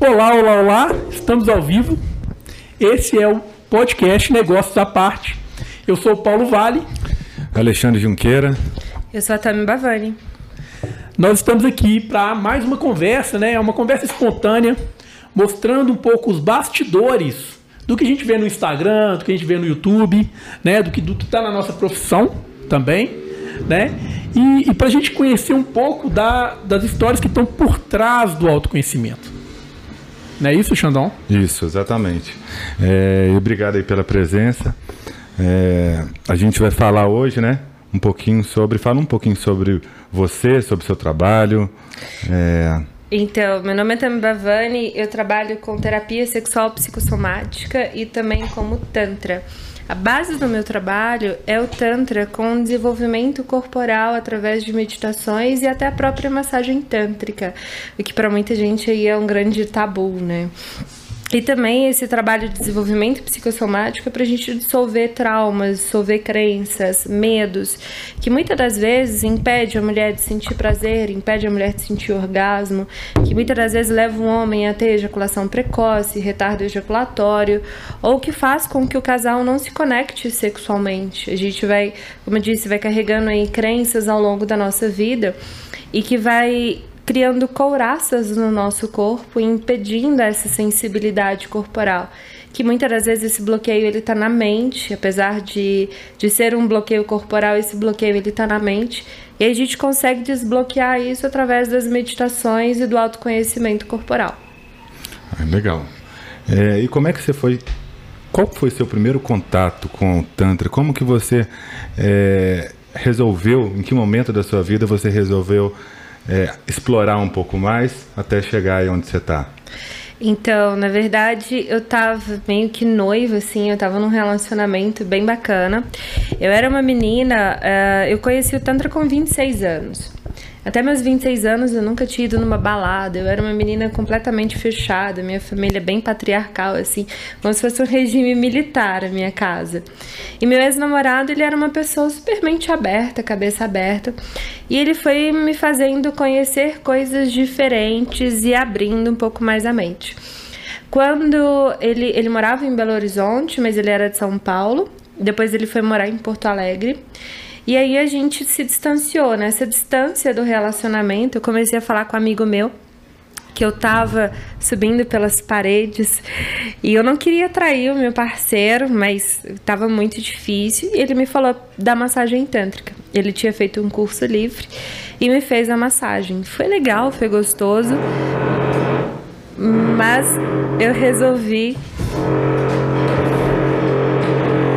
Olá, olá, olá, estamos ao vivo. Esse é o podcast Negócios à Parte. Eu sou o Paulo Vale. Alexandre Junqueira. Eu sou a Tami Bavani. Nós estamos aqui para mais uma conversa, né? Uma conversa espontânea, mostrando um pouco os bastidores do que a gente vê no Instagram, do que a gente vê no YouTube, né? Do que está na nossa profissão também, né? E, e para a gente conhecer um pouco da, das histórias que estão por trás do autoconhecimento. Não é isso, Xandão? Isso, exatamente. É, obrigado aí pela presença. É, a gente vai falar hoje, né? Um pouquinho sobre. Fala um pouquinho sobre você, sobre seu trabalho. É... Então, meu nome é Tami Bavani, eu trabalho com terapia sexual psicossomática e também como Tantra. A base do meu trabalho é o Tantra com desenvolvimento corporal através de meditações e até a própria massagem tântrica, o que para muita gente aí é um grande tabu, né? E também esse trabalho de desenvolvimento psicossomático é para a gente dissolver traumas, dissolver crenças, medos, que muitas das vezes impede a mulher de sentir prazer, impede a mulher de sentir orgasmo, que muitas das vezes leva o homem a ter ejaculação precoce, retardo ejaculatório, ou que faz com que o casal não se conecte sexualmente. A gente vai, como eu disse, vai carregando aí crenças ao longo da nossa vida e que vai criando couraças no nosso corpo, impedindo essa sensibilidade corporal. Que muitas das vezes esse bloqueio ele está na mente, apesar de, de ser um bloqueio corporal, esse bloqueio ele está na mente. E a gente consegue desbloquear isso através das meditações e do autoconhecimento corporal. Ah, legal. É, e como é que você foi? Qual foi seu primeiro contato com o Tantra? Como que você é, resolveu, em que momento da sua vida você resolveu é, explorar um pouco mais até chegar aí onde você está? Então, na verdade, eu tava meio que noiva, assim, eu tava num relacionamento bem bacana. Eu era uma menina, uh, eu conheci o Tantra com 26 anos. Até meus 26 anos eu nunca tinha ido numa balada, eu era uma menina completamente fechada, minha família bem patriarcal, assim, como se fosse um regime militar a minha casa. E meu ex-namorado, ele era uma pessoa super mente aberta, cabeça aberta, e ele foi me fazendo conhecer coisas diferentes e abrindo um pouco mais a mente. Quando ele, ele morava em Belo Horizonte, mas ele era de São Paulo, depois ele foi morar em Porto Alegre. E aí a gente se distanciou, né? distância do relacionamento, eu comecei a falar com um amigo meu que eu tava subindo pelas paredes e eu não queria trair o meu parceiro, mas tava muito difícil. Ele me falou da massagem tântrica. Ele tinha feito um curso livre e me fez a massagem. Foi legal, foi gostoso, mas eu resolvi.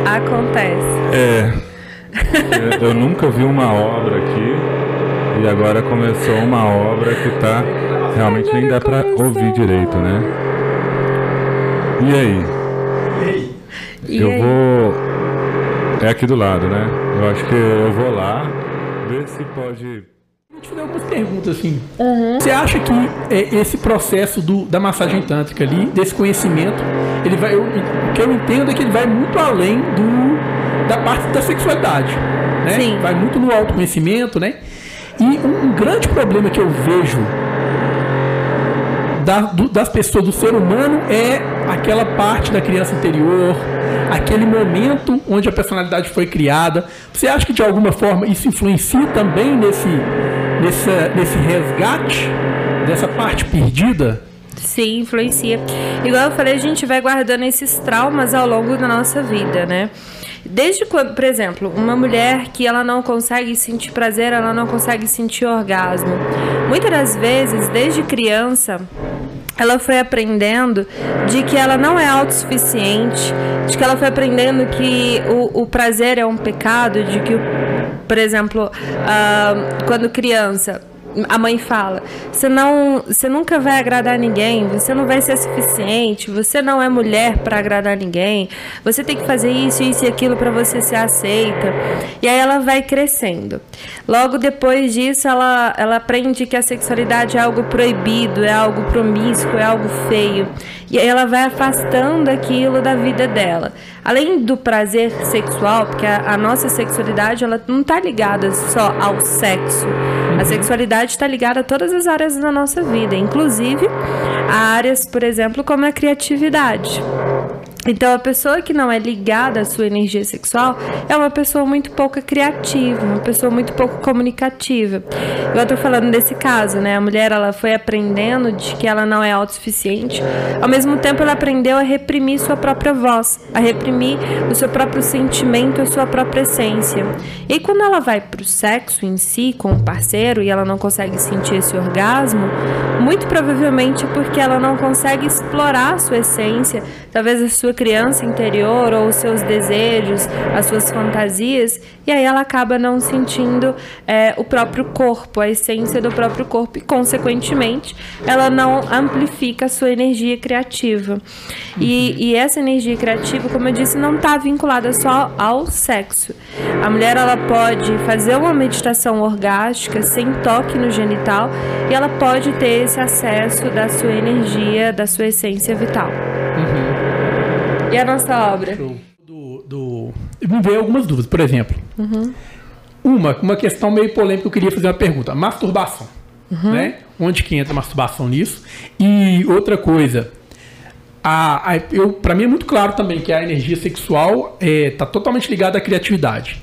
Acontece. É. Eu nunca vi uma obra aqui e agora começou uma obra que tá realmente nem dá para ouvir direito, né? E aí? E eu aí? vou é aqui do lado, né? Eu acho que eu vou lá ver se pode Vou te fazer algumas perguntas assim. Você acha que é, esse processo do, da massagem tântrica ali, desse conhecimento, ele vai, eu- o que eu entendo é que ele vai muito além do da parte da sexualidade, né? Sim. Vai muito no autoconhecimento, né? E um, um grande problema que eu vejo da- do- das pessoas, do ser humano, é aquela parte da criança interior, aquele momento onde a personalidade foi criada. Você acha que de alguma forma isso influencia também nesse, nessa, nesse resgate dessa parte perdida? Sim, influencia. Igual eu falei, a gente vai guardando esses traumas ao longo da nossa vida, né? Desde quando, por exemplo, uma mulher que ela não consegue sentir prazer, ela não consegue sentir orgasmo. Muitas das vezes, desde criança, ela foi aprendendo de que ela não é autossuficiente, de que ela foi aprendendo que o, o prazer é um pecado, de que, por exemplo, ah, quando criança, a mãe fala: você não, você nunca vai agradar ninguém, você não vai ser suficiente, você não é mulher para agradar ninguém, você tem que fazer isso, isso e aquilo para você ser aceita. E aí ela vai crescendo. Logo depois disso, ela, ela aprende que a sexualidade é algo proibido, é algo promíscuo, é algo feio. E aí ela vai afastando aquilo da vida dela. Além do prazer sexual, porque a, a nossa sexualidade ela não está ligada só ao sexo. A sexualidade está ligada a todas as áreas da nossa vida, inclusive a áreas, por exemplo, como a criatividade. Então, a pessoa que não é ligada à sua energia sexual é uma pessoa muito pouco criativa, uma pessoa muito pouco comunicativa. Eu estou falando desse caso, né? A mulher ela foi aprendendo de que ela não é autossuficiente, ao mesmo tempo ela aprendeu a reprimir sua própria voz, a reprimir o seu próprio sentimento, a sua própria essência. E quando ela vai para o sexo em si, com o parceiro, e ela não consegue sentir esse orgasmo, muito provavelmente é porque ela não consegue explorar a sua essência, talvez a sua sua criança interior ou os seus desejos, as suas fantasias, e aí ela acaba não sentindo é, o próprio corpo, a essência do próprio corpo, e consequentemente ela não amplifica a sua energia criativa. E, e essa energia criativa, como eu disse, não está vinculada só ao sexo. A mulher ela pode fazer uma meditação orgástica sem toque no genital e ela pode ter esse acesso da sua energia, da sua essência vital. E a nossa obra? Do, do... Me veio algumas dúvidas. Por exemplo, uhum. uma, uma questão meio polêmica, eu queria fazer uma pergunta. Masturbação. Uhum. Né? Onde que entra a masturbação nisso? E outra coisa, a, a, eu, para mim é muito claro também que a energia sexual está é, tá totalmente ligada à criatividade.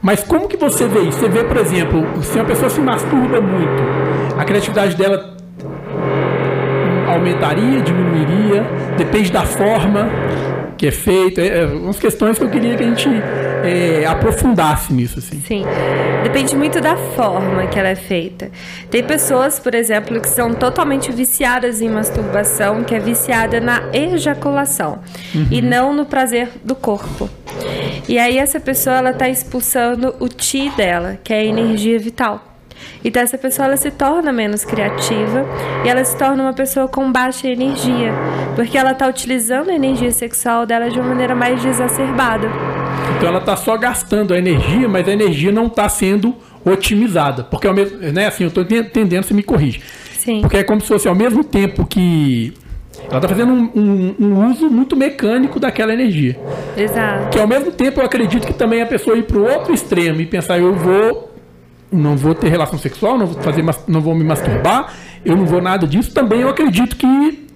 Mas como que você vê isso? Você vê, por exemplo, se uma pessoa se masturba muito, a criatividade dela aumentaria, diminuiria, depende da forma que é feita. É, é, umas questões que eu queria que a gente é, aprofundasse nisso. Assim. Sim, depende muito da forma que ela é feita. Tem pessoas, por exemplo, que são totalmente viciadas em masturbação, que é viciada na ejaculação uhum. e não no prazer do corpo. E aí essa pessoa ela está expulsando o ti dela, que é a energia vital. Então essa pessoa ela se torna menos criativa e ela se torna uma pessoa com baixa energia, porque ela está utilizando a energia sexual dela de uma maneira mais desacerbada. Então ela está só gastando a energia, mas a energia não está sendo otimizada, porque ao mesmo, né, assim, eu estou entendendo, você me corrige. Sim. Porque é como se fosse ao mesmo tempo que ela está fazendo um, um, um, uso muito mecânico daquela energia. Exato. Que ao mesmo tempo eu acredito que também a pessoa ir para o outro extremo e pensar, eu vou não vou ter relação sexual, não vou fazer, não vou me masturbar, eu não vou nada disso. Também eu acredito que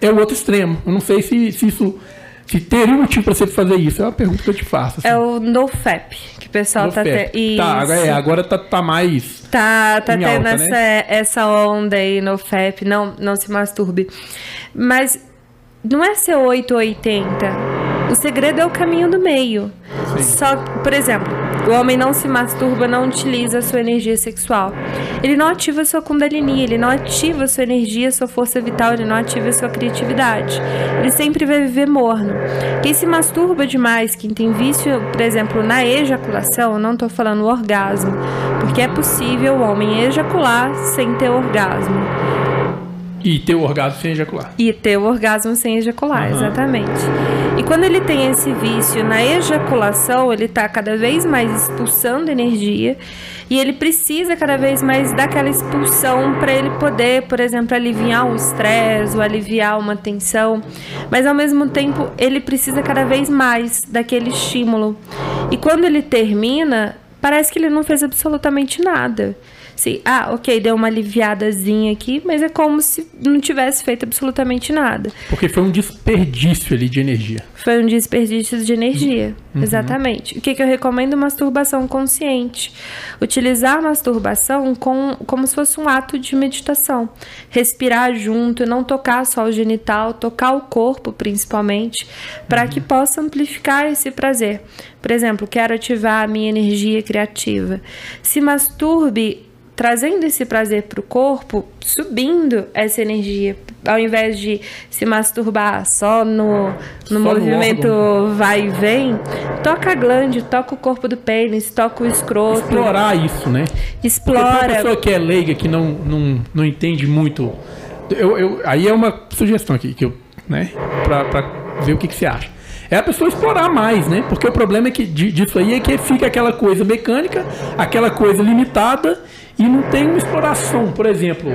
é o outro extremo. Eu não sei se, se isso se teria um motivo para você fazer isso. É uma pergunta que eu te faço. Assim. É o NoFap que o pessoal no tá tendo. Tá, agora, é, agora tá, tá mais. Tá, tá tendo alta, essa, né? essa onda aí no FAP, não, não se masturbe. Mas não é ser 8 ou 80. O segredo é o caminho do meio. Sim. Só, por exemplo, o homem não se masturba, não utiliza a sua energia sexual. Ele não ativa a sua kundalini, ele não ativa a sua energia, a sua força vital, ele não ativa a sua criatividade. Ele sempre vai viver morno. Quem se masturba demais, quem tem vício, por exemplo, na ejaculação, não estou falando orgasmo, porque é possível o homem ejacular sem ter orgasmo. E ter o orgasmo sem ejacular. E ter o orgasmo sem ejacular, uhum. exatamente. E quando ele tem esse vício na ejaculação, ele está cada vez mais expulsando energia e ele precisa cada vez mais daquela expulsão para ele poder, por exemplo, aliviar o estresse ou aliviar uma tensão. Mas ao mesmo tempo, ele precisa cada vez mais daquele estímulo. E quando ele termina, parece que ele não fez absolutamente nada se, ah, ok, deu uma aliviadazinha aqui, mas é como se não tivesse feito absolutamente nada. Porque foi um desperdício ali de energia. Foi um desperdício de energia, uhum. exatamente. O que, que eu recomendo? Masturbação consciente. Utilizar a masturbação com, como se fosse um ato de meditação. Respirar junto, não tocar só o genital, tocar o corpo principalmente, para uhum. que possa amplificar esse prazer. Por exemplo, quero ativar a minha energia criativa. Se masturbe trazendo esse prazer para o corpo, subindo essa energia, ao invés de se masturbar só no, no só movimento no vai e vem, toca a glande, toca o corpo do pênis, toca o escroto. Explorar isso, né? Explora. Porque a pessoa que é leiga, que não, não, não entende muito. Eu, eu, aí é uma sugestão aqui, que eu, né, para ver o que, que você acha é a pessoa explorar mais, né? Porque o problema é que disso aí é que fica aquela coisa mecânica, aquela coisa limitada e não tem uma exploração, por exemplo.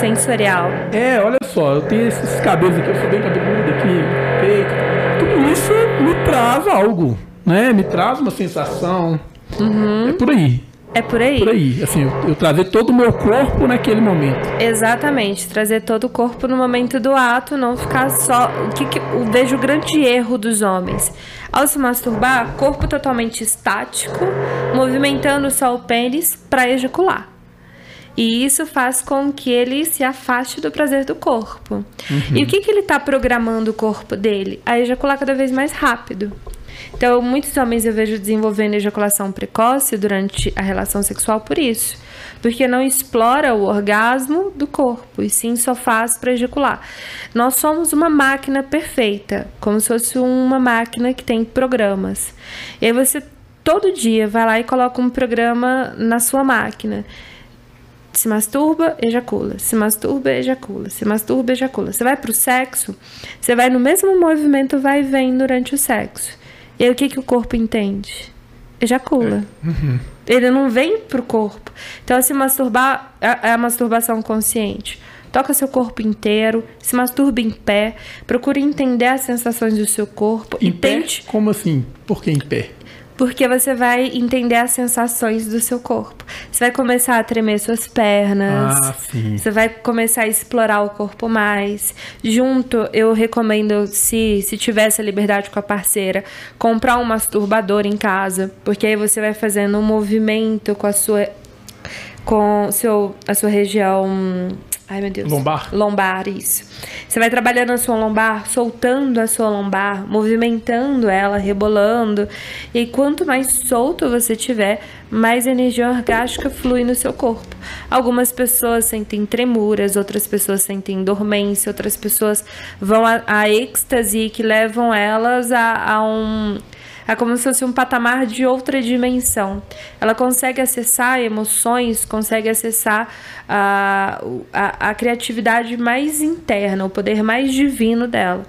Sensorial. É, olha só, eu tenho esses cabelos aqui, eu sou bem cabeludo aqui, peito. Tudo isso me traz algo, né? Me traz uma sensação. Uhum. É por aí. É por aí. Por aí, assim, eu, eu, trazer todo o meu corpo naquele momento. Exatamente, trazer todo o corpo no momento do ato, não ficar só. O que, que eu vejo o grande erro dos homens? Ao se masturbar, corpo totalmente estático, movimentando só o pênis para ejacular. E isso faz com que ele se afaste do prazer do corpo. Uhum. E o que, que ele está programando o corpo dele? A ejacular cada vez mais rápido. Então, muitos homens eu vejo desenvolvendo ejaculação precoce durante a relação sexual por isso. Porque não explora o orgasmo do corpo, e sim só faz para ejacular. Nós somos uma máquina perfeita, como se fosse uma máquina que tem programas. E aí você todo dia vai lá e coloca um programa na sua máquina. Se masturba, ejacula. Se masturba, ejacula. Se masturba, ejacula. Você vai pro sexo, você vai no mesmo movimento, vai e vem durante o sexo. E aí o que, que o corpo entende? Ejacula. É. Uhum. Ele não vem pro corpo. Então, se masturbar é, é a masturbação consciente. Toca seu corpo inteiro, se masturbe em pé, procure entender as sensações do seu corpo em e pé? tente. Como assim? Por que em pé? Porque você vai entender as sensações do seu corpo. Você vai começar a tremer suas pernas. Ah, sim. Você vai começar a explorar o corpo mais. Junto, eu recomendo, se, se tiver essa liberdade com a parceira, comprar um masturbador em casa, porque aí você vai fazendo um movimento com a sua com seu, a sua região Ai, meu Deus. Lombar? Lombar, isso. Você vai trabalhando a sua lombar, soltando a sua lombar, movimentando ela, rebolando. E quanto mais solto você tiver, mais energia orgástica flui no seu corpo. Algumas pessoas sentem tremuras, outras pessoas sentem dormência, outras pessoas vão a, a êxtase que levam elas a, a um é como se fosse um patamar de outra dimensão. Ela consegue acessar emoções, consegue acessar a, a, a criatividade mais interna, o poder mais divino dela.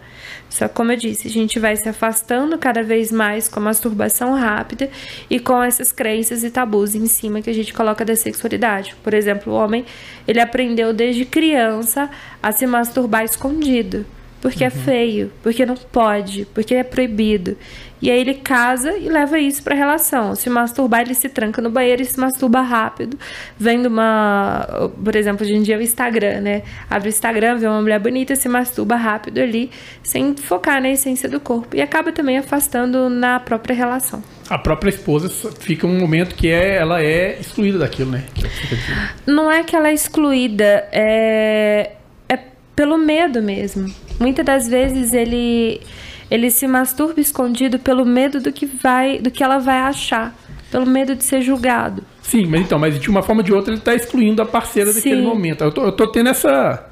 Só como eu disse, a gente vai se afastando cada vez mais com a masturbação rápida e com essas crenças e tabus em cima que a gente coloca da sexualidade. Por exemplo, o homem, ele aprendeu desde criança a se masturbar escondido, porque é uhum. é feio, porque não pode, porque é proibido. E aí ele casa e leva isso pra relação. Se masturbar, ele se tranca no banheiro e se masturba rápido. Vendo uma. Por exemplo, hoje em dia é o Instagram, né? Abre o Instagram, vê uma mulher bonita, se masturba rápido ali, sem focar na essência do corpo. E acaba também afastando na própria relação. A própria esposa fica um momento que é, ela é excluída daquilo, né? Não é que ela é excluída, é pelo medo mesmo. Muitas das vezes ele ele se masturba escondido pelo medo do que vai, do que ela vai achar, pelo medo de ser julgado. Sim, mas então, mas de uma forma ou de outra ele está excluindo a parceira Sim. daquele momento. Eu tô, eu tô tendo essa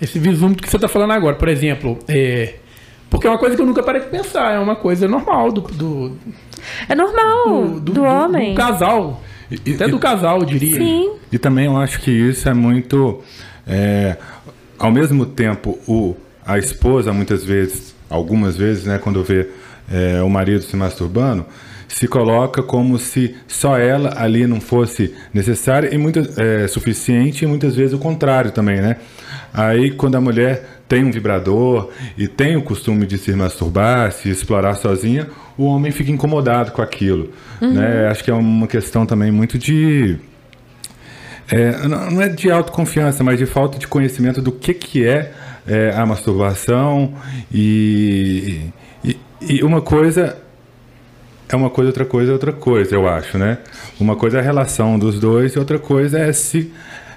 esse vislumbre que você está falando agora, por exemplo, é, porque é uma coisa que eu nunca parei de pensar, é uma coisa normal do, do é normal do, do, do homem, do casal, e, até e, do casal, eu diria. Sim. E também eu acho que isso é muito, é, ao mesmo tempo o a esposa muitas vezes algumas vezes, né, quando vê é, o marido se masturbando, se coloca como se só ela ali não fosse necessária e muito, é, suficiente e muitas vezes o contrário também, né? Aí quando a mulher tem um vibrador e tem o costume de se masturbar, se explorar sozinha, o homem fica incomodado com aquilo, uhum. né? Acho que é uma questão também muito de é, não é de autoconfiança, mas de falta de conhecimento do que, que é é, a masturbação e, e, e, uma coisa é uma coisa, outra coisa é outra coisa, eu acho, né? Uma coisa é a relação dos dois e outra coisa é se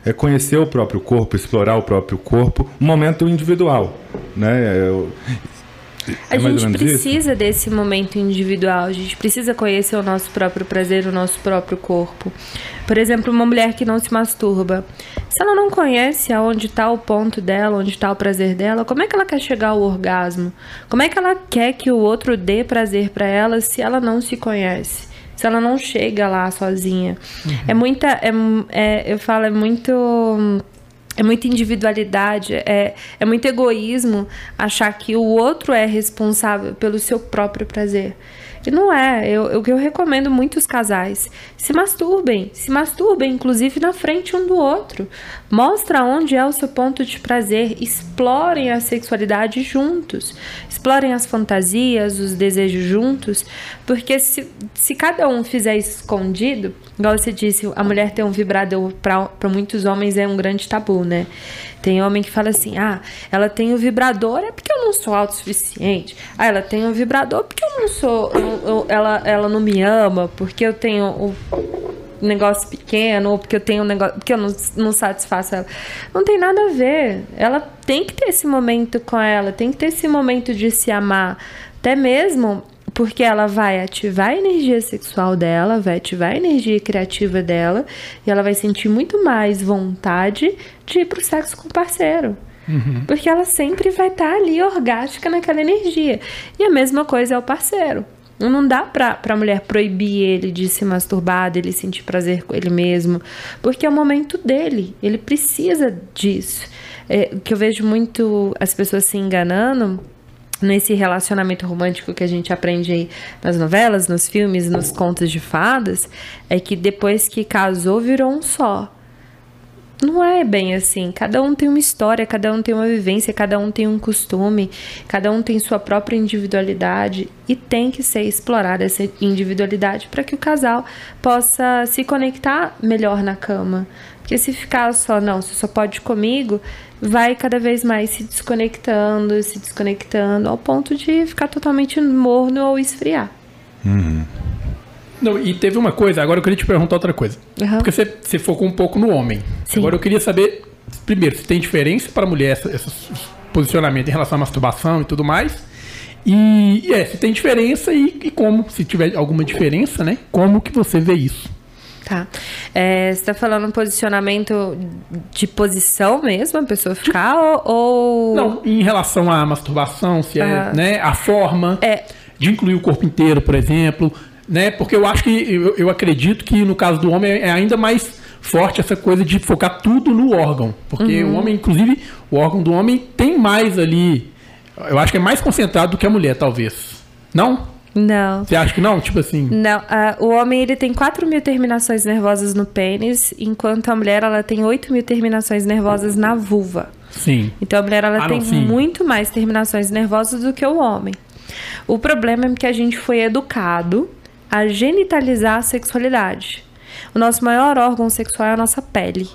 é conhecer o próprio corpo, explorar o próprio corpo, um momento individual, né? Eu, a é gente precisa isso? desse momento individual, a gente precisa conhecer o nosso próprio prazer, o nosso próprio corpo. Por exemplo, uma mulher que não se masturba, se ela não conhece aonde está o ponto dela, onde está o prazer dela, como é que ela quer chegar ao orgasmo? Como é que ela quer que o outro dê prazer para ela se ela não se conhece? Se ela não chega lá sozinha? Uhum. É muita. É, é, eu falo, é muito é muita individualidade, é, é muito egoísmo achar que o outro é responsável pelo seu próprio prazer. E não é. Eu, que eu recomendo muitos casais. Se masturbem. Se masturbem, inclusive, na frente um do outro. Mostra onde é o seu ponto de prazer. Explorem a sexualidade juntos. Explorem as fantasias, os desejos juntos. Porque se, se cada um fizer isso escondido, igual você disse, a mulher ter um vibrador para muitos homens é um grande tabu, né? Tem homem que fala assim: ah, ela tem o vibrador é porque eu não sou autossuficiente. Ah, ela tem o vibrador porque eu não sou. Eu, eu, ela, ela não me ama, porque eu tenho o negócio pequeno, ou porque eu tenho um negócio. porque eu não, não satisfaço ela. Não tem nada a ver. Ela tem que ter esse momento com ela, tem que ter esse momento de se amar. Até mesmo porque ela vai ativar a energia sexual dela, vai ativar a energia criativa dela e ela vai sentir muito mais vontade de ir pro sexo com o parceiro. Uhum. Porque ela sempre vai estar tá ali orgástica naquela energia. E a mesma coisa é o parceiro. Não dá pra, pra mulher proibir ele de se masturbar, dele sentir prazer com ele mesmo, porque é o momento dele, ele precisa disso. É, que eu vejo muito as pessoas se enganando nesse relacionamento romântico que a gente aprende aí nas novelas, nos filmes, nos contos de fadas, é que depois que casou virou um só. Não é bem assim. Cada um tem uma história, cada um tem uma vivência, cada um tem um costume, cada um tem sua própria individualidade e tem que ser explorada essa individualidade para que o casal possa se conectar melhor na cama. Porque se ficar só, não, você só pode comigo, vai cada vez mais se desconectando, se desconectando, ao ponto de ficar totalmente morno ou esfriar. Uhum. Não, e teve uma coisa, agora eu queria te perguntar outra coisa. Uhum. Porque você, você focou um pouco no homem. Sim. Agora eu queria saber, primeiro, se tem diferença para a mulher esse posicionamento em relação à masturbação e tudo mais. E, e é, se tem diferença e, e como, se tiver alguma diferença, né? Como que você vê isso? Tá. É, você está falando um posicionamento de posição mesmo, a pessoa ficar ou. Não, em relação à masturbação, se é, né, a forma é. de incluir o corpo inteiro, por exemplo, né? Porque eu acho que eu, eu acredito que no caso do homem é ainda mais forte essa coisa de focar tudo no órgão, porque uhum. o homem, inclusive, o órgão do homem tem mais ali, eu acho que é mais concentrado do que a mulher, talvez. Não? Não. Você acha que não? Tipo assim. Não. Uh, o homem ele tem 4 mil terminações nervosas no pênis, enquanto a mulher ela tem 8 mil terminações nervosas na vulva. Sim. Então a mulher ela ah, tem não, muito mais terminações nervosas do que o homem. O problema é que a gente foi educado a genitalizar a sexualidade. O nosso maior órgão sexual é a nossa pele.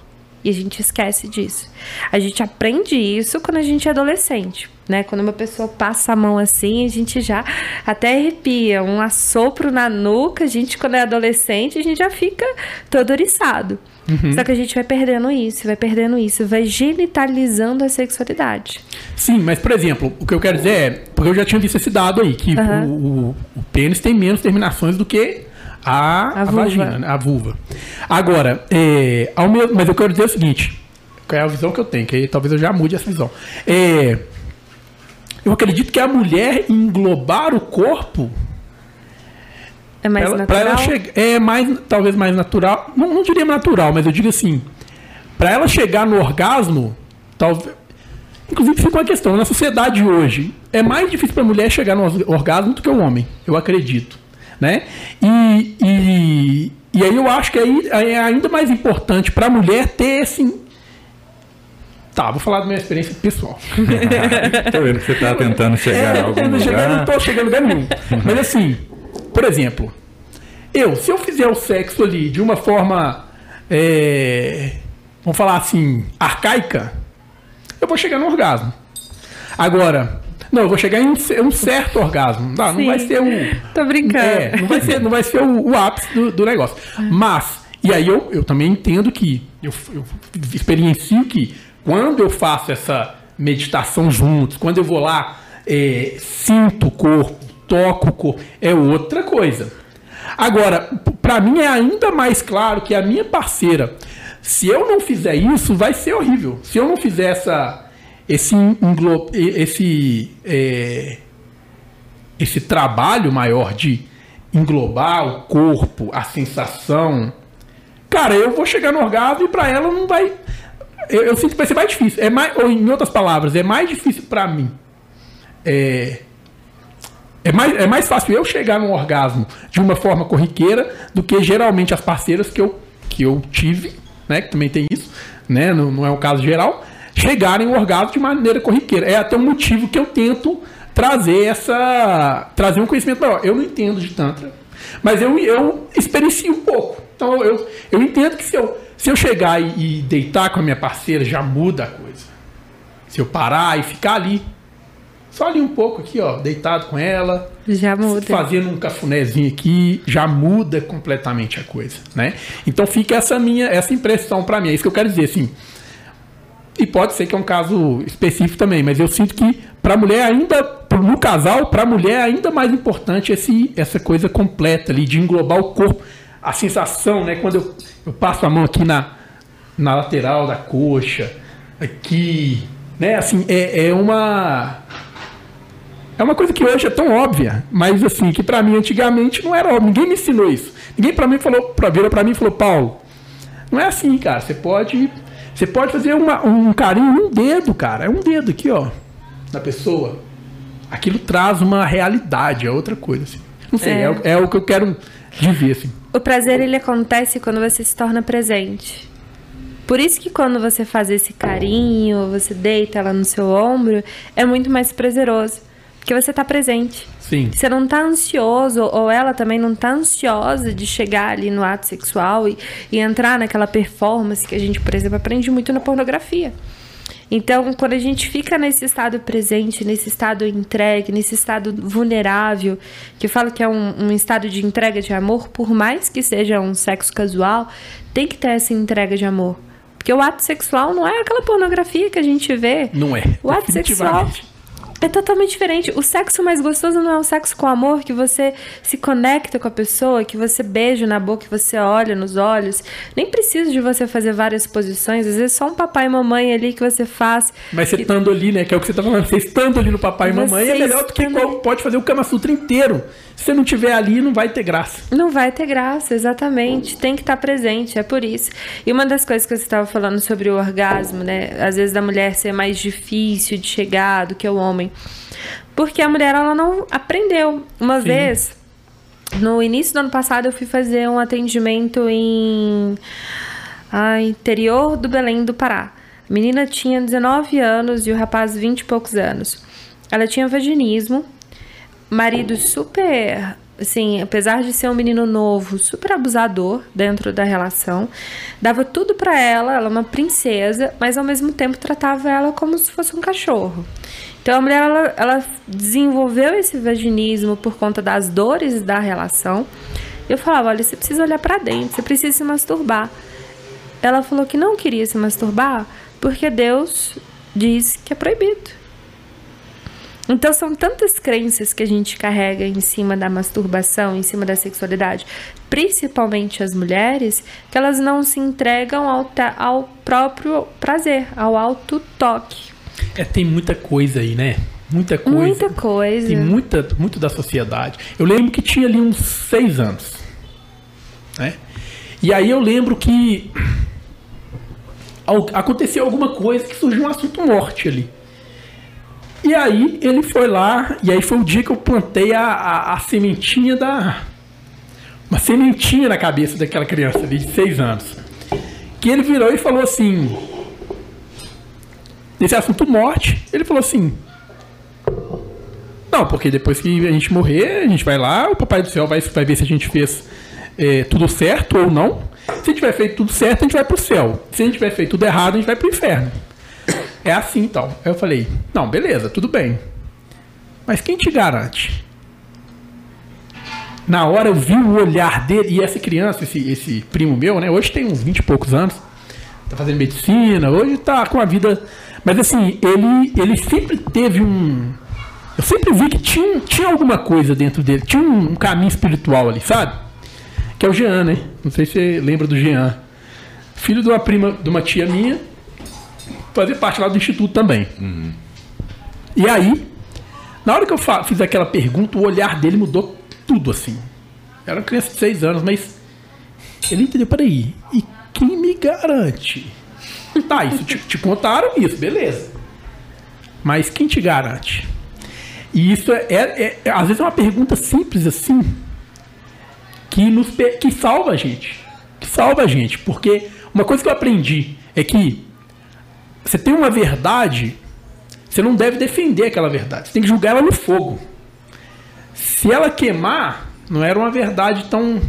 E a gente esquece disso. A gente aprende isso quando a gente é adolescente né? Quando uma pessoa passa a mão assim, a gente já até arrepia, um assopro na nuca, a gente quando é adolescente, a gente já fica todo oriçado. Uhum. Só que a gente vai perdendo isso, vai perdendo isso, vai genitalizando a sexualidade. Sim, mas por exemplo, o que eu quero dizer é, porque eu já tinha visto esse dado aí, que uhum. o, o, o pênis tem menos terminações do que a, a, a vagina, né? a vulva. Agora, é, ao meu, mas eu quero dizer o seguinte, qual é a visão que eu tenho, que aí talvez eu já mude essa visão. É, eu acredito que a mulher englobar o corpo é mais ela, natural. Ela chegar, é mais, talvez mais natural. Não, não diria natural, mas eu digo assim, para ela chegar no orgasmo, talvez Inclusive, fica uma questão: na sociedade hoje, é mais difícil para a mulher chegar no orgasmo do que o homem, eu acredito. Né? E, e, e aí eu acho que aí é ainda mais importante para a mulher ter esse Tá, vou falar da minha experiência pessoal. tô vendo que você tá tentando chegar é, a algum lugar. Chegar, não tô chegando lugar nenhum. Mas assim, por exemplo, eu, se eu fizer o sexo ali de uma forma, é, vamos falar assim, arcaica, eu vou chegar no orgasmo. Agora, não, eu vou chegar em um, certo orgasmo. Não, não vai ser o. Tô brincando. É, não vai ser, não vai ser o, o ápice do, do negócio. Mas, e aí eu, eu também entendo que, eu, eu experiencio que quando eu faço essa meditação juntos, quando eu vou lá, é, sinto o corpo, toco o corpo, é outra coisa. Agora, para mim é ainda mais claro que a minha parceira, se eu não fizer isso, vai ser horrível. Se eu não fizer essa, esse, esse, é, esse trabalho maior de englobar o corpo, a sensação, cara, eu vou chegar no orgasmo e para ela não vai eu, eu, sinto que vai ser mais difícil. É mais, ou em outras palavras, é mais difícil para mim. É, é mais, é mais fácil eu chegar num orgasmo de uma forma corriqueira do que geralmente as parceiras que eu, que eu tive, né? Que também tem isso, né? Não, não é um caso geral, chegarem ao orgasmo de maneira corriqueira. É até um motivo que eu tento trazer essa. trazer um conhecimento maior. Eu não entendo de Tantra, mas eu, eu experiencio um pouco. Então eu, eu entendo que se eu, se eu chegar e, e deitar com a minha parceira, já muda a coisa. Se eu parar e ficar ali, só ali um pouco aqui, ó, deitado com ela. Já muda. Fazendo um cafunézinho aqui, já muda completamente a coisa, né? Então fica essa minha, essa impressão para mim. É isso que eu quero dizer, assim. E pode ser que é um caso específico também, mas eu sinto que para a mulher ainda, no casal, para a mulher é ainda mais importante esse, essa coisa completa ali, de englobar o corpo. A sensação, né? Quando eu, eu passo a mão aqui na, na lateral da coxa, aqui, né? Assim, é, é uma. É uma coisa que hoje é tão óbvia, mas assim, que para mim antigamente não era óbvio. Ninguém me ensinou isso. Ninguém para mim falou, virou para mim e falou, Paulo, não é assim, cara. Você pode você pode fazer uma, um carinho, um dedo, cara. É um dedo aqui, ó, na pessoa. Aquilo traz uma realidade, é outra coisa, assim. Não sei, é, é, é o que eu quero dizer, assim. O prazer, ele acontece quando você se torna presente. Por isso que quando você faz esse carinho, você deita ela no seu ombro, é muito mais prazeroso. Porque você está presente. Sim. Você não está ansioso, ou ela também não está ansiosa de chegar ali no ato sexual e, e entrar naquela performance que a gente, por exemplo, aprende muito na pornografia. Então, quando a gente fica nesse estado presente, nesse estado entregue, nesse estado vulnerável, que eu falo que é um, um, estado de entrega de amor, por mais que seja um sexo casual, tem que ter essa entrega de amor. Porque o ato sexual não é aquela pornografia que a gente vê. Não é. O ato sexual é totalmente diferente. O sexo mais gostoso não é o sexo com amor, que você se conecta com a pessoa, que você beija na boca, que você olha nos olhos. Nem precisa de você fazer várias posições, às vezes só um papai e mamãe ali que você faz. Mas você estando ali, né? Que é o que você tá falando. Você estando ali no papai e mamãe é melhor do que qual, pode fazer o Kama Sutra inteiro. Se você não tiver ali, não vai ter graça. Não vai ter graça, exatamente. Tem que estar presente, é por isso. E uma das coisas que você estava falando sobre o orgasmo, né? Às vezes da mulher ser mais difícil de chegar do que o homem. Porque a mulher ela não aprendeu. Uma Sim. vez, no início do ano passado, eu fui fazer um atendimento em ah, interior do Belém do Pará. A menina tinha 19 anos e o rapaz 20 e poucos anos. Ela tinha vaginismo, marido super assim, apesar de ser um menino novo, super abusador dentro da relação, dava tudo para ela, ela é uma princesa, mas ao mesmo tempo tratava ela como se fosse um cachorro. Então a mulher ela, ela desenvolveu esse vaginismo por conta das dores da relação. Eu falava, olha, você precisa olhar para dentro, você precisa se masturbar. Ela falou que não queria se masturbar porque Deus diz que é proibido. Então são tantas crenças que a gente carrega em cima da masturbação, em cima da sexualidade, principalmente as mulheres, que elas não se entregam ao, ao próprio prazer, ao auto toque. É, tem muita coisa aí, né? Muita coisa. Muita coisa. Tem muita, muito da sociedade. Eu lembro que tinha ali uns seis anos. Né? E aí eu lembro que aconteceu alguma coisa que surgiu um assunto morte ali. E aí ele foi lá, e aí foi o dia que eu plantei a, a, a sementinha da. Uma sementinha na cabeça daquela criança ali de seis anos. Que ele virou e falou assim: nesse assunto morte, ele falou assim: Não, porque depois que a gente morrer, a gente vai lá, o Papai do Céu vai, vai ver se a gente fez é, tudo certo ou não. Se a gente tiver feito tudo certo, a gente vai pro céu. Se a gente tiver feito tudo errado, a gente vai pro inferno. É assim então. Aí eu falei: Não, beleza, tudo bem. Mas quem te garante? Na hora eu vi o olhar dele, e essa criança, esse, esse primo meu, né? Hoje tem uns 20 e poucos anos, tá fazendo medicina, hoje tá com a vida mas assim, ele, ele sempre teve um. Eu sempre vi que tinha, tinha alguma coisa dentro dele, tinha um, um caminho espiritual ali, sabe? Que é o Jean, né? Não sei se você lembra do Jean. Filho de uma prima, de uma tia minha, fazia parte lá do instituto também. Uhum. E aí, na hora que eu fiz aquela pergunta, o olhar dele mudou tudo assim. Era uma criança de seis anos, mas ele entendeu, peraí, e quem me garante Tá, isso te, te contaram isso, beleza. Mas quem te garante? E isso é, é, é, às vezes é uma pergunta simples assim que nos que salva a gente, que salva a gente, porque uma coisa que eu aprendi é que você tem uma verdade, você não deve defender aquela verdade, você tem que julgar ela no fogo. Se ela queimar, não era uma verdade tão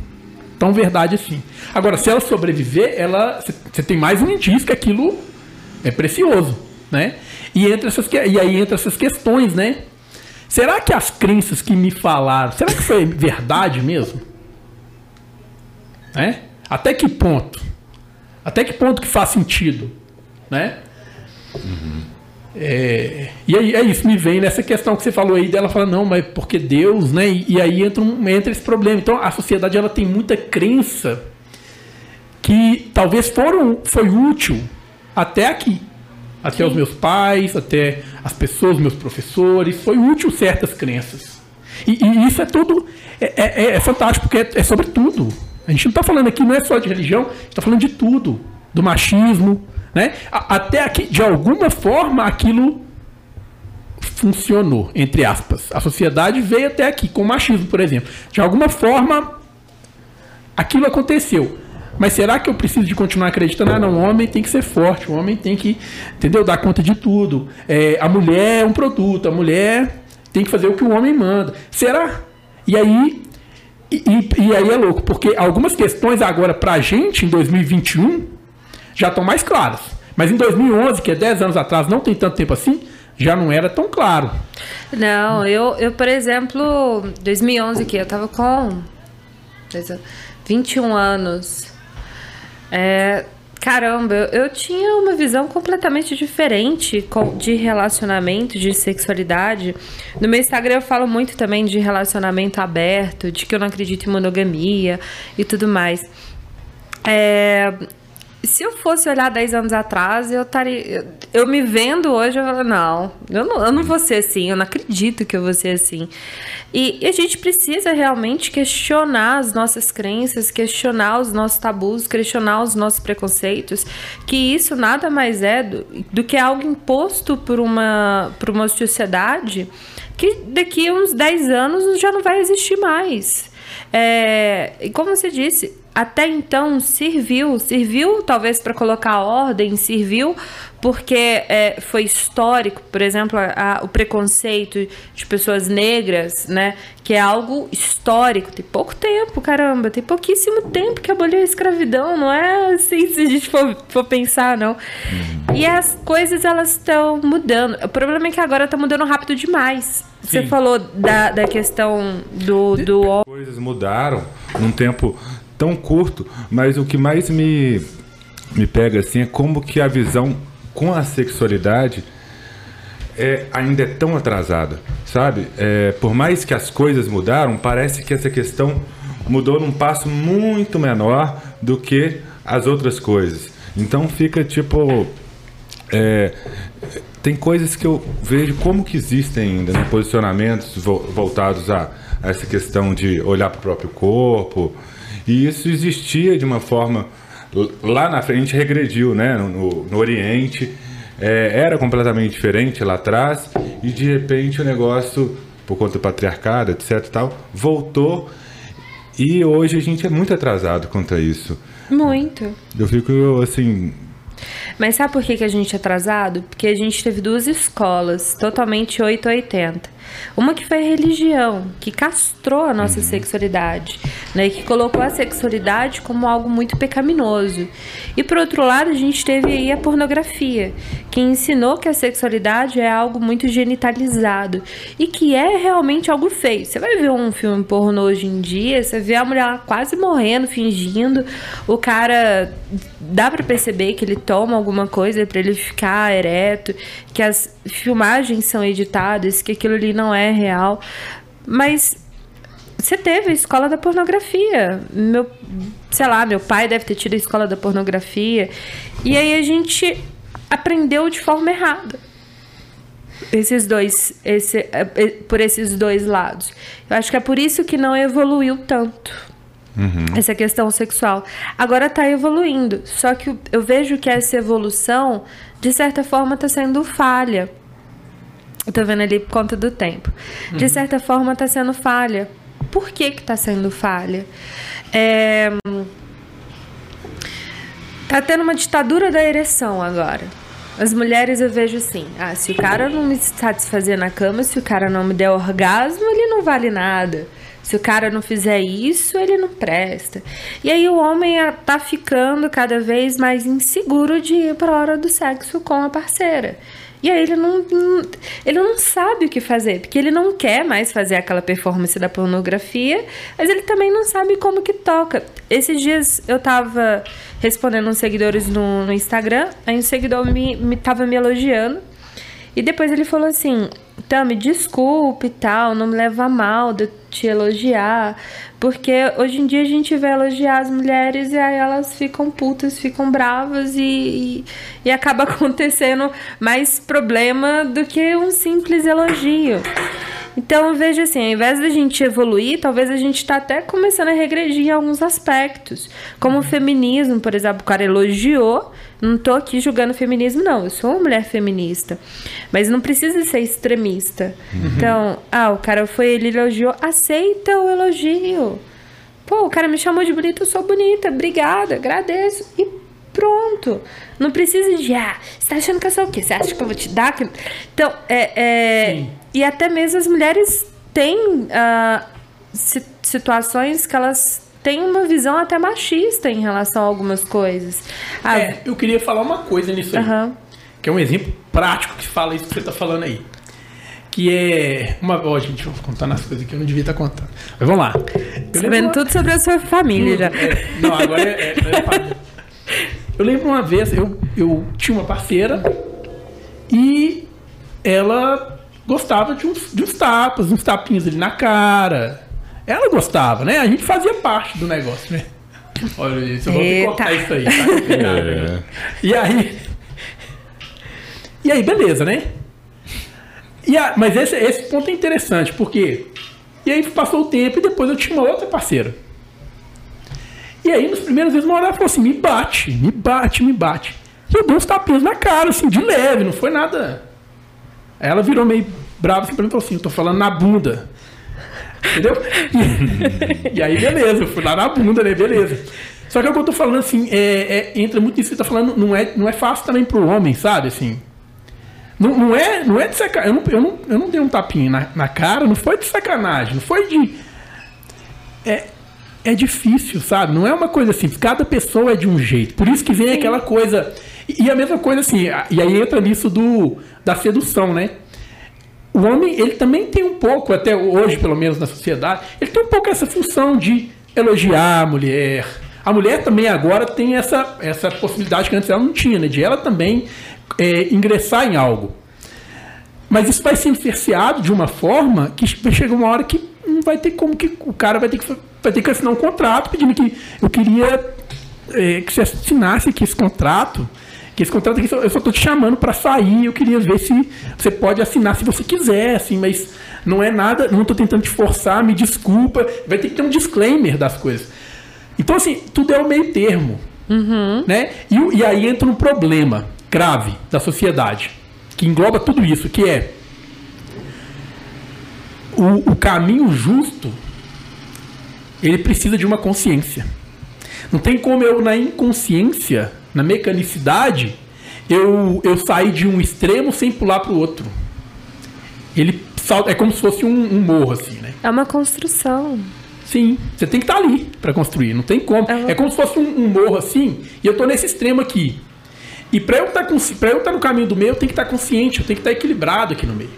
tão verdade assim. Agora, se ela sobreviver, ela você tem mais um indício que aquilo é precioso, né? E entre essas e aí entra essas questões, né? Será que as crenças que me falaram, será que foi verdade mesmo? Né? Até que ponto? Até que ponto que faz sentido, né? Uhum. É, e aí é isso, me vem nessa questão que você falou aí dela fala, não, mas porque Deus, né? E, e aí entra, um, entra esse problema. Então a sociedade ela tem muita crença que talvez foram, foi útil até aqui. Até Sim. os meus pais, até as pessoas, meus professores, foi útil certas crenças. E, e isso é tudo, é, é, é fantástico, porque é, é, sobre tudo. A gente não está falando aqui, não é só de religião, a gente está falando de tudo. Do machismo, né? Até aqui, de alguma forma, aquilo funcionou, entre aspas. A sociedade veio até aqui, com o machismo, por exemplo. De alguma forma, aquilo aconteceu. Mas será que eu preciso de continuar acreditando? Ah, não, o homem tem que ser forte, o homem tem que, entendeu? Dar conta de tudo. É, a mulher é um produto, a mulher tem que fazer o que o homem manda. Será? E aí, e, e aí é louco, porque algumas questões agora pra gente, em 2021, já estão mais claras. Mas em 2011, que é 10 anos atrás, não tem tanto tempo assim, já não era tão claro. Não, eu, eu por exemplo, 2011 que eu tava com 21 anos. É, caramba, eu, eu tinha uma visão completamente diferente de relacionamento, de sexualidade. No meu Instagram eu falo muito também de relacionamento aberto, de que eu não acredito em monogamia e tudo mais. É, se eu fosse olhar 10 anos atrás, eu estaria. Eu me vendo hoje, eu falo, não, eu não, eu não vou ser assim, eu não acredito que eu vou ser assim. E, e, a gente precisa realmente questionar as nossas crenças, questionar os nossos tabus, questionar os nossos preconceitos, que isso nada mais é do, do que algo imposto por uma, por uma sociedade que daqui a uns 10 anos já não vai existir mais. É, e como você disse, até então serviu, serviu talvez para colocar ordem, serviu porque é, foi histórico, por exemplo, a, a, o preconceito de pessoas negras, né, que é algo histórico, tem pouco tempo, caramba, tem pouquíssimo tempo que aboliu a escravidão, não é assim se a gente for, for pensar, não. Uhum. E as coisas elas estão mudando. O problema é que agora está mudando rápido demais. Você Sim. falou da, da questão do, do. Coisas mudaram num tempo tão curto, mas o que mais me, me pega assim é como que a visão com a sexualidade é, ainda é tão atrasada, sabe? É, por mais que as coisas mudaram, parece que essa questão mudou num passo muito menor do que as outras coisas. Então fica tipo. É, tem coisas que eu vejo como que existem ainda, né? posicionamentos voltados a, a essa questão de olhar para o próprio corpo, e isso existia de uma forma. Lá na frente regrediu, né? No, no Oriente. É, era completamente diferente lá atrás. E de repente o negócio, por conta do patriarcado, etc. tal, voltou. E hoje a gente é muito atrasado quanto a isso. Muito. Eu fico assim, mas sabe por que, que a gente é atrasado? Porque a gente teve duas escolas, totalmente 880. Uma que foi a religião, que castrou a nossa uhum. sexualidade, né? Que colocou a sexualidade como algo muito pecaminoso. E por outro lado, a gente teve aí a pornografia, que ensinou que a sexualidade é algo muito genitalizado e que é realmente algo feio. Você vai ver um filme pornô hoje em dia, você vê a mulher quase morrendo, fingindo, o cara dá para perceber que ele toma alguma coisa para ele ficar ereto, que as filmagens são editadas, que aquilo ali não é real. Mas você teve a escola da pornografia. Meu, sei lá, meu pai deve ter tido a escola da pornografia. E aí a gente aprendeu de forma errada. Esses dois, esse, é, é, por esses dois lados. Eu acho que é por isso que não evoluiu tanto. Essa questão sexual. Agora está evoluindo. Só que eu vejo que essa evolução, de certa forma, está sendo falha. Eu tô vendo ali por conta do tempo. De certa forma, está sendo falha. Por que que tá sendo falha? É... Tá tendo uma ditadura da ereção agora. As mulheres eu vejo assim, ah, se o cara não me satisfazer na cama, se o cara não me der orgasmo, ele não vale nada. Se o cara não fizer isso, ele não presta. E aí o homem ah, tá ficando cada vez mais inseguro de ir para a hora do sexo com a parceira. E aí ele não, ele não sabe o que fazer, porque ele não quer mais fazer aquela performance da pornografia, mas ele também não sabe como que toca. Esses dias eu tava respondendo uns seguidores no, no Instagram, aí um seguidor me, me tava me elogiando, e depois ele falou assim: Tami, desculpe e tal, não me leva mal de te elogiar, porque hoje em dia a gente vê elogiar as mulheres e aí elas ficam putas, ficam bravas e, e, e acaba acontecendo mais problema do que um simples elogio. Então eu vejo assim, ao invés da gente evoluir, talvez a gente está até começando a regredir em alguns aspectos. Como o feminismo, por exemplo, o cara elogiou. Não tô aqui julgando feminismo, não. Eu sou uma mulher feminista. Mas não precisa ser extremista. Então, ah, o cara foi, ele elogiou, aceita o elogio. Pô, o cara me chamou de bonita, eu sou bonita, obrigada, agradeço. E pronto. Não precisa de, ah, você tá achando que eu sou o quê? Você acha que eu vou te dar? Então, é. é Sim. E até mesmo as mulheres têm si- situações que elas têm uma visão até machista em relação a algumas coisas. Ah, É, eu queria falar uma coisa nisso aí. aham. Que é um exemplo prático que fala isso que você tá falando aí. Que é. Uma. Ó, gente, eu vou contar nas coisas que eu não devia estar contando. Mas vamos lá. Eu Sabendo tudo sobre a sua família já. É, não, agora é, é, é família. Eu lembro uma vez, eu, eu tinha uma parceira e ela gostava de uns, de uns tapas, uns tapinhos ali na cara. Ela gostava, né? A gente fazia parte do negócio, né? Olha isso, eu vou Eita. cortar isso aí, tá? E aí. E aí, beleza, né? E a- mas esse, esse ponto é interessante, porque. E aí passou o tempo e depois eu tinha uma outra parceira. E aí, nos primeiros vezes, uma hora ela falou assim: me bate, me bate, me bate. E eu dei uns tapinhos na cara, assim, de leve, não foi nada. Aí ela virou meio brava assim e falou assim: eu tô falando na bunda. Entendeu? E, aí, beleza, eu fui lá na bunda, né? Beleza. Só que é o que eu tô falando, assim, é, é- entra muito nisso que você tá falando, não é, não é fácil também pro homem, sabe? Assim. Não, não é, não é de sacanagem. Eu não, eu, não, eu não dei um tapinha na, na cara, não foi de sacanagem, não foi de. É, é difícil, sabe? Não é uma coisa assim. Cada pessoa é de um jeito. Por isso que vem aquela coisa. E, a mesma coisa assim. E aí entra nisso do da sedução, né? O homem, ele também tem um pouco, até hoje, pelo menos na sociedade, ele tem um pouco essa função de elogiar a mulher. A mulher também agora tem essa, essa possibilidade que antes ela não tinha, né? De ela também é, ingressar em algo. Mas isso vai ser cerceado de uma forma que vai chegar uma hora que não vai ter como que o cara vai ter que, vai ter que assinar um contrato pedindo que eu queria é, que você assinasse aqui esse contrato. Que esse contrato aqui, eu só tô te chamando para sair, eu queria ver se você pode assinar se você quiser, assim, mas não é nada, não tô tentando te forçar, me desculpa, vai ter que ter um disclaimer das coisas. Então, assim, tudo é o meio termo. Né? E, e aí entra um problema grave da sociedade, que engloba tudo isso, que é o, o caminho justo, ele precisa de uma consciência. Não tem como eu, na inconsciência, na mecanicidade, eu, eu sair de um extremo sem pular para o outro. Ele salta, é como se fosse um, um morro, assim, né? É uma construção. Sim, você tem que estar ali para construir, não tem como. Aham. É como se fosse um, um morro assim, e eu tô nesse extremo aqui. E para eu estar para eu estar no caminho do meio, eu tenho que estar consciente, eu tenho que estar equilibrado aqui no meio.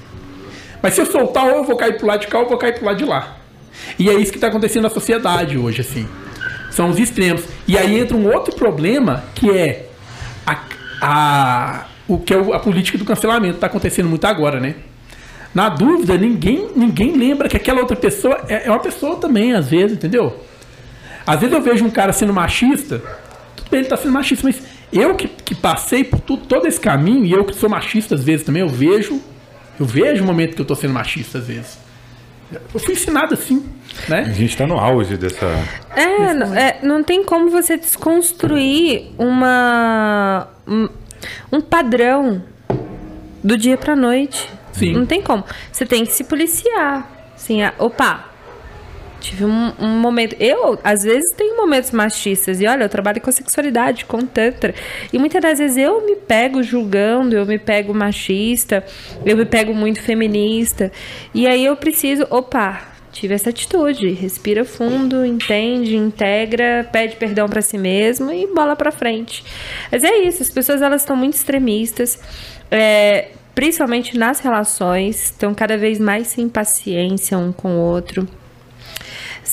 Mas se eu soltar, ou eu vou cair pro lado de cá, ou eu vou cair pro lado de lá. E é isso que está acontecendo na sociedade hoje, assim. São os extremos. E aí entra um outro problema, que é a, a- o que é a política do cancelamento. Está acontecendo muito agora, né? Na dúvida, ninguém, ninguém lembra que aquela outra pessoa é, é uma pessoa também, às vezes, entendeu? Às vezes eu vejo um cara sendo machista, tudo bem, ele tá sendo machista, mas eu que, que passei por todo esse caminho, e eu que sou machista às vezes também, eu vejo, eu vejo o momento que eu tô sendo machista às vezes. Eu fui ensinado assim, né? A gente está no auge dessa. É, não, é, não tem como você desconstruir uma um, um padrão do dia pra noite. Sim. Não tem como. Você tem que se policiar. Assim, opa, tive um, um momento. Eu, às vezes, tenho momentos machistas. E olha, eu trabalho com sexualidade, com Tantra. E muitas das vezes eu me pego julgando, eu me pego machista, eu me pego muito feminista. E aí eu preciso, opa, tive essa atitude. Respira fundo, entende, integra, pede perdão para si mesmo e bola para frente. Mas é isso, as pessoas elas estão muito extremistas. É, principalmente nas relações, estão cada vez mais sem paciência um com o outro.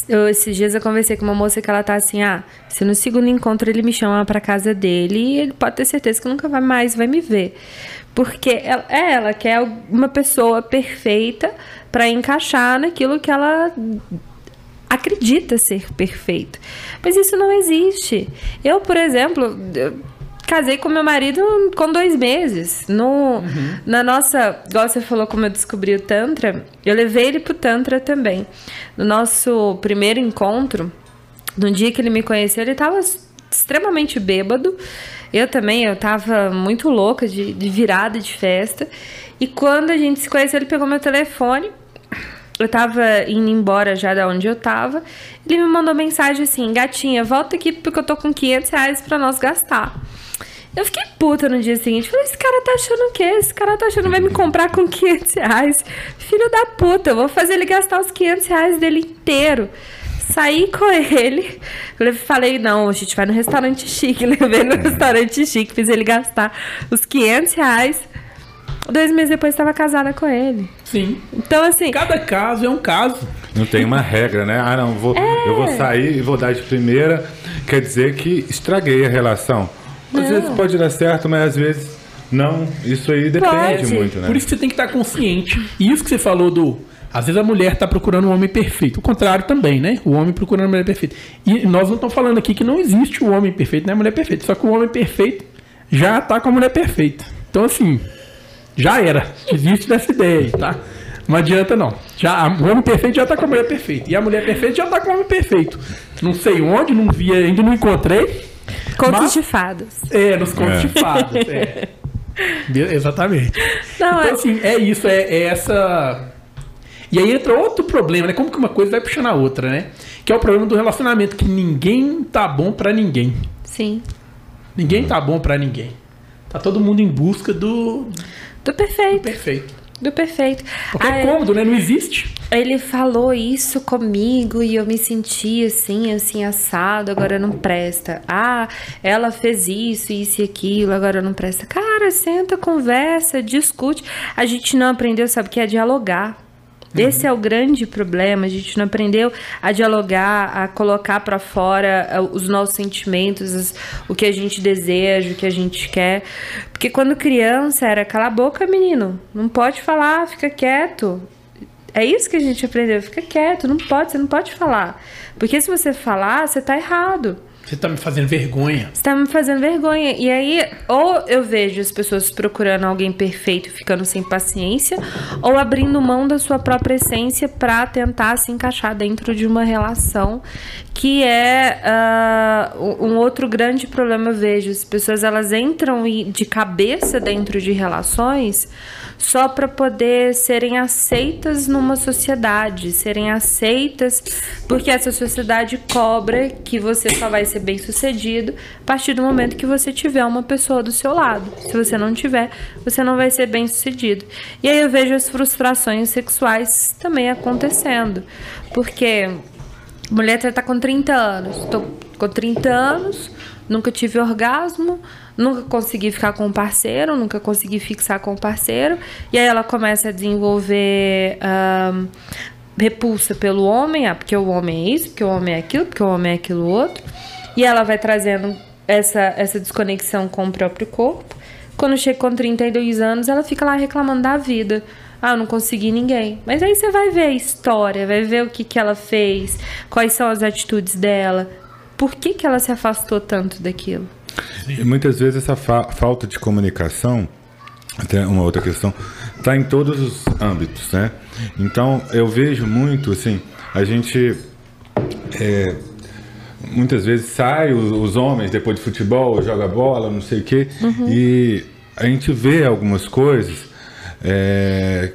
Eu, esses dias eu conversei com uma moça que ela tá assim, ah, se no segundo encontro ele me chama pra casa dele, ele pode ter certeza que nunca vai mais vai me ver. Porque ela, é, ela quer uma pessoa perfeita para encaixar naquilo que ela acredita ser perfeito. Mas isso não existe. Eu, por exemplo, eu casei com meu marido com dois meses. No, uhum. Na nossa. Igual você falou como eu descobri o Tantra, eu levei ele pro Tantra também. No nosso primeiro encontro, no dia que ele me conheceu, ele tava extremamente bêbado. Eu também, eu tava muito louca de, de virada de festa. E quando a gente se conheceu, ele pegou meu telefone. Eu tava indo embora já da onde eu tava. Ele me mandou mensagem assim: Gatinha, volta aqui porque eu tô com 500 reais pra nós gastar. Eu fiquei puta no dia seguinte. Falei, esse cara tá achando o quê? Esse cara tá achando que vai me comprar com 500 reais. Filho da puta, eu vou fazer ele gastar os 500 reais dele inteiro. Saí com ele. Falei, não, a gente vai no restaurante chique. Levei no restaurante chique, fiz ele gastar os 500 reais. Dois meses depois estava casada com ele. Sim. Então, assim. Cada caso é um caso. Não tem uma regra, né? Ah, não, vou, é... eu vou sair e vou dar de primeira. Quer dizer que estraguei a relação. Às vezes pode dar certo, mas às vezes não. Isso aí depende pode. muito, né? Por isso que você tem que estar consciente. E isso que você falou do. Às vezes a mulher está procurando um homem perfeito. O contrário também, né? O homem procurando uma mulher perfeita. E nós não estamos falando aqui que não existe o homem perfeito, nem a mulher perfeita. Só que o homem perfeito já está com a mulher perfeita. Então, assim, já era. Existe dessa ideia aí, tá? Não adianta não. Já, o homem perfeito já está com a mulher perfeita. E a mulher perfeita já está com o homem perfeito. Não sei onde, não vi, ainda não encontrei. Contos Mas, de fadas. É, nos contos é. de fadas. É. Exatamente. Não, então, é... assim, é isso, é, é, essa. E aí entra outro problema, né? Como que uma coisa vai puxando a outra, né? Que é o problema do relacionamento, que ninguém tá bom para ninguém. Sim. Ninguém tá bom para ninguém. Tá todo mundo em busca do. Do perfeito. Do perfeito do perfeito. Porque é cômodo, né? Não existe. Ele falou isso comigo e eu me senti assim, assim, assado, agora não presta. Ah, ela fez isso, isso e aquilo, agora não presta. Cara, senta, conversa, discute. A gente não aprendeu, sabe o que é dialogar. Uhum. Esse é o grande problema. A gente não aprendeu a dialogar, a colocar para fora eh, os nossos sentimentos, o que a gente deseja, o que a gente quer. Porque quando criança era cala a boca, menino, não pode falar, fica quieto. É isso que a gente aprendeu, fica quieto, não pode, você não pode falar. Porque se você falar, você tá errado. Você tá me fazendo vergonha. Você tá me fazendo vergonha. E aí, ou eu vejo as pessoas procurando alguém perfeito, ficando sem paciência, ou abrindo mão da sua própria essência para tentar se encaixar dentro de uma relação, que é uh, um outro grande problema eu vejo. As pessoas elas entram de cabeça dentro de relações só para poder serem aceitas numa sociedade, serem aceitas porque essa sociedade cobra que você só vai ser bem sucedido a partir do momento que você tiver uma pessoa do seu lado. Se você não tiver, você não vai ser bem sucedido. E aí eu vejo as frustrações sexuais também acontecendo, porque mulher tá com 30 anos, tô com 30 anos, nunca tive orgasmo, nunca consegui ficar com o parceiro, nunca consegui fixar com o parceiro, e aí ela começa a desenvolver um, repulsa pelo homem, ah, porque o homem é isso, porque o homem é aquilo, porque o homem é aquilo outro, e ela vai trazendo essa, essa desconexão com o próprio corpo. Quando chega com 32 anos, ela fica lá reclamando da vida. Ah, eu não consegui ninguém. Mas aí você vai ver a história, vai ver o que, que ela fez, quais são as atitudes dela, por que, que ela se afastou tanto daquilo. E muitas vezes essa fa falta de comunicação até uma outra questão, está em todos os âmbitos, né? Então eu vejo muito assim, a gente é, muitas vezes sai os, os, homens depois de futebol, joga bola, não sei o quê, uhum. e a gente vê algumas coisas é,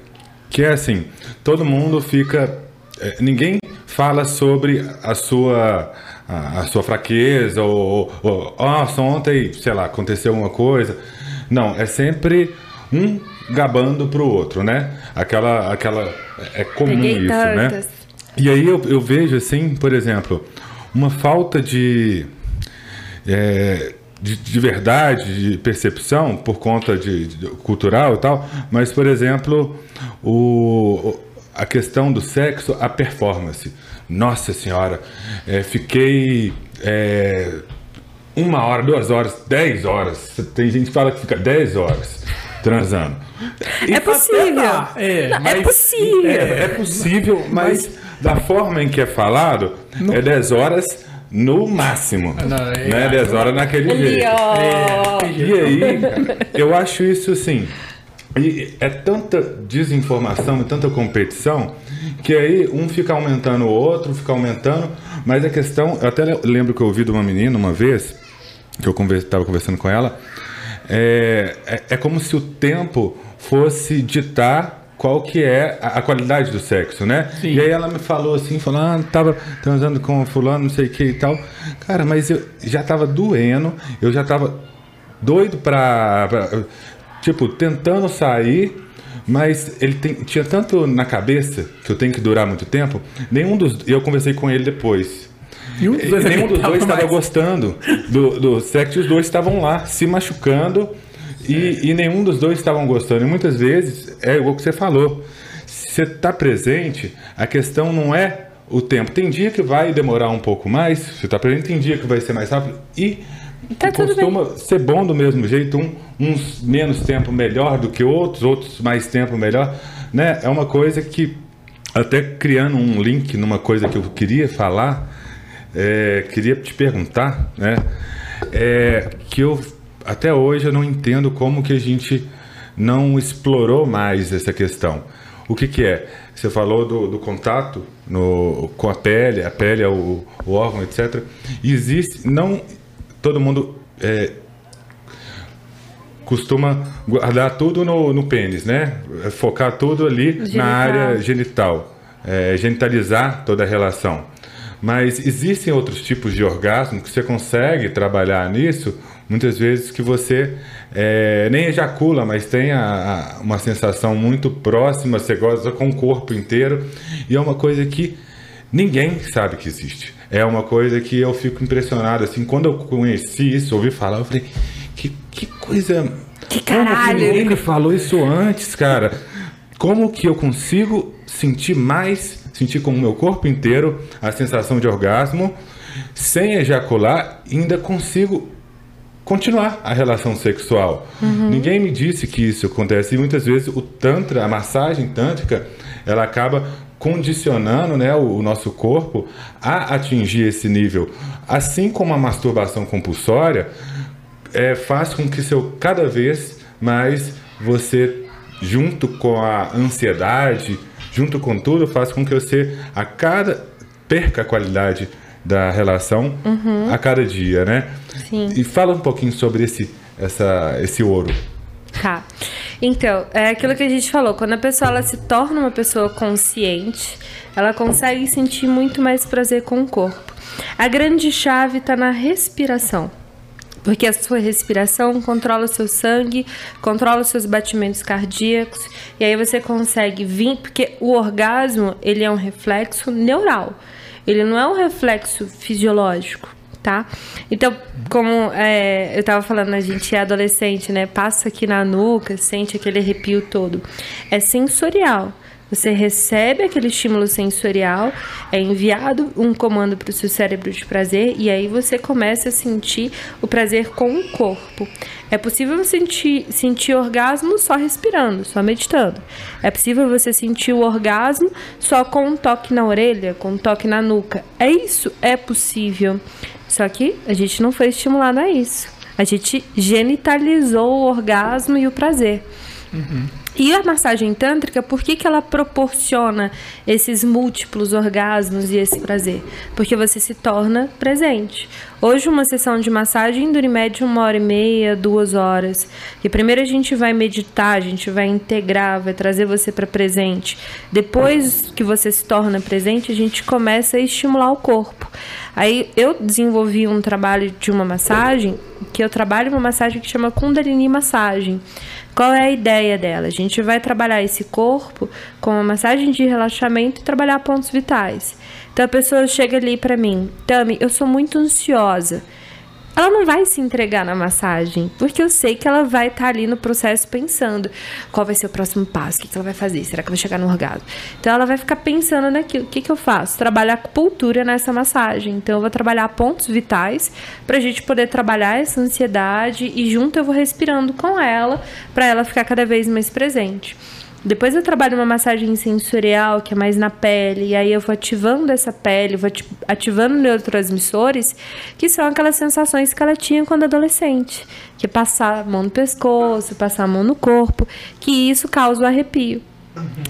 que é assim, todo mundo fica, é, ninguém fala sobre a sua a, a sua fraqueza ou, ou oh, ontem, sei lá, aconteceu alguma coisa. Não, é sempre um gabando pro outro, né? Aquela, aquela é comum Peguei isso, né? tantas. né? E aí eu, eu vejo assim, por exemplo, uma falta de, é, de, de, verdade, de percepção por conta de, de, cultural e tal, mas por exemplo, o, a questão do sexo, a performance. Nossa senhora, é, fiquei é, uma hora, duas horas, dez horas. Tem gente que fala que fica dez horas transando. é possível. É, Não, é mas, é possível. É, é possível, mas, da forma em que é falado, no... é 10 horas no máximo. Não, é, né? 10 horas naquele jeito. É, e aí, eu acho isso assim. E é tanta desinformação e tanta competição que aí um fica aumentando o outro, fica aumentando. Mas a questão, eu até lembro que eu ouvi de uma menina uma vez, que eu estava conversando com ela, é, é, é, como se o tempo fosse ditar qual que é a, a qualidade do sexo, né? Sim. E aí ela me falou assim, falando, ah, tava transando com fulano, não sei o que e tal. Cara, mas eu já tava doendo, eu já tava doido pra, pra tipo, tentando sair, mas ele tem, tinha tanto na cabeça que eu tenho que durar muito tempo. Nenhum dos. E eu conversei com ele depois. E um nenhum dos dois estava gostando do, do sexo, os dois estavam lá se machucando e, e nenhum dos dois estavam gostando. E muitas vezes é o que você falou. Se você está presente, a questão não é o tempo. Tem dia que vai demorar um pouco mais, você está presente, tem dia que vai ser mais rápido e tá costuma ser bom do mesmo jeito. Um, uns menos tempo melhor do que outros, outros mais tempo melhor. Né? É uma coisa que, até criando um link numa coisa que eu queria falar, é, queria te perguntar, né? É, que eu até hoje eu não entendo como que a gente não explorou mais essa questão. O que, que é? Você falou do, do contato no, com a pele, a pele é o, o órgão, etc. Existe, não todo mundo é, costuma guardar tudo no, no pênis, né? Focar tudo ali genital. na área genital, é, genitalizar toda a relação. Mas existem outros tipos de orgasmo que você consegue trabalhar nisso, muitas vezes que você é, nem ejacula, mas tem a, a, uma sensação muito próxima, você goza com o corpo inteiro, e é uma coisa que ninguém sabe que existe. É uma coisa que eu fico impressionado, assim, quando eu conheci isso, ouvi falar, eu falei, que, que coisa... Que caralho! Como que ninguém me falou isso antes, cara? Como que eu consigo sentir mais sentir com o meu corpo inteiro a sensação de orgasmo, sem ejacular, ainda consigo continuar a relação sexual. Uhum. Ninguém me disse que isso acontece e muitas vezes o tantra, a massagem tântrica, ela acaba condicionando né, o, o, nosso corpo a atingir esse nível. Assim como a masturbação compulsória é, faz com que seu cada vez mais você junto com a ansiedade, junto com tudo, faz com que você a cada perca a qualidade da relação uhum. a cada dia, né? Sim. E fala um pouquinho sobre esse, essa, esse ouro. Tá. Então, é aquilo que a gente falou, quando a pessoa ela se torna uma pessoa consciente, ela consegue sentir muito mais prazer com o corpo. A grande chave está na respiração. Porque a sua respiração controla o seu sangue, controla os seus batimentos cardíacos, e aí você consegue vir, porque o orgasmo, ele é um reflexo neural. Ele não é um reflexo fisiológico, tá? Então, como é, eu tava falando, a gente é adolescente, né? Passa aqui na nuca, sente aquele arrepio todo. É sensorial. Você recebe aquele estímulo sensorial, é enviado um comando para o seu cérebro de prazer e aí você começa a sentir o prazer com o corpo. É possível sentir, sentir orgasmo só respirando, só meditando. É possível você sentir o orgasmo só com um toque na orelha, com um toque na nuca. É isso, é possível. Só que a gente não foi estimulado a isso. A gente genitalizou o orgasmo e o prazer. Uhum. E a massagem tântrica, por que, que ela proporciona esses múltiplos orgasmos e esse prazer? Porque você se torna presente. Hoje, uma sessão de massagem dura em média uma hora e meia, duas horas. E primeiro a gente vai meditar, a gente vai integrar, vai trazer você para presente. Depois que você se torna presente, a gente começa a estimular o corpo. Aí eu desenvolvi um trabalho de uma massagem, que eu trabalho uma massagem que chama Kundalini Massagem. Qual é a ideia dela? A gente vai trabalhar esse corpo com uma massagem de relaxamento e trabalhar pontos vitais. Então a pessoa chega ali para mim, Tami, eu sou muito ansiosa ela não vai se entregar na massagem, porque eu sei que ela vai estar tá ali no processo pensando qual vai ser o próximo passo, o que, que ela vai fazer, será que vai chegar no orgasmo? Então ela vai ficar pensando naquilo. O que, que eu faço? Trabalhar acupuntura nessa massagem. Então eu vou trabalhar pontos vitais para a gente poder trabalhar essa ansiedade e junto eu vou respirando com ela para ela ficar cada vez mais presente. Depois eu trabalho uma massagem sensorial, que é mais na pele, e aí eu vou ativando essa pele, vou ativando neurotransmissores, que são aquelas sensações que ela tinha quando adolescente, que é passar a mão no pescoço, passar a mão no corpo, que isso causa o arrepio.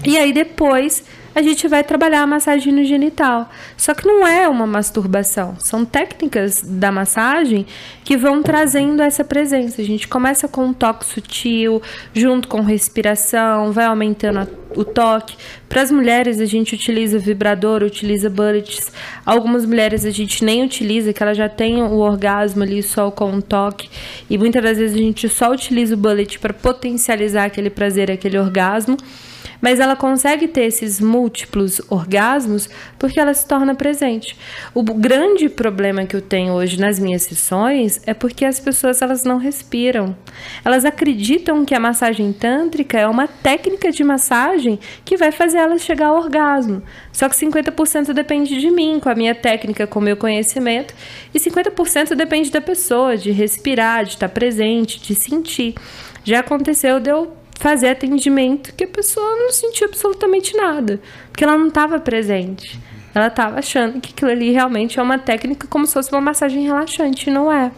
E aí depois a gente vai trabalhar a massagem no genital. Só que não é uma masturbação, são técnicas da massagem que vão trazendo essa presença. A gente começa com um toque sutil, junto com respiração, vai aumentando o toque. Para as mulheres, a gente utiliza vibrador, utiliza bullets. Algumas mulheres a gente nem utiliza, que ela já tem o orgasmo ali só com um toque. E muitas das vezes a gente só utiliza o bullet para potencializar aquele prazer, aquele orgasmo mas ela consegue ter esses múltiplos orgasmos porque ela se torna presente. O grande problema que eu tenho hoje nas minhas sessões é porque as pessoas elas não respiram. Elas acreditam que a massagem tântrica é uma técnica de massagem que vai fazer elas chegar ao orgasmo. Só que 50% depende de mim, com a minha técnica, com o meu conhecimento, e 50% depende da pessoa, de respirar, de estar presente, de sentir. Já aconteceu de eu fazer atendimento que a pessoa não sentiu absolutamente nada, porque ela não estava presente. Ela estava achando que aquilo ali realmente é uma técnica como se fosse uma massagem relaxante, não é.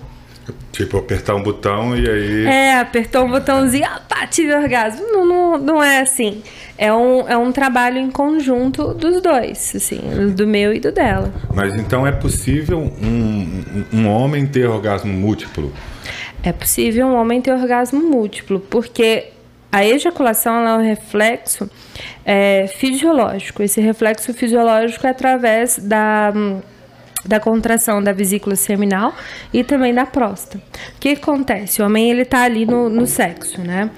Tipo, apertar um botão e aí. É, apertou um botãozinho, ah, tive orgasmo. Não, não, não é assim. É um, é um trabalho em conjunto dos dois, assim, do meu e do dela. Mas então é possível um, um homem ter orgasmo múltiplo? É possível um homem ter orgasmo múltiplo, porque a ejaculação é um reflexo é, fisiológico. Esse reflexo fisiológico é através da, da contração da vesícula seminal e também da próstata. O que acontece? O homem ele tá ali no, no sexo, né?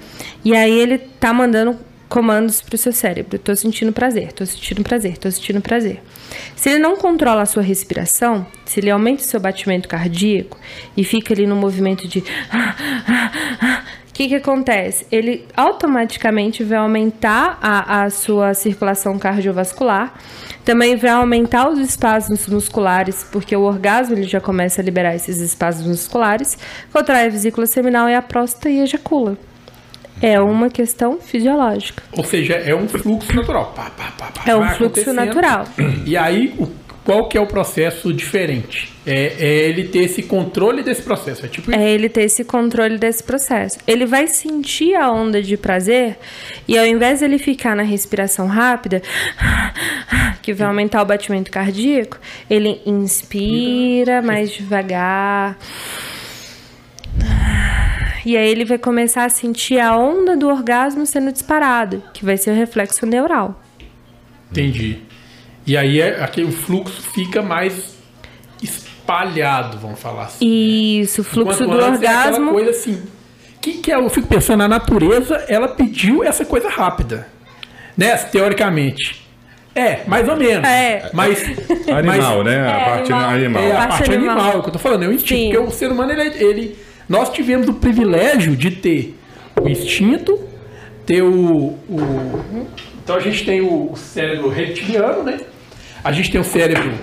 E aí ele tá mandando comandos para o seu cérebro. Estou sentindo prazer, estou sentindo prazer, estou sentindo prazer. Se ele não controla a sua respiração, se ele aumenta o seu batimento cardíaco e fica ali no movimento de que, que acontece? Ele automaticamente vai aumentar a, a sua circulação cardiovascular, também vai aumentar os espasmos musculares, porque o orgasmo ele já começa a liberar esses espasmos musculares, contrai a vesícula seminal e a próstata e ejacula. É uma questão fisiológica. Ou seja, é um fluxo natural. Pá, pá, pá, é um fluxo natural. E aí, o qual que é o processo diferente? É, é, ele ter esse controle desse processo. É, tipo... é ele ter esse controle desse processo. Ele vai sentir a onda de prazer e ao invés de ele ficar na respiração rápida, que vai aumentar o batimento cardíaco, ele inspira mais devagar. E aí ele vai começar a sentir a onda do orgasmo sendo disparada, que vai ser o reflexo neural. Entendi. E aí é, aquele fluxo fica mais espalhado, vamos falar assim. Né? Isso, o fluxo Enquanto do orgasmo. É coisa assim. Que, que é, eu fico pensando, a natureza, ela pediu essa coisa rápida. Né? Teoricamente. É, mais ou menos. É. Mas, animal, mas, né? A é, parte animal. animal. É, a parte animal. animal, que eu tô falando, é o instinto. Sim. Porque o ser humano, ele, é, ele, Nós tivemos o privilégio de ter o instinto, ter o. o então a gente tem o cérebro reptiliano, né? A gente tem o cérebro,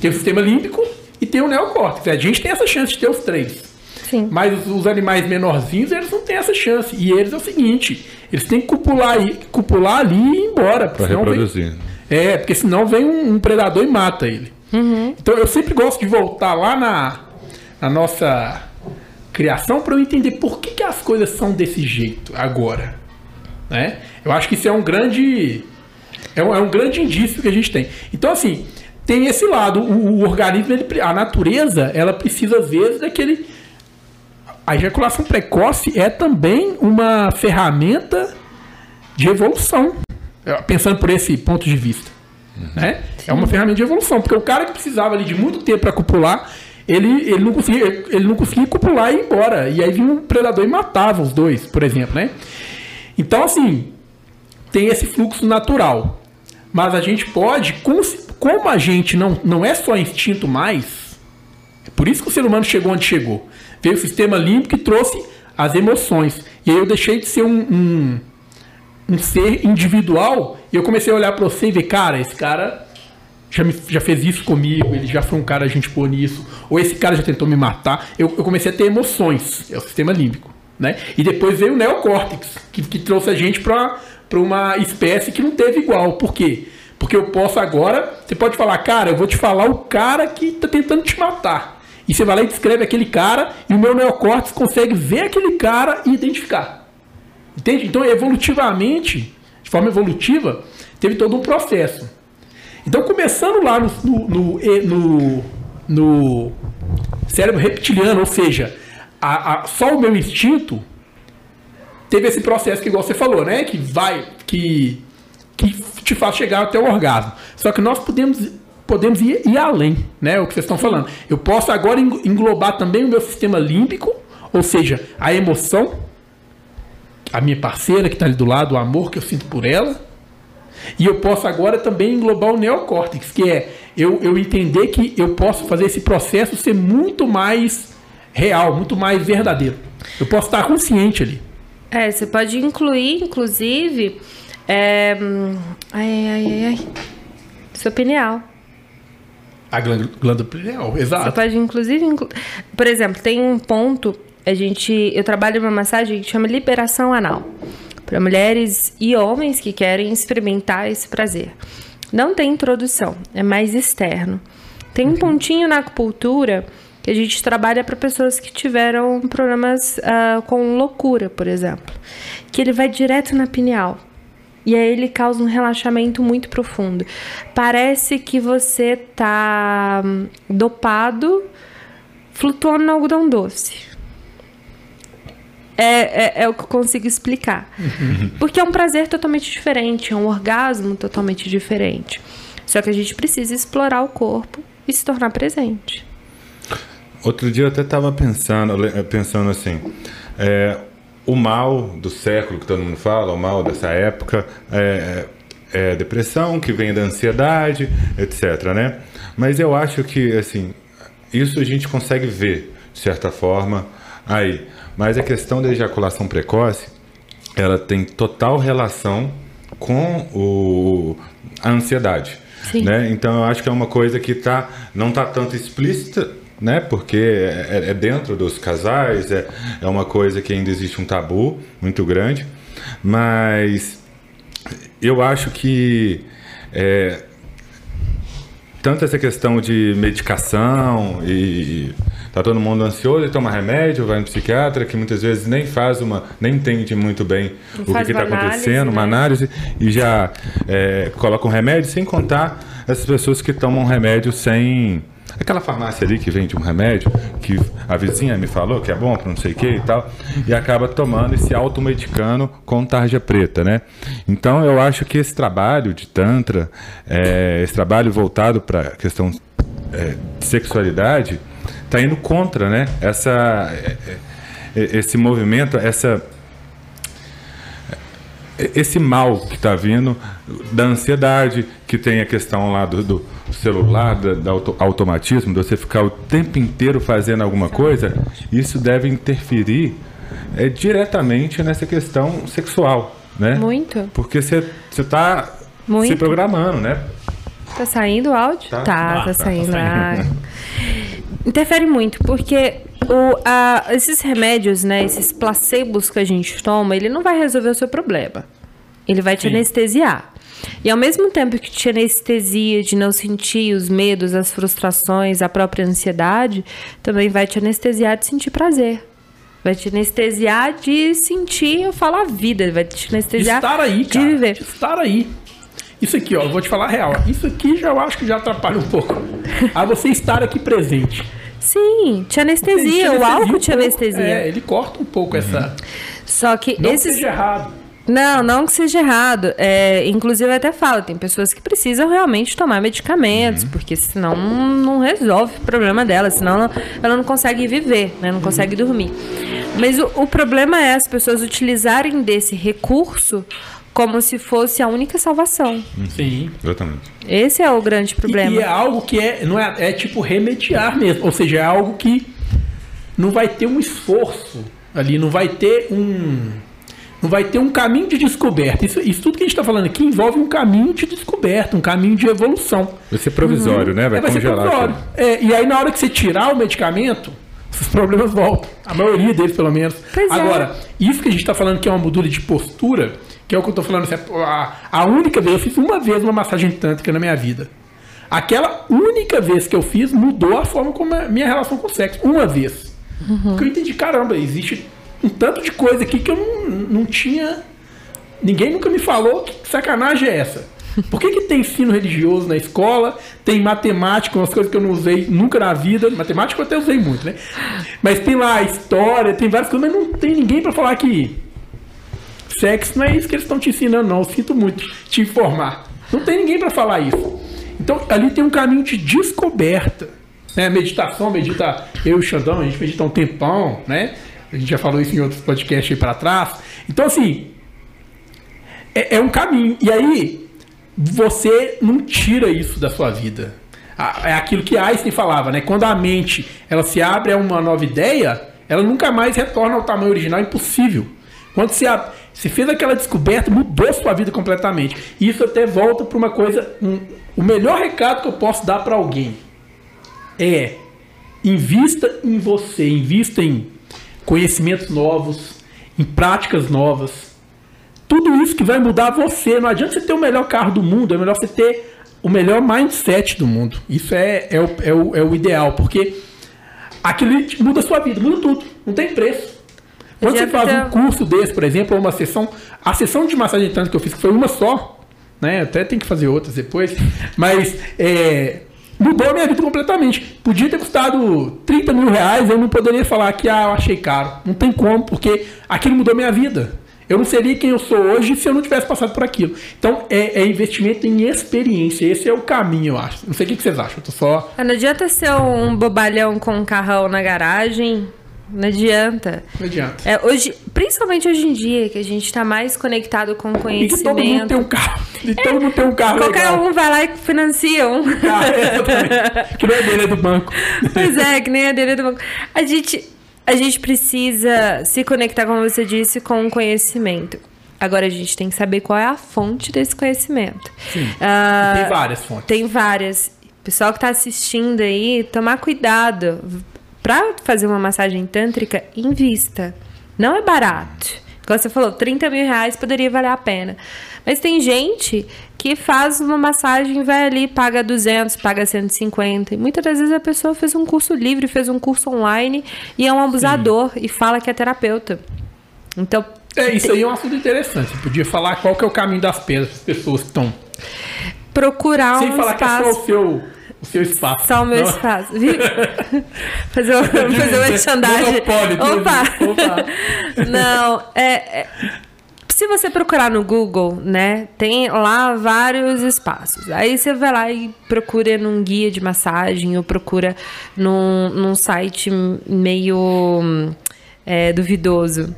tem o sistema límbico e tem o neocórtex. A gente tem essa chance de ter os três. Sim. Mas os, os, animais menorzinhos, eles não têm essa chance. E eles é o seguinte, eles têm que copular, aí, copular ali e ir embora. Para reproduzir. Vem, é, porque senão vem um, um predador e mata ele. Uhum. Então eu sempre gosto de voltar lá na, na nossa criação para eu entender por que, que as coisas são desse jeito agora. Né? Eu acho que isso é um grande. É um, é um grande indício que a gente tem. Então, assim, tem esse lado. O, o organismo, ele, a natureza, ela precisa, às vezes, daquele. A ejaculação precoce é também uma ferramenta de evolução. Pensando por esse ponto de vista. Né? É uma ferramenta de evolução. Porque o cara que precisava ali de muito tempo para copular, ele, ele, não conseguia, ele não conseguia copular e ir embora. E aí vinha um predador e matava os dois, por exemplo. Né? Então, assim, tem esse fluxo natural. Mas a gente pode, como a gente não, não é só instinto mais, é por isso que o ser humano chegou onde chegou. Veio o sistema límbico que trouxe as emoções. E aí eu deixei de ser um, um, um ser individual e eu comecei a olhar para você e ver, cara, esse cara já, me, já fez isso comigo, ele já foi um cara a gente pôr nisso, ou esse cara já tentou me matar. Eu, eu comecei a ter emoções, é o sistema límbico. Né? E depois veio o neocórtex, que, que trouxe a gente para uma espécie que não teve igual. Por quê? Porque eu posso agora, você pode falar, cara, eu vou te falar o cara que está tentando te matar. E você vai lá e descreve aquele cara, e o meu neocórtex consegue ver aquele cara e identificar. Entende? Então, evolutivamente, de forma evolutiva, teve todo um processo. Então, começando lá no, no, no, no cérebro reptiliano, ou seja, a, a, só o meu instinto teve esse processo que igual você falou, né? Que vai, que, que te faz chegar até o orgasmo. Só que nós podemos, podemos ir, ir além, né? O que vocês estão falando. Eu posso agora englobar também o meu sistema límbico, ou seja, a emoção, a minha parceira que está ali do lado, o amor que eu sinto por ela. E eu posso agora também englobar o neocórtex, que é eu, eu entender que eu posso fazer esse processo ser muito mais real, muito mais verdadeiro. Eu posso estar consciente ali. É, você pode incluir, inclusive, é... ai, ai, ai, ai, seu pineal. A glândula pineal, exato. Você pode, inclusive, inclu... por exemplo, tem um ponto, a gente, eu trabalho uma massagem que chama liberação anal para mulheres e homens que querem experimentar esse prazer. Não tem introdução, é mais externo. Tem um pontinho na acupuntura que a gente trabalha para pessoas que tiveram problemas uh, com loucura, por exemplo, que ele vai direto na pineal. E aí ele causa um relaxamento muito profundo. Parece que você tá hum, dopado, flutuando no algodão doce. É, é, é, o que eu consigo explicar. Porque é um prazer totalmente diferente, é um orgasmo totalmente diferente. Só que a gente precisa explorar o corpo e se tornar presente. Outro dia eu até estava pensando, pensando assim, é, o mal do século que todo mundo fala, o mal dessa época é, é depressão que vem da ansiedade, etc, né? Mas eu acho que assim, isso a gente consegue ver de certa forma aí. Mas a questão da ejaculação precoce, ela tem total relação com o, a ansiedade. Né? Então eu acho que é uma coisa que tá, não está tanto explícita né? Porque é, é, dentro dos casais, é, é uma coisa que ainda existe um tabu muito grande, mas eu acho que é, tanto essa questão de medicação e tá todo mundo ansioso e toma remédio, vai no psiquiatra que muitas vezes nem faz uma, nem entende muito bem Não o que está acontecendo, uma né? análise e já é, coloca um remédio, sem contar essas pessoas que tomam remédio sem Aquela farmácia ali que vende um remédio, que a vizinha me falou que é bom para não sei o que e tal, e acaba tomando esse automedicando com tarja preta, né? Então eu acho que esse trabalho de Tantra, é, esse trabalho voltado para a questão é, de sexualidade, está indo contra, né? Essa, é, é, esse movimento, essa esse mal que está vindo da ansiedade, que tem a questão lá do, do celular, do, do auto, automatismo, de você ficar o tempo inteiro fazendo alguma coisa, isso deve interferir é, diretamente nessa questão sexual, né? Muito. Porque você está se programando, né? Tá saindo o áudio? Tá, tá, ah, tá, saindo. Tá saindo. Ah. Interfere muito, porque o, a, esses remédios, né, esses placebos que a gente toma, ele não vai resolver o seu problema. Ele vai te Sim. anestesiar. E ao mesmo tempo que te anestesia de não sentir os medos, as frustrações, a própria ansiedade, também vai te anestesiar de sentir prazer. Vai te anestesiar de sentir, eu falo a vida, vai te anestesiar Estar aí, de cara. viver. Estar aí. Isso aqui, ó, eu vou te falar a real. Isso aqui já eu acho que já atrapalha um pouco. A você estar aqui presente. Sim, te anestesia, Ele o álcool um te pouco, anestesia. É, ele corta um pouco essa. Só que Não que esses. seja errado. Não, não que seja errado. É, inclusive, eu até falo, tem pessoas que precisam realmente tomar medicamentos, porque senão não resolve o problema dela, senão ela, ela não consegue viver, né? Não consegue dormir. Mas o, o problema é as pessoas utilizarem desse recurso como se fosse a única salvação. Sim. Exatamente. Esse é o grande E, problema. e é algo que é, não é, é tipo remediar mesmo. Ou seja, é algo que não vai ter um esforço ali, não vai ter um. Não vai ter um caminho de descoberta. Isso, isso tudo que a gente está falando aqui envolve um caminho de descoberta, um caminho de evolução. Vai ser provisório, né? Vai, É, vai ser congelar. provisório. É, e aí, na hora que você tirar o medicamento, os problemas voltam. A maioria deles, pelo menos. Pois é. Agora, isso que a gente está falando que é uma mudança de postura, que é o que eu estou falando, a, a única vez, eu fiz uma vez uma massagem tântrica na minha vida. Aquela única vez que eu fiz mudou a forma como a minha relação com o sexo. Uma vez. Porque eu entendi, caramba, existe um tanto de coisa aqui que eu não, não tinha. Ninguém nunca me falou que sacanagem é essa. Por que, que tem ensino religioso na escola? Tem matemática, umas coisas que eu não usei nunca na vida. Matemática eu até usei muito, né? Mas tem lá história, tem várias coisas, mas não tem ninguém pra falar que sexo não é isso que eles estão te ensinando, não. Eu sinto muito te informar. Não tem ninguém pra falar isso. Então ali tem um caminho de descoberta. Né? Meditação, medita eu e o Xandão, a gente medita um tempão, né? A gente já falou isso em outros podcasts aí pra trás. Então, assim, é, é um caminho. E aí, você não tira isso da sua vida. É aquilo que Einstein falava, né? Quando a mente ela se abre a uma nova ideia, ela nunca mais retorna ao tamanho original, é impossível. Quando você, você fez aquela descoberta, mudou sua vida completamente. E isso até volta para uma coisa. um- o melhor recado que eu posso dar para alguém é invista em você, invista em conhecimentos novos, em práticas novas. Tudo isso que vai mudar você. Não adianta você ter o melhor carro do mundo, é melhor você ter o melhor mindset do mundo. Isso é, é, o, é, o, é o ideal, porque aquilo muda a sua vida, muda tudo. Não tem preço. Quando você faz um curso desse, por exemplo, ou uma sessão, a sessão de massagem tanto que eu fiz, que foi uma só, né? Até tem que fazer outras depois, mas é, mudou minha vida completamente. Podia ter custado 30 mil reais, eu não poderia falar que ah, eu achei caro. Não tem como, porque aquilo mudou minha vida. Eu não seria quem eu sou hoje se eu não tivesse passado por aquilo. Então, é, é investimento em experiência. Esse é o caminho, eu acho. Não sei o que que vocês acham. Eu tô só. Ah, Não adianta ser um bobalhão com um carrão na garagem. Não adianta. Não adianta. É, hoje, principalmente hoje em dia, que a gente tá mais conectado com E que todo mundo conhecimento. tem um carro. E todo mundo tem um carro Qualquer legal. um vai lá e financia um. Ah, é, que não é dele, é do banco. Pois é, que nem a dele do banco. A gente, a gente precisa se conectar, como você disse, com o conhecimento. Agora a gente tem que saber qual é a fonte desse conhecimento. Sim. Ah, Tem várias fontes. Tem várias. Pessoal que tá assistindo aí, tomar cuidado. Pra fazer uma massagem tântrica, invista. Não é barato. Como você falou, 30 mil reais poderia valer a pena. Mas tem gente que faz uma massagem, vai ali, paga 200, paga 150. E muitas das vezes a pessoa fez um curso livre, fez um curso online e é um abusador e fala que é terapeuta. Então, É, isso aí é um assunto interessante. Você podia falar qual que é o caminho das pedras para as pessoas que estão. procurar Sem um falar que é espaço. só o seu, o seu espaço. Só o meu Não. espaço. fazer o, fazer o merchandising. Opa! opa. Não, é, é- Se você procurar no Google, né, tem lá vários espaços. Aí você vai lá e procura num guia de massagem ou procura num, num site meio é, duvidoso.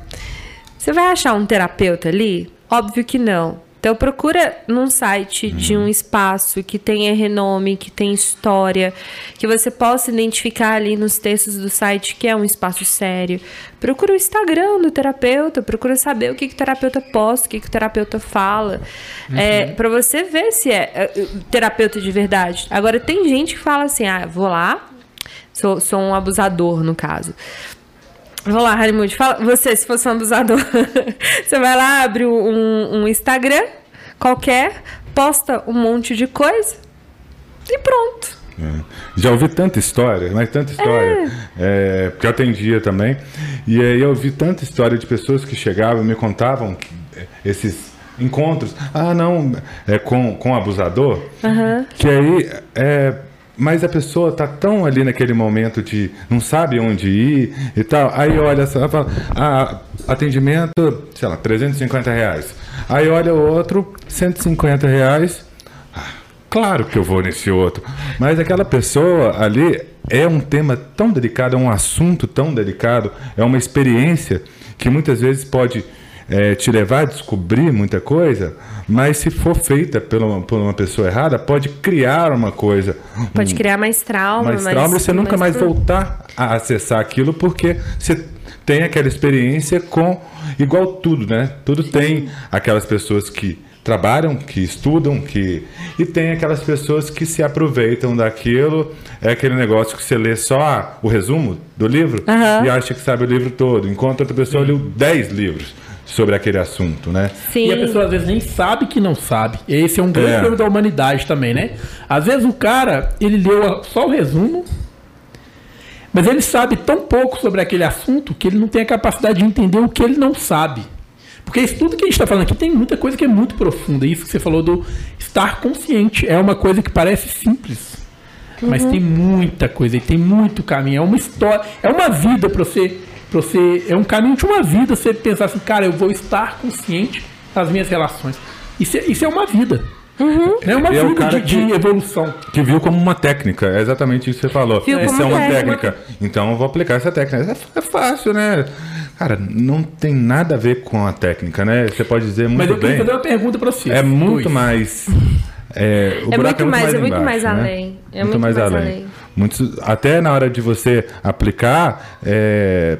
Você vai achar um terapeuta ali? Óbvio que não. Então procura num site de um espaço que tenha renome, que tenha história, que você possa identificar ali nos textos do site que é um espaço sério. Procura o Instagram do terapeuta, procura saber o que, que o terapeuta posta, o que, que o terapeuta fala, é, para você ver se é, é, terapeuta de verdade. Agora tem gente que fala assim, ah, vou lá, sou, sou um abusador no caso. Vou lá, Raimundo, fala. Você, se fosse um abusador, você vai lá, abre um, um Instagram qualquer, posta um monte de coisa e pronto. É. já ouvi tanta história, mas tanta história, é. porque eu atendia também, e aí eu ouvi tanta história de pessoas que chegavam e me contavam esses encontros, ah não, é com, com abusador, que aí é, mas a pessoa tá tão ali naquele momento de não sabe onde ir e tal. Aí olha fala, ah, atendimento, sei lá, 350 reais. Aí olha o outro, 150 reais. Ah, claro que eu vou nesse outro. Mas aquela pessoa ali é um tema tão delicado, é um assunto tão delicado, é uma experiência que muitas vezes pode é, te levar a descobrir muita coisa, mas se for feita por uma, por uma pessoa errada, pode criar uma coisa. Pode um, criar mais trauma. mais trauma e você nunca mais pro- voltar a acessar aquilo porque você tem aquela experiência com igual tudo, né? Tudo tem aquelas pessoas que trabalham, que estudam, que e tem aquelas pessoas que se aproveitam daquilo. É aquele negócio que você lê só ah, o resumo do livro e acha que sabe o livro todo, enquanto outra pessoa leu 10 livros sobre aquele assunto, né? Sim. E a pessoa às vezes nem sabe que não sabe. Esse é um grande É. problema da humanidade também, né? Às vezes o cara, ele leu só o resumo, mas ele sabe tão pouco sobre aquele assunto que ele não tem a capacidade de entender o que ele não sabe. Porque isso tudo que a gente está falando aqui tem muita coisa que é muito profunda. Isso que você falou do estar consciente é uma coisa que parece simples. Mas tem muita coisa e tem muito caminho. É uma história, é uma vida para você, pra você. É um caminho de uma vida você pensar assim, cara, eu vou estar consciente das minhas relações. Isso é, isso é uma vida. É uma é vida cara de, de evolução. Que viu como uma técnica, é exatamente isso que você falou. Viu Isso como é uma técnica. técnica. Então eu vou aplicar essa técnica. É, é fácil, né? Cara, não tem nada a ver com a técnica, né? Você pode dizer Mas muito eu queria bem. fazer uma pergunta para você. É muito mais. É, o É buraco muito mais- é muito embaixo, mais né? além. É muito mais além. Muitos- até na hora de você aplicar, é,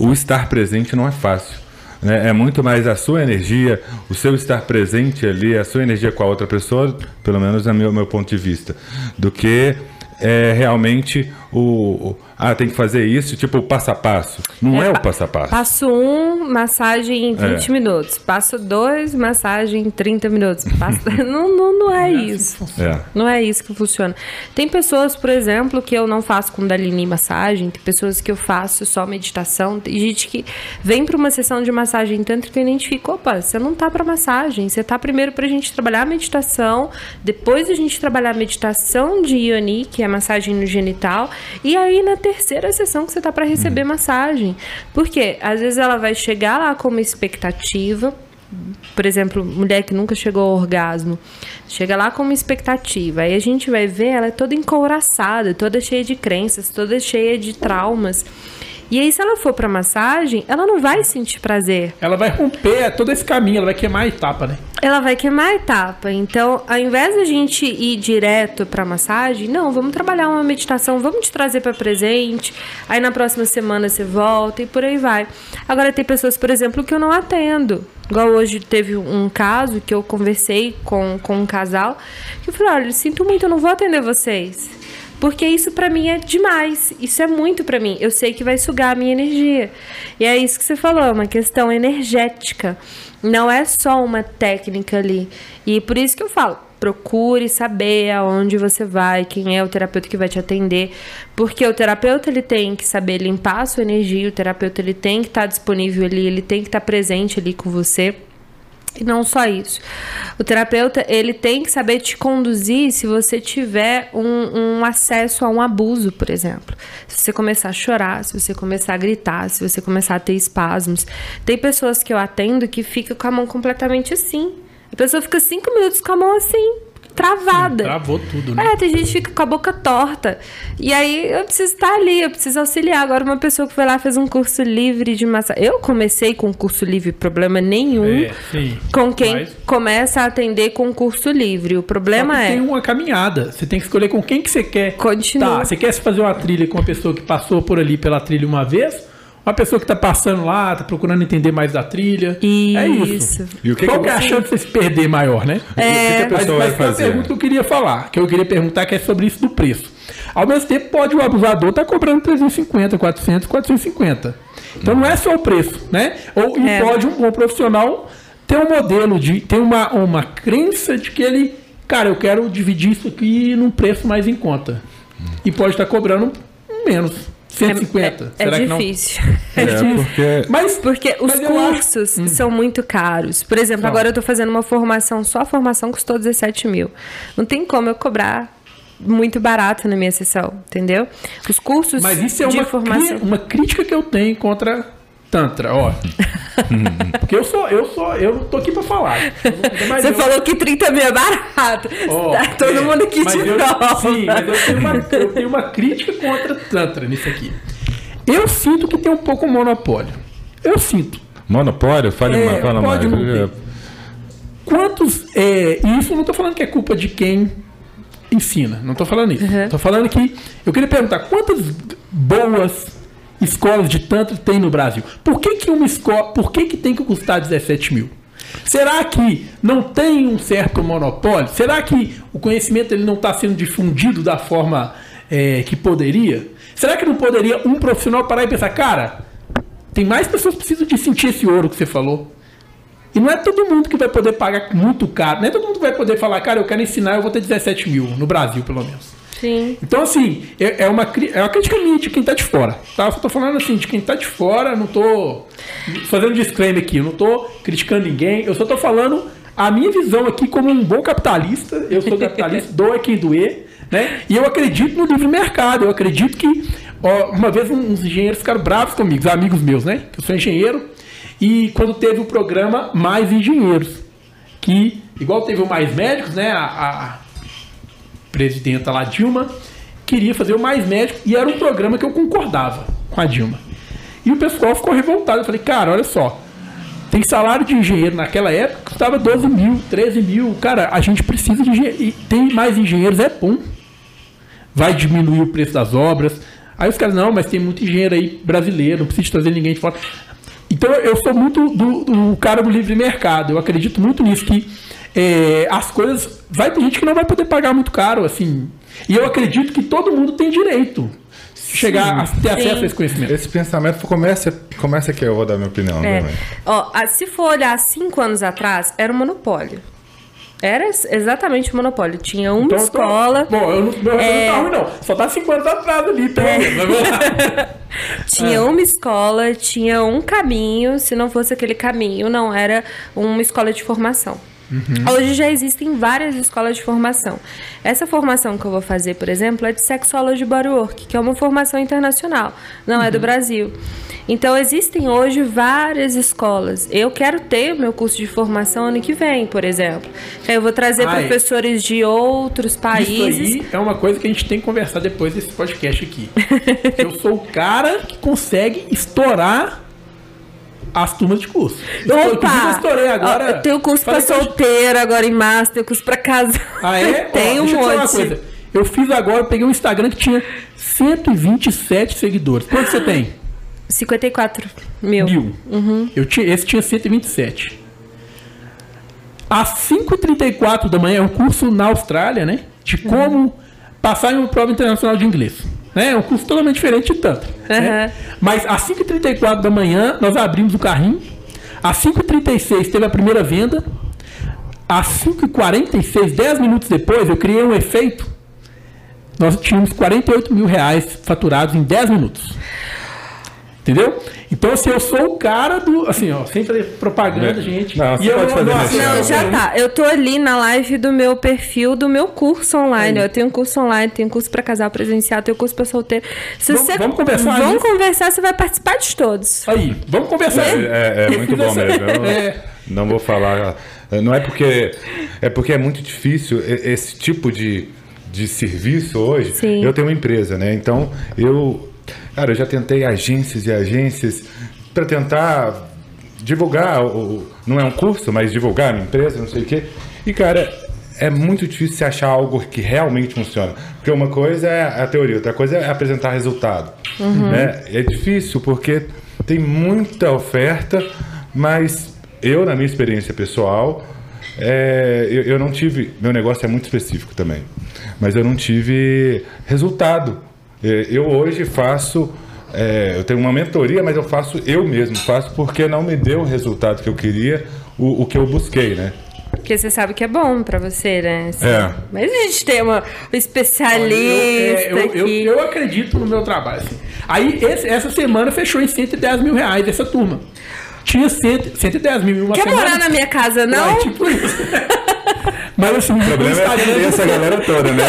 o estar presente não é fácil. né? É muito mais a sua energia, o seu estar presente ali, a sua energia com a outra pessoa, pelo menos é meu, meu ponto de vista, do que é, realmente o, o- Ah, tem que fazer isso, tipo o passo a passo. Não é, o passo a passo. Passo 1, um, massagem em 20 É. minutos. Passo 2, massagem em 30 minutos. Passo... não, não, não é isso. É. Não é isso que funciona. Tem pessoas, por exemplo, que eu não faço Kundalini massagem, tem pessoas que eu faço só meditação, tem gente que vem para uma sessão de massagem tântrica e identifica, opa, você não tá para massagem, você tá primeiro pra gente trabalhar a meditação, depois a gente trabalhar a meditação de Ioni, que é massagem no genital, e aí na terceira sessão que você tá para receber massagem. Por quê? Às vezes ela vai chegar lá com uma expectativa, por exemplo, mulher que nunca chegou ao orgasmo, chega lá com uma expectativa, aí a gente vai ver ela é toda encouraçada, toda cheia de crenças, toda cheia de traumas. E aí, se ela for pra massagem, ela não vai sentir prazer. Ela vai romper todo esse caminho, ela vai queimar a etapa, né? Ela vai queimar a etapa. Então, ao invés da gente ir direto pra massagem, não, vamos trabalhar uma meditação, vamos te trazer para presente. Aí na próxima semana você volta e por aí vai. Agora tem pessoas, por exemplo, que eu não atendo. Igual hoje teve um caso que eu conversei com, com um casal, que eu falei, olha, sinto muito, eu não vou atender vocês. Porque isso pra mim é demais. Isso é muito pra mim. Eu sei que vai sugar a minha energia. E é isso que você falou, é uma questão energética. Não é só uma técnica ali. E por isso que eu falo, procure saber aonde você vai, quem é o terapeuta que vai te atender, porque o terapeuta ele tem que saber limpar a sua energia, o terapeuta ele tem que estar disponível ali, ele tem que estar presente ali com você. E não só isso. O terapeuta, ele tem que saber te conduzir se você tiver um, um acesso a um abuso, por exemplo. Se você começar a chorar, se você começar a gritar, se você começar a ter espasmos. Tem pessoas que eu atendo que ficam com a mão completamente assim. A pessoa fica cinco minutos com a mão assim, travada. Travou tudo, né? É, tem gente que fica com a boca torta. E aí eu preciso estar ali, eu preciso auxiliar. Agora, uma pessoa que foi lá fez um curso livre de massagem. Eu comecei com curso livre, problema nenhum. É, sim. Com quem Mas- começa a atender com curso livre. O problema é. tem uma caminhada. Você tem que escolher com quem que você quer. Continua. Tá, você quer fazer uma trilha com uma pessoa que passou por ali pela trilha uma vez? Uma pessoa que tá passando lá, tá procurando entender mais da trilha. É isso. Isso. E o que, Qual que é a chance de você se perder maior, né? E o que, que a Mas, pessoa mas vai fazer? pergunta que eu queria falar, que eu queria perguntar, que é sobre isso do preço. Ao mesmo tempo, pode o abusador estar cobrando 350, 400, 450. Então não é só o preço, né? Ou, É. pode um bom profissional ter um modelo de. ter uma, uma crença de que ele cara, eu quero dividir isso aqui num preço mais em conta. E pode estar cobrando menos. 150. É, é, Será é que não? difícil. É, porque Mas, Porque os mas eu acho- cursos são muito caros. Por exemplo, São. agora eu tô fazendo uma formação, só a formação custou 17 mil. Não tem como eu cobrar muito barato na minha sessão, entendeu? Os cursos Mas isso é uma, formação. cri- uma crítica que eu tenho contra Tantra, ó. Porque eu sou, eu sou, eu não tô aqui pra falar. Mas Você eu- falou que 30 mil é barato. ó, tá todo é, mundo aqui de eu, prova. Sim, mas eu tenho, uma, eu tenho uma crítica contra Tantra nisso aqui. Eu sinto que tem um pouco monopólio. Eu sinto. monopólio, fale É, mais, fala pode mais. não ter. Quantos. É, e isso eu não tô falando que é culpa de quem ensina. Não tô falando isso. Uhum. Tô falando que. Eu queria perguntar quantas boas escolas de Tantra tem no Brasil? Por que, que uma escola. Por que, que tem que custar 17 mil? Será que não tem um certo monopólio? Será que o conhecimento ele não está sendo difundido da forma é, que poderia? Será que não poderia um profissional parar e pensar, cara, tem mais pessoas que precisam de sentir esse ouro que você falou? E não é todo mundo que vai poder pagar muito caro. Não é todo mundo que vai poder falar, cara, eu quero ensinar, eu vou ter 17 mil, no Brasil, pelo menos. Sim. Então, assim, é, é uma, é uma crítica minha de quem tá de fora. Tá? Eu só tô falando assim, de quem tá de fora, não tô fazendo disclaimer aqui, não tô criticando ninguém, eu só tô falando a minha visão aqui como um bom capitalista. Eu sou capitalista, doa quem doer, né? E eu acredito no livre mercado, eu acredito que. ó, uma vez uns engenheiros ficaram bravos comigo, os amigos meus, né? Eu sou engenheiro, e quando teve o programa Mais Engenheiros, que, igual teve o Mais Médicos, né? A, a presidenta lá, Dilma, queria fazer o Mais Médico e era um programa que eu concordava com a Dilma. E o pessoal ficou revoltado. Eu falei, cara, olha só, tem salário de engenheiro naquela época que custava 12 mil, 13 mil. Cara, a gente precisa de engenheiro. E tem mais engenheiros, é bom. Vai diminuir o preço das obras. Aí os caras, não, mas tem muito engenheiro aí brasileiro, não precisa trazer ninguém de fora. Então eu sou muito do, do cara do livre mercado. Eu acredito muito nisso, que é, as coisas. Vai ter gente que não vai poder pagar muito caro, assim. E eu acredito que todo mundo tem direito de chegar a ter acesso a esse conhecimento. Esse pensamento começa, começa aqui, eu vou dar minha opinião. É. Ó, se for olhar cinco anos atrás, era um monopólio. Era ex- exatamente um monopólio. Tinha uma Então, eu tô- escola. Bom, eu não, meu É. é... não tá ruim, não. Só tá 5 anos atrás ali, pelo menos. Mas vamos lá. Tinha uma escola, tinha um caminho. Se não fosse aquele caminho, não era uma escola de formação. Hoje já existem várias escolas de formação. Essa formação que eu vou fazer, por exemplo, é de Sexology Bodywork, que é uma formação internacional, não é do Brasil. Então existem hoje várias escolas. Eu quero ter o meu curso de formação ano que vem, por exemplo. Eu vou trazer Ai. professores de outros Isso países. aí é uma coisa que a gente tem que conversar depois desse podcast aqui. eu sou o cara que consegue estourar as turmas de curso. Eu, eu Opa! estourei agora. Eu tenho curso eu- solteiro agora em março, tenho curso pra casal. Ah, é? Tem um deixa eu te falar uma monte. coisa. Eu fiz agora, eu peguei um Instagram que tinha 127 seguidores. Quanto você tem? 54 mil. Mil. Eu tinha, esse tinha 127. Às 5h34 da manhã, é um curso na Austrália, né? De como passar em uma prova internacional de inglês. Né? É um curso totalmente diferente de tanto. né? Aham. Mas às 5h34 da manhã, nós abrimos o carrinho. Às 5h36 teve a primeira venda. Às 5h46, 10 minutos depois, eu criei um efeito. Nós tínhamos 48 mil reais faturados em 10 minutos. Entendeu? Então, assim, eu sou o cara do. Assim, ó, sem fazer propaganda, É. gente. Não, você E eu pode fazer. Não, eu- já tá. Eu tô ali na live do meu perfil, do meu curso online. Eu tenho curso online, tenho curso pra casal presencial, tenho curso pra solteiro. Se Vamos- você... vamos conversar Vamos conversar, você vai participar de todos. Aí, vamos conversar. É, é- é Eu muito bom mesmo. Eu É. Não vou falar. Não é porque. É porque é muito difícil esse tipo de, de serviço hoje. Sim. Eu tenho uma empresa, né? Então, eu. Cara, eu já tentei agências e agências para tentar divulgar. O, não é um curso, mas divulgar a minha empresa, não sei o quê. E, cara. É muito difícil você achar algo que realmente funciona. Porque uma coisa é a teoria, outra coisa é apresentar resultado. Né? É difícil porque tem muita oferta, mas eu, na minha experiência pessoal, é, eu, eu não tive. Meu negócio é muito específico também, mas eu não tive resultado. É, Eu hoje faço. é, eu tenho uma mentoria, mas eu faço eu mesmo, faço porque não me deu o resultado que eu queria, o, o que eu busquei, né? Porque você sabe que é bom pra você, né? Assim, É. Mas a gente tem uma, um especialista eu, é, eu, eu, aqui. eu acredito no meu trabalho. assim. Aí, esse- essa semana fechou em 110 mil reais essa turma. Tinha 100, 110 mil em uma Quer semana. morar na minha casa, não? É, tipo isso. Mas assim, O problema é atender essa galera toda, né?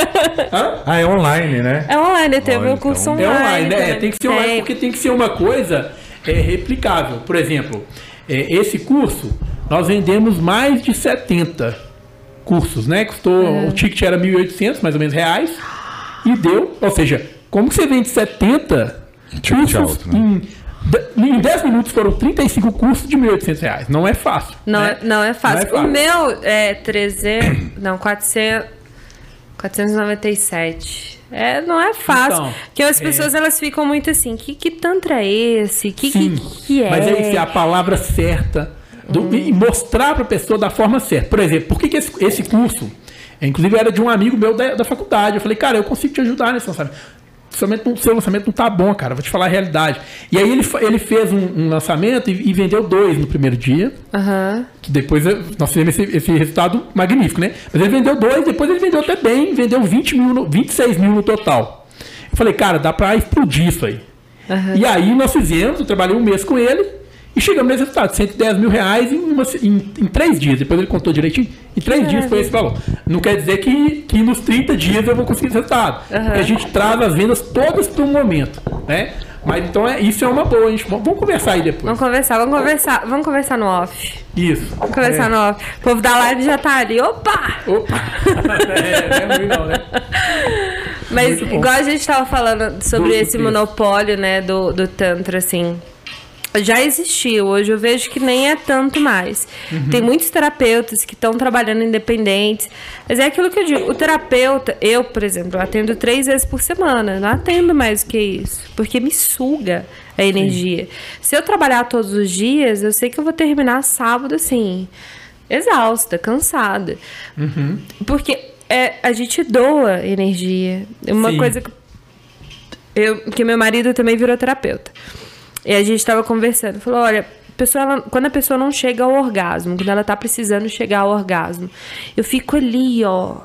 Hã? Ah, é online, né? É online, teve Olha, um curso então- online. É online, né? Tem que ser online Tem. porque tem que ser uma coisa é, replicável. Por exemplo, é, esse curso, nós vendemos mais de 70 cursos, né? Custou, É. o ticket era 1.800, mais ou menos, reais. E deu, ou seja, como que você vende 70 Ticket cursos alto, né? em, em 10 minutos foram 35 cursos de 1.800 reais. Não é fácil. Não, né? é, não é fácil. Não é fácil. O meu é 300. Não, 400. 497. É, não é fácil. Então, porque as pessoas elas ficam muito assim: que, que tantra é esse? Que, que, Sim, que é? mas é isso, é a palavra certa do- e mostrar para a pessoa da forma certa. Por exemplo, por que, que esse, esse curso, é, inclusive era de um amigo meu da, da faculdade, eu falei, cara, eu consigo te ajudar nesse lançamento. Lançamento seu lançamento não tá bom, cara, vou te falar a realidade. E aí ele, ele fez um, um lançamento e, e vendeu dois no primeiro dia, Aham. que depois nós fizemos esse, esse resultado magnífico, né? Mas ele vendeu dois, depois ele vendeu até bem, vendeu 20 mil, no- 26 mil no total. Eu falei, cara, dá pra explodir isso aí. E aí nós fizemos, eu trabalhei um mês com ele e chegamos nesse resultado, 110 mil reais em, uma em, em três dias. Depois ele contou direitinho. Em três dias foi esse valor. Não quer dizer que, que nos 30 dias eu vou conseguir esse resultado. Porque a gente traz as vendas todas para um momento, né? Mas então é, isso é uma boa. Gente, vamos conversar aí depois. Vamos conversar, vamos conversar, vamos conversar no off. Isso. Vamos conversar É. no off. O povo da live já tá ali. Opa! Opa! é, não é ruim não, né? Mas igual a gente tava falando sobre Do- esse isso. monopólio, né, do, do Tantra, assim. Já existiu, hoje eu vejo que nem é tanto mais. Uhum. Tem muitos terapeutas que estão trabalhando independentes. Mas é aquilo que eu digo, o terapeuta, eu, por exemplo, atendo três vezes por semana. Não atendo mais do que isso. Porque me suga a energia. Se eu trabalhar todos os dias, eu sei que eu vou terminar sábado assim, exausta, cansada. Uhum. Porque é, a gente doa energia. Uma Sim. coisa que eu, que meu marido também virou terapeuta. E a gente tava conversando, falou, olha, pessoa, ela- quando a pessoa não chega ao orgasmo, quando ela tá precisando chegar ao orgasmo, eu fico ali, ó,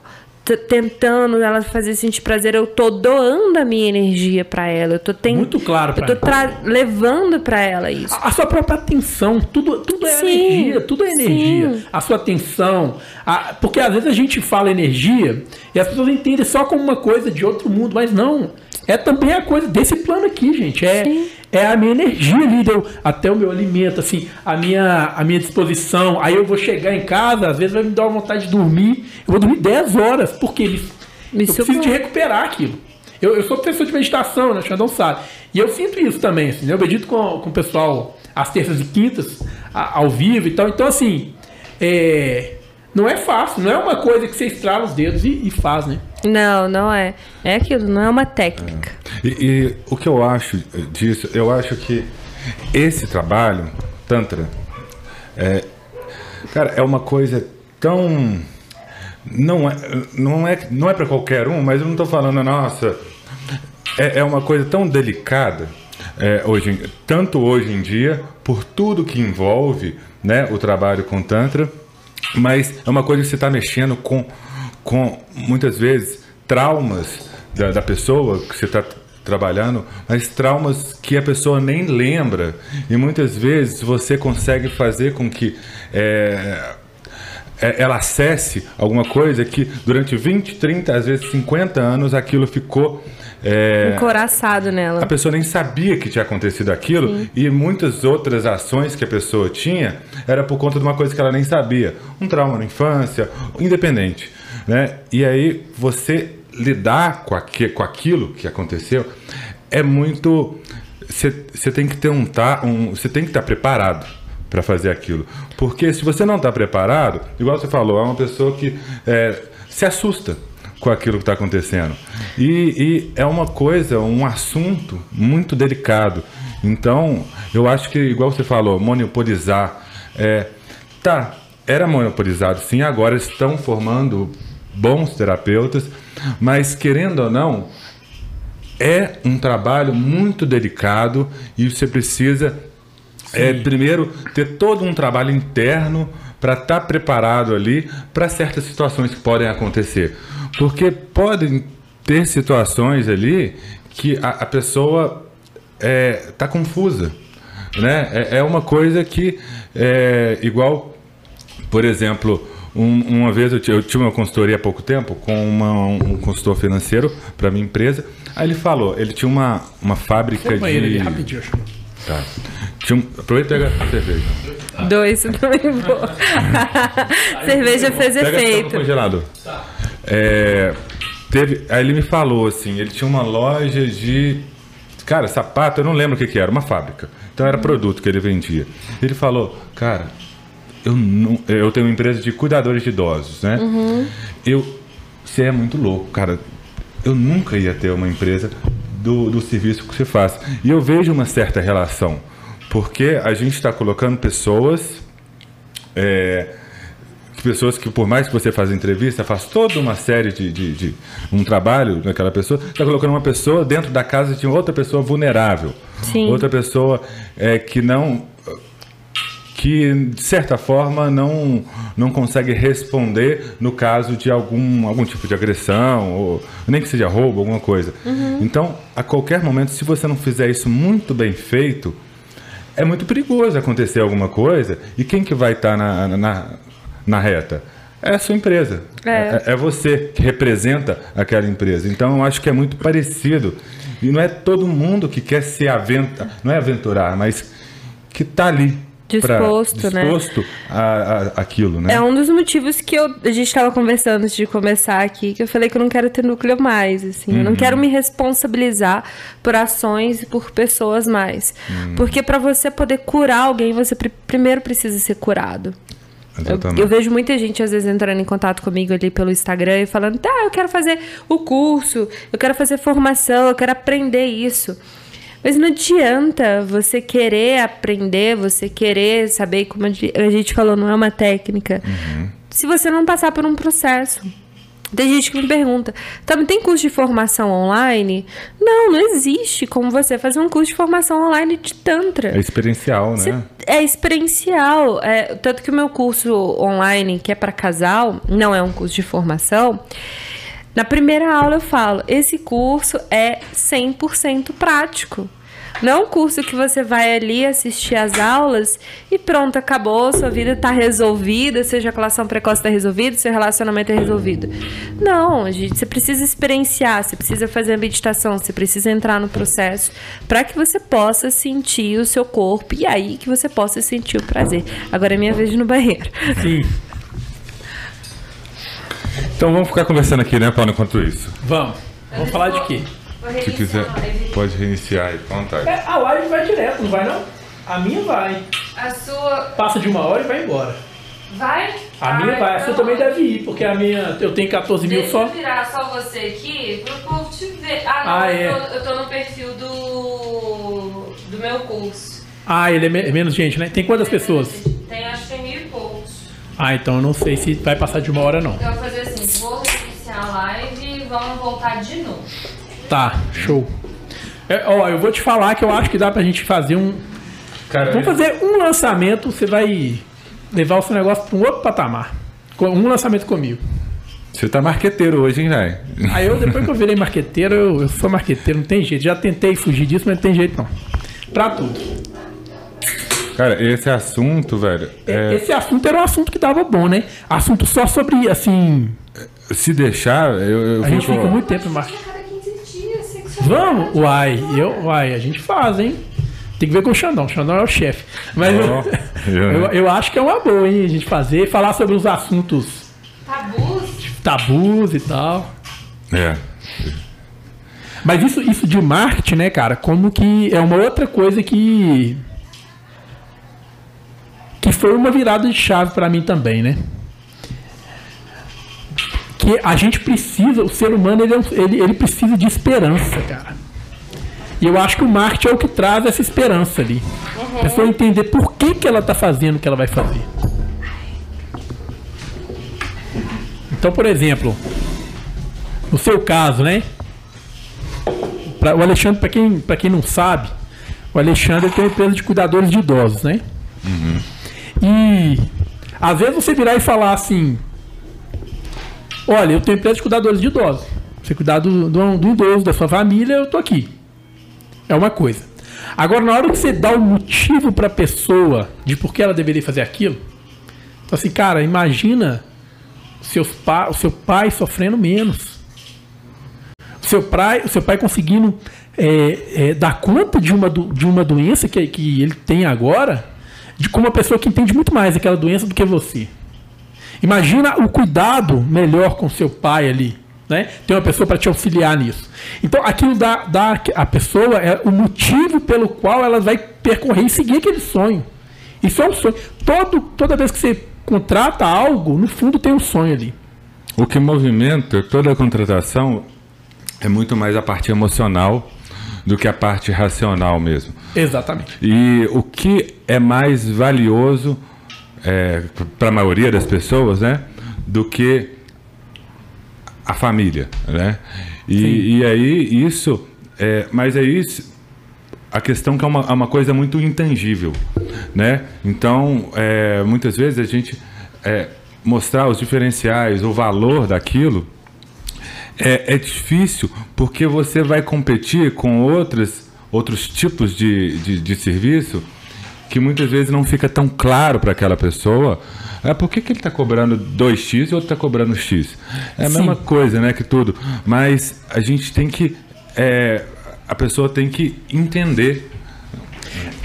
tentando ela fazer sentir prazer, eu tô doando a minha energia pra ela, eu tô tentando, Muito claro eu tô levando pra ela isso. A a sua própria atenção, tudo, tudo é Sim, energia, tudo é energia. sim. A sua atenção, a- porque às vezes a gente fala energia e as pessoas entendem só como uma coisa de outro mundo, mas não. É também a coisa desse plano aqui, gente. É, Sim. é a minha energia ali, deu, até o meu alimento, assim, a minha, a minha disposição. Aí eu vou chegar em casa, às vezes vai me dar uma vontade de dormir. Eu vou dormir 10 horas, porque me, eu preciso de recuperar aquilo. Eu, eu sou professor de meditação, né? Xandão sabe. E eu sinto isso também, assim, né? Eu medito com, com o pessoal às terças e quintas, a- ao vivo e tal. Então, assim, é, não é fácil, não é uma coisa que você estrala os dedos e, e faz, né? Não, não é. É aquilo, não é uma técnica. E, e o que eu acho disso, eu acho que esse trabalho, Tantra, é, cara, é uma coisa tão. Não é, não é, não é para qualquer um, mas eu não tô falando, nossa, é, é uma coisa tão delicada, é, hoje, tanto hoje em dia, por tudo que envolve né, o trabalho com Tantra, mas é uma coisa que você está mexendo com, com, muitas vezes, traumas da, da pessoa que você está trabalhando, mas traumas que a pessoa nem lembra. E muitas vezes você consegue fazer com que é, é, ela acesse alguma coisa que durante 20, 30, às vezes 50 anos aquilo ficou. É, Encoraçado nela. a pessoa nem sabia que tinha acontecido aquilo e muitas outras ações que a pessoa tinha era por conta de uma coisa que ela nem sabia, um trauma na infância, independente, né? E aí você lidar com, aque, com aquilo que aconteceu é muito você tem que ter um tá um você tem que estar preparado para fazer aquilo, porque se você não está preparado, igual você falou, é uma pessoa que é, se assusta com aquilo que está acontecendo. E, e é uma coisa, um assunto muito delicado. Então, eu acho que, igual você falou, monopolizar. É, tá, era monopolizado sim, agora estão formando bons terapeutas, mas querendo ou não, é um trabalho muito delicado e você precisa é primeiro ter todo um trabalho interno para estar tá preparado ali para certas situações que podem acontecer. Porque podem ter situações ali que a, a pessoa está é, tá confusa. Né? É, é, uma coisa que, é, igual, por exemplo, um, uma vez eu, eu tive uma consultoria há pouco tempo com uma, um consultor financeiro para minha empresa. Aí ele falou, ele tinha uma, uma fábrica de. Ali, rapidinho, tá. Tinha um, aproveita e pega a cerveja. Dois, também vou. cerveja fez pega efeito. congelado. Tá. É, teve, aí ele me falou assim, ele tinha uma loja de cara, sapato, eu não lembro o que, que era, uma fábrica. Então era produto que ele vendia. Ele falou, cara, eu, não, eu tenho uma empresa de cuidadores de idosos, né? Uhum. Eu, você é muito louco, cara. Eu nunca ia ter uma empresa do, do serviço que você faz. E eu vejo uma certa relação, porque a gente está colocando pessoas, é, pessoas que por mais que você faça entrevista, faz toda uma série de, de, de um trabalho naquela pessoa, está colocando uma pessoa dentro da casa de outra pessoa vulnerável, Sim. outra pessoa é, que não que de certa forma não, não consegue responder no caso de algum, algum tipo de agressão, ou nem que seja roubo, alguma coisa. Uhum. Então, a qualquer momento, se você não fizer isso muito bem feito, é muito perigoso acontecer alguma coisa e quem que vai estar tá na, na, na reta? É a sua empresa. É. é. é. você que representa aquela empresa. Então, eu acho que é muito parecido. E não é todo mundo que quer se aventurar, não é aventurar, mas que está ali disposto, pra, disposto né? a, a, aquilo, né? É um dos motivos que eu, a gente estava conversando antes de começar aqui, que eu falei que eu não quero ter núcleo mais, assim, uhum. eu não uhum. quero me responsabilizar por ações e por pessoas mais, uhum. porque para você poder curar alguém, você pr primeiro precisa ser curado. Eu, eu, vejo muita gente, às vezes, entrando em contato comigo ali pelo Instagram e falando: tá, eu quero fazer o curso, eu quero fazer formação, eu quero aprender isso. Mas não adianta você querer aprender, você querer saber, como a gente falou, não é uma técnica, uhum. se você não passar por um processo. Tem gente que me pergunta, tá, tem curso de formação online? Não, não existe como você fazer um curso de formação online de Tantra. É experiencial, né? é experiencial. É, tanto que o meu curso online, que é para casal, não é um curso de formação. Na primeira aula eu falo, esse curso é 100% prático. Não é um curso que você vai ali assistir as aulas e pronto, acabou, sua vida está resolvida, seja a relação precoce está resolvida, seu relacionamento é resolvido. Não, gente, você precisa experienciar, você precisa fazer a meditação, você precisa entrar no processo para que você possa sentir o seu corpo e aí que você possa sentir o prazer. Agora é minha vez no banheiro. Sim. Então vamos ficar conversando aqui, né, Paulo, enquanto isso? Vamos. Vamos falar de quê? Se quiser, pode reiniciar aí, vontade. É, a live vai direto, não vai não? A minha vai. A sua. Passa de uma hora e vai embora. Vai? A minha vai, a sua também deve ir, porque a minha. Eu tenho 14 mil só. Deixa eu virar só você aqui pro povo te ver. Ah, não, ah, eu, é. tô, eu tô no perfil do. do meu curso. Ah, ele é, me menos gente, né? Tem quantas pessoas? Tem acho que tem mil e poucos. Ah, então eu não sei se vai passar de uma hora não. Então eu vou fazer assim, vou reiniciar a live e vamos voltar de novo. Tá, show. É, ó, eu vou te falar que eu acho que dá pra gente fazer um. Cara, Vamos fazer um lançamento, você vai levar o seu negócio para um outro patamar. Um lançamento comigo. Você tá marqueteiro hoje, hein, velho? Aí eu, depois que eu virei marqueteiro, eu, eu sou marqueteiro, não tem jeito. Já tentei fugir disso, mas não tem jeito não. Pra tudo. Cara, esse assunto, velho. É... Esse assunto era um assunto que dava bom, né? Assunto só sobre, assim. Se deixar, eu. eu a gente fica muito tempo marqueteiro. Vamos? Uai, eu, uai, a gente faz, hein? Tem que ver com o Xandão. O Xandão é o chefe. Mas oh, eu, eu, eu, acho que é uma boa, hein? A gente fazer, falar sobre os assuntos. Tabus? Tabus e tal. É. Mas isso, isso de marketing, né, cara? Como que é uma outra coisa que. Que foi uma virada de chave para mim também, né? Que a gente precisa, o ser humano ele, é ele, ele precisa de esperança, cara. E eu acho que o marketing é o que traz essa esperança ali. Uhum. A pessoa entender por que, que ela está fazendo o que ela vai fazer. Então, por exemplo, no seu caso, né? Pra, o Alexandre, para quem, quem não sabe, O Alexandre tem uma empresa de cuidadores de idosos, né? E às vezes você virar e falar assim: Olha, eu tenho empresa de cuidadores de idosos. Você cuidar do, do, do idoso, da sua família, eu tô aqui. É uma coisa. Agora, na hora que você dá o um motivo para a pessoa de por que ela deveria fazer aquilo, então assim, cara, imagina seus pa o seu pai sofrendo menos. O seu pai, o seu pai conseguindo é, é, dar conta de uma, de uma doença que, que ele tem agora, de como uma pessoa que entende muito mais aquela doença do que você. Imagina o cuidado melhor com seu pai ali. Né? Tem uma pessoa para te auxiliar nisso. Então, aquilo dá, dá a pessoa é o motivo pelo qual ela vai percorrer e seguir aquele sonho. Isso é um sonho. Todo, toda vez que você contrata algo, no fundo tem um sonho ali. O que movimenta toda a contratação é muito mais a parte emocional do que a parte racional mesmo. Exatamente. E o que é mais valioso é, para a maioria das pessoas, né, do que a família, né? E, e aí isso, é, mas é isso, a questão que é uma, é uma coisa muito intangível, né? Então, é, muitas vezes a gente é, mostrar os diferenciais, o valor daquilo, é, é difícil porque você vai competir com outras, outros tipos de, de, de serviço que muitas vezes não fica tão claro para aquela pessoa. É, por que, que ele está cobrando 2x e outro está cobrando x? É a Sim. mesma coisa, né, que tudo. Mas a gente tem que. É, a pessoa tem que entender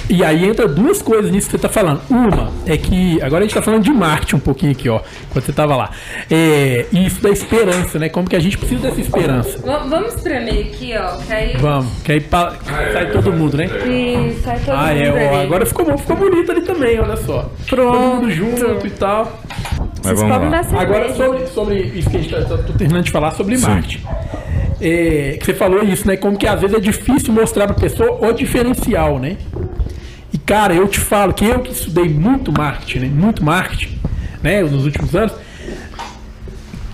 e aí entra duas coisas nisso que você está falando. Uma é que. Agora a gente está falando de marketing um pouquinho aqui, ó. Quando você estava lá. É, isso da esperança, né? Como que a gente precisa dessa esperança. Vamos espremer aqui, ó. Que aí... Vamos, que aí pa... sai todo mundo, né? Sim, sai todo ah, mundo. Ah, é, ó, agora ficou bom, ficou bonito ali também, olha só. Pronto. Todo mundo junto e tal. Mas vamos lá. Agora sobre, sobre isso que a gente está terminando de falar sobre Sim. marketing. É, que você falou isso, né? Como que às vezes é difícil mostrar para a pessoa o diferencial, né? E cara, eu te falo que eu que estudei muito marketing, né? muito marketing, né, nos últimos anos,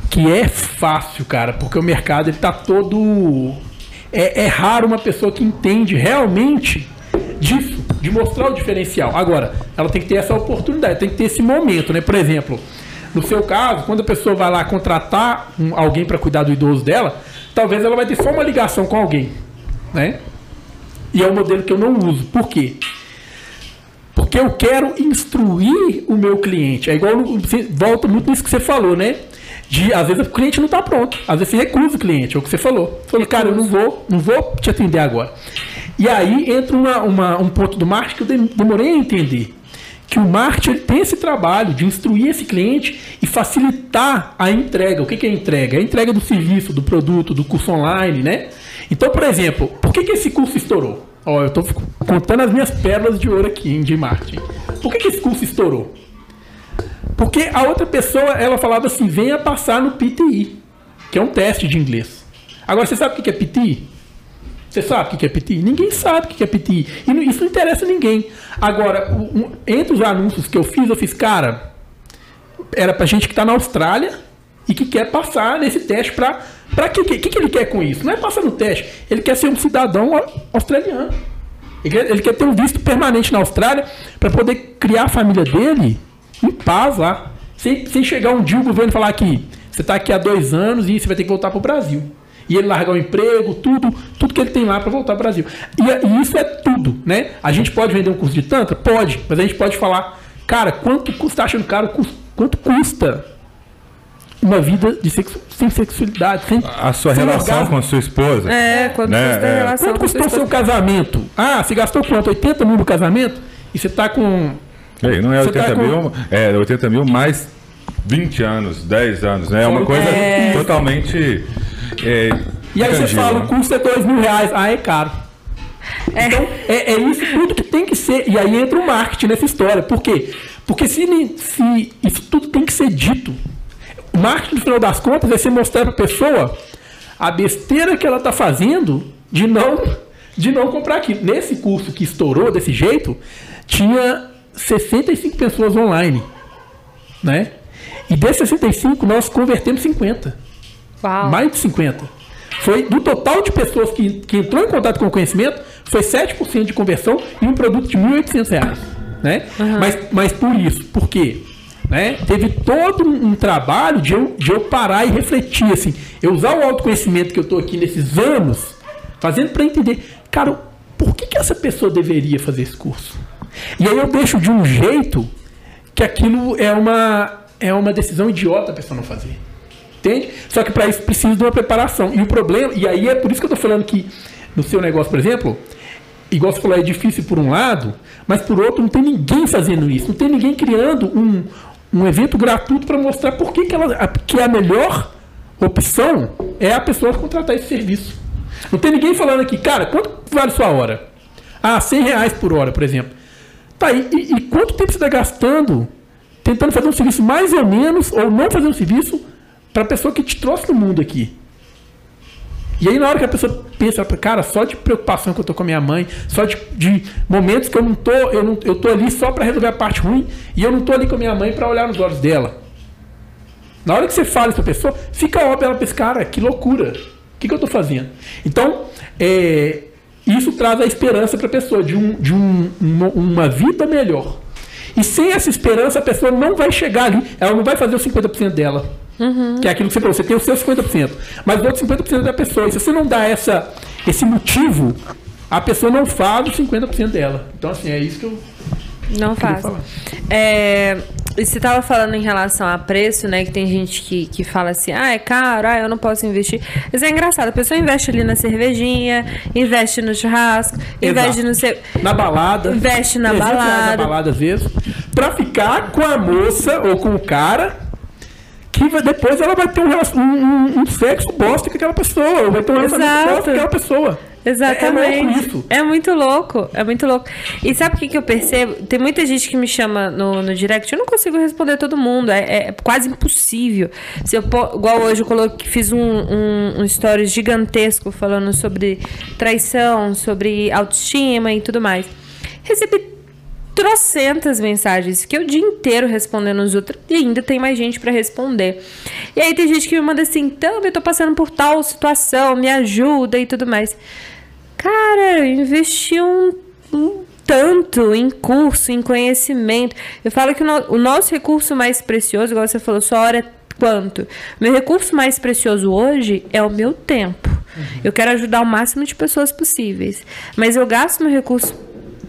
que é fácil, cara, porque o mercado ele tá todo é, é raro uma pessoa que entende realmente disso, de mostrar o diferencial. Agora, ela tem que ter essa oportunidade, tem que ter esse momento, né? Por exemplo, no seu caso, quando a pessoa vai lá contratar um, alguém para cuidar do idoso dela, talvez ela vai ter só uma ligação com alguém, né? E é um modelo que eu não uso. Por quê? Porque eu quero instruir o meu cliente. É igual, volta muito nisso que você falou, né? De, às vezes o cliente não está pronto. Às vezes você recusa o cliente, é o que você falou. Falou, cara, eu não vou, não vou te atender agora. E aí entra uma, uma, um ponto do marketing que eu demorei a entender. Que o marketing tem esse trabalho de instruir esse cliente e facilitar a entrega. O que, que é entrega? É a entrega do serviço, do produto, do curso online, né? Então, por exemplo, por que, que esse curso estourou? Ó, eu estou contando as minhas pérolas de ouro aqui de marketing. Por que, que esse curso estourou? Porque a outra pessoa, ela falava assim, venha passar no PTI, que é um teste de inglês. Agora, você sabe o que é PTI? Você sabe o que é PTI? Ninguém sabe o que é PTI. E isso não interessa a ninguém. Agora, entre os anúncios que eu fiz, eu fiz, cara, era pra gente que está na Austrália e que quer passar nesse teste para para quê? O que, que ele quer com isso? Não é passar no teste. Ele quer ser um cidadão australiano. Ele quer, ele quer ter um visto permanente na Austrália para poder criar a família dele em paz lá. Sem, sem chegar um dia o governo falar que você está aqui há dois anos e você vai ter que voltar para o Brasil. E ele largar o emprego, tudo, tudo que ele tem lá para voltar para o Brasil. E, e, isso é tudo, né? A gente pode vender um curso de tantra? Pode, mas a gente pode falar, cara, quanto custa, tá achando caro, quanto custa uma vida de sexo, sem sexualidade, sem A sua sem relação orgasmo. com a sua esposa. É, quanto né? custa a é. relação Quanto custou o seu casamento? Ah, você gastou quanto? 80 mil no casamento? E você está com... Ei, não é 80 tá mil, com... é 80 mil mais 20 anos, 10 anos, né? É uma coisa é... totalmente... É, e aí você fala, o custo é 2 mil reais. Ah, é caro. É. Então, é, é, isso tudo que tem que ser. E aí entra o marketing nessa história. Por quê? Porque se, se isso tudo tem que ser dito marketing, no final das contas, é você mostrar para a pessoa a besteira que ela está fazendo de não, de não comprar aquilo. Nesse curso que estourou desse jeito, tinha 65 pessoas online. Né? E desses 65, nós convertemos 50. Uau. Mais de 50. Foi do total de pessoas que, que entrou em contato com o conhecimento, foi 7% de conversão em um produto de R$ 1.800. Né? Uhum. Mas, mas por isso, por quê? Né? Teve todo um trabalho de eu, de eu parar e refletir, assim, eu usar o autoconhecimento que eu estou aqui nesses anos, fazendo para entender, cara, por que, que essa pessoa deveria fazer esse curso? E aí eu deixo de um jeito que aquilo é uma, é uma decisão idiota a pessoa não fazer. Entende? Só que para isso precisa de uma preparação. E o problema, e aí é por isso que eu estou falando que no seu negócio, por exemplo, igual você falou, é difícil por um lado, mas por outro não tem ninguém fazendo isso. Não tem ninguém criando um, um evento gratuito para mostrar por que, que, ela, que a melhor opção é a pessoa contratar esse serviço. Não tem ninguém falando aqui, cara, quanto vale sua hora? Ah, 100 reais por hora, por exemplo. Tá, e, e, quanto tempo você está gastando tentando fazer um serviço mais ou menos, ou não fazer um serviço para a pessoa que te trouxe no mundo aqui. E aí, na hora que a pessoa pensa, cara, só de preocupação que eu tô com a minha mãe, só de, de momentos que eu não tô, eu, não, eu tô ali só para resolver a parte ruim, e eu não tô ali com a minha mãe para olhar nos olhos dela. Na hora que você fala isso pra pessoa, fica óbvio ela pensa, cara, que loucura. O que, que eu tô fazendo? Então, é, isso traz a esperança para a pessoa de, um, de um, uma, uma vida melhor. E sem essa esperança, a pessoa não vai chegar ali, ela não vai fazer os 50% dela. Uhum. Que é aquilo que você falou, você tem os seus 50%, mas os outros 50% é da pessoa. E se você não dá essa, esse motivo, a pessoa não faz os 50% dela. Então, assim, é isso que eu. Não faz. É, você estava falando em relação a preço, né? Que tem gente que, que fala assim, ah, é caro, ah, eu não posso investir. Mas é engraçado, a pessoa investe ali na cervejinha, investe no churrasco, Exato. investe no seu. Na balada. Investe na balada. Na balada, às vezes. Pra ficar com a moça ou com o cara que depois ela vai ter um, um, um sexo bosta com aquela pessoa, vai ter um relacionamento bosta com aquela pessoa. Exatamente. É, é, muito louco, é muito louco. E sabe o que, que eu percebo? Tem muita gente que me chama no, no direct, eu não consigo responder todo mundo, é, é quase impossível. Se eu, igual hoje eu coloquei, fiz um, um, um stories gigantesco falando sobre traição, sobre autoestima e tudo mais. Recebi trocentas mensagens. Fiquei o dia inteiro respondendo os outros e ainda tem mais gente para responder. E aí tem gente que me manda assim, então eu tô passando por tal situação, me ajuda e tudo mais. Cara, eu investi um, um tanto em curso, em conhecimento. Eu falo que o, no, o nosso recurso mais precioso, igual você falou, sua hora é quanto? Meu recurso mais precioso hoje é o meu tempo. Uhum. Eu quero ajudar o máximo de pessoas possíveis. Mas eu gasto meu recurso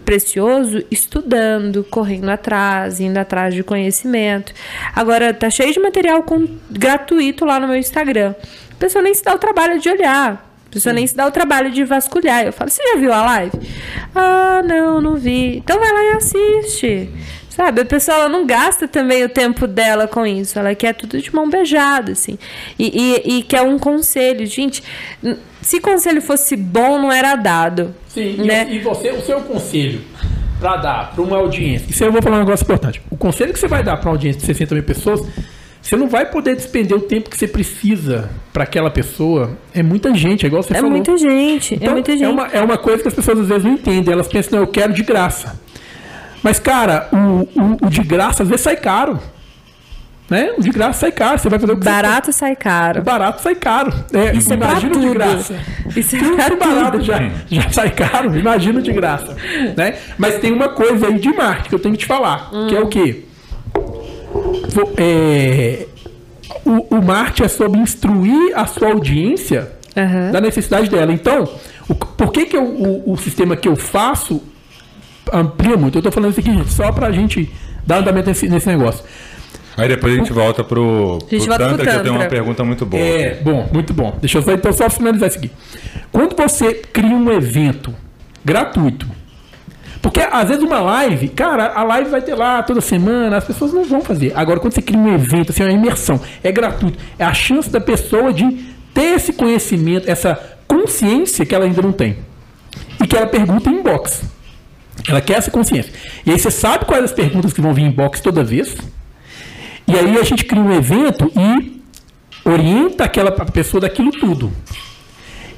precioso estudando, correndo atrás, indo atrás de conhecimento. Agora tá cheio de material com, gratuito lá no meu Instagram. A pessoa nem se dá o trabalho de olhar. A pessoa nem se dá o trabalho de vasculhar. Eu falo, você já viu a live? Ah, não, não vi. Então vai lá e assiste. Sabe, a pessoa ela não gasta também o tempo dela com isso. Ela quer tudo de mão beijada, assim. E, e, e quer um conselho. Gente, se conselho fosse bom, não era dado. Sim, né? e, e você, o seu conselho para dar para uma audiência, isso eu vou falar um negócio importante. O conselho que você vai dar para uma audiência de 60 mil pessoas, você não vai poder despender o tempo que você precisa para aquela pessoa. É muita gente, é igual você é falou. Muita gente, é então, é muita gente. É uma, é uma coisa que as pessoas às vezes não entendem. Elas pensam, não, eu quero de graça. Mas, cara, o, o, o de graça às vezes sai caro. Né? De graça sai caro. Você vai fazer o que Barato você... sai caro. Barato sai caro. É, Isso imagina é de graça. Isso é Tudo barato já, já sai caro, imagina de graça. Né? Mas tem uma coisa aí de marketing que eu tenho que te falar, hum. que é o quê? É, o, o marketing é sobre instruir a sua audiência uhum. da necessidade dela. Então, o, por que, que eu, o, o sistema que eu faço amplia muito. Eu estou falando isso aqui, gente, só para a gente dar andamento nesse, nesse negócio. Aí depois a gente volta pro, a gente pro volta Tantra, pro que eu tenho uma pergunta muito boa. É, aqui. bom, muito bom. Deixa eu só, então, só finalizar isso aqui. Quando você cria um evento gratuito, porque às vezes uma live, cara, a live vai ter lá toda semana, as pessoas não vão fazer. Agora, quando você cria um evento, assim, uma imersão, é gratuito, é a chance da pessoa de ter esse conhecimento, essa consciência que ela ainda não tem. E que ela pergunta em inbox. Ela quer essa consciência. E aí você sabe quais as perguntas que vão vir em box toda vez. E aí a gente cria um evento e orienta aquela pessoa daquilo tudo.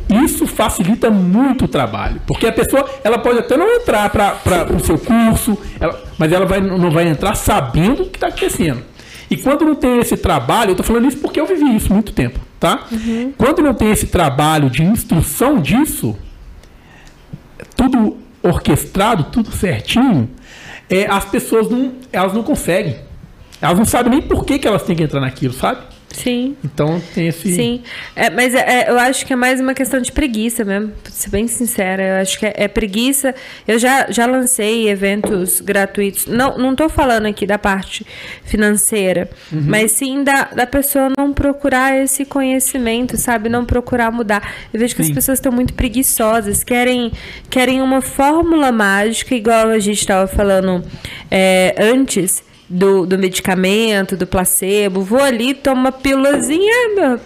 Isso facilita muito o trabalho, porque a pessoa ela pode até não entrar para o seu curso, ela, mas ela vai, não vai entrar sabendo o que está acontecendo. E quando não tem esse trabalho, eu estou falando isso porque eu vivi isso muito tempo, tá? Uhum. Quando não tem esse trabalho de instrução disso, tudo orquestrado, tudo certinho, é, as pessoas não, elas não conseguem. Elas não sabem nem por que, que elas têm que entrar naquilo, sabe? Sim. Então tem esse. Sim, é, mas é, é, eu acho que é mais uma questão de preguiça mesmo, pra ser bem sincera. Eu acho que é, é preguiça. Eu já, já lancei eventos gratuitos. Não, não tô falando aqui da parte financeira, Uhum. mas sim da, da pessoa não procurar esse conhecimento, sabe? Não procurar mudar. Eu vejo que Sim. as pessoas estão muito preguiçosas, querem, querem uma fórmula mágica, igual a gente estava falando é, antes. Do, do medicamento, do placebo, vou ali, tomo uma pílulazinha, meu,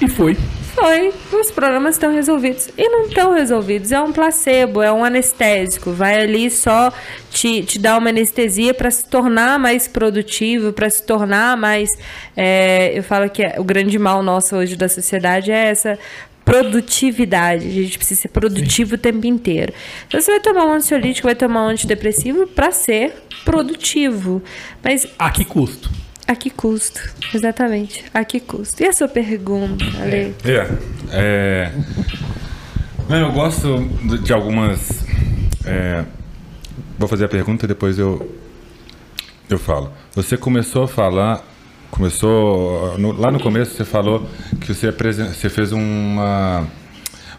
E foi. foi. Os problemas estão resolvidos. E não estão resolvidos. É um placebo, é um anestésico. Vai ali só te, te dar uma anestesia para se tornar mais produtivo, para se tornar mais. é, eu falo que é- o grande mal nosso hoje da sociedade é essa produtividade. A gente precisa ser produtivo o tempo inteiro. Então você vai tomar um ansiolítico, vai tomar um antidepressivo para ser produtivo. Mas A que custo? a que custo? Exatamente. A que custo? E a sua pergunta, Ale? É. é... Não, eu gosto de de algumas. é, Vou fazer a pergunta e depois eu, eu falo. Você começou a falar. Começou. no- lá no começo você falou que você, você fez uma,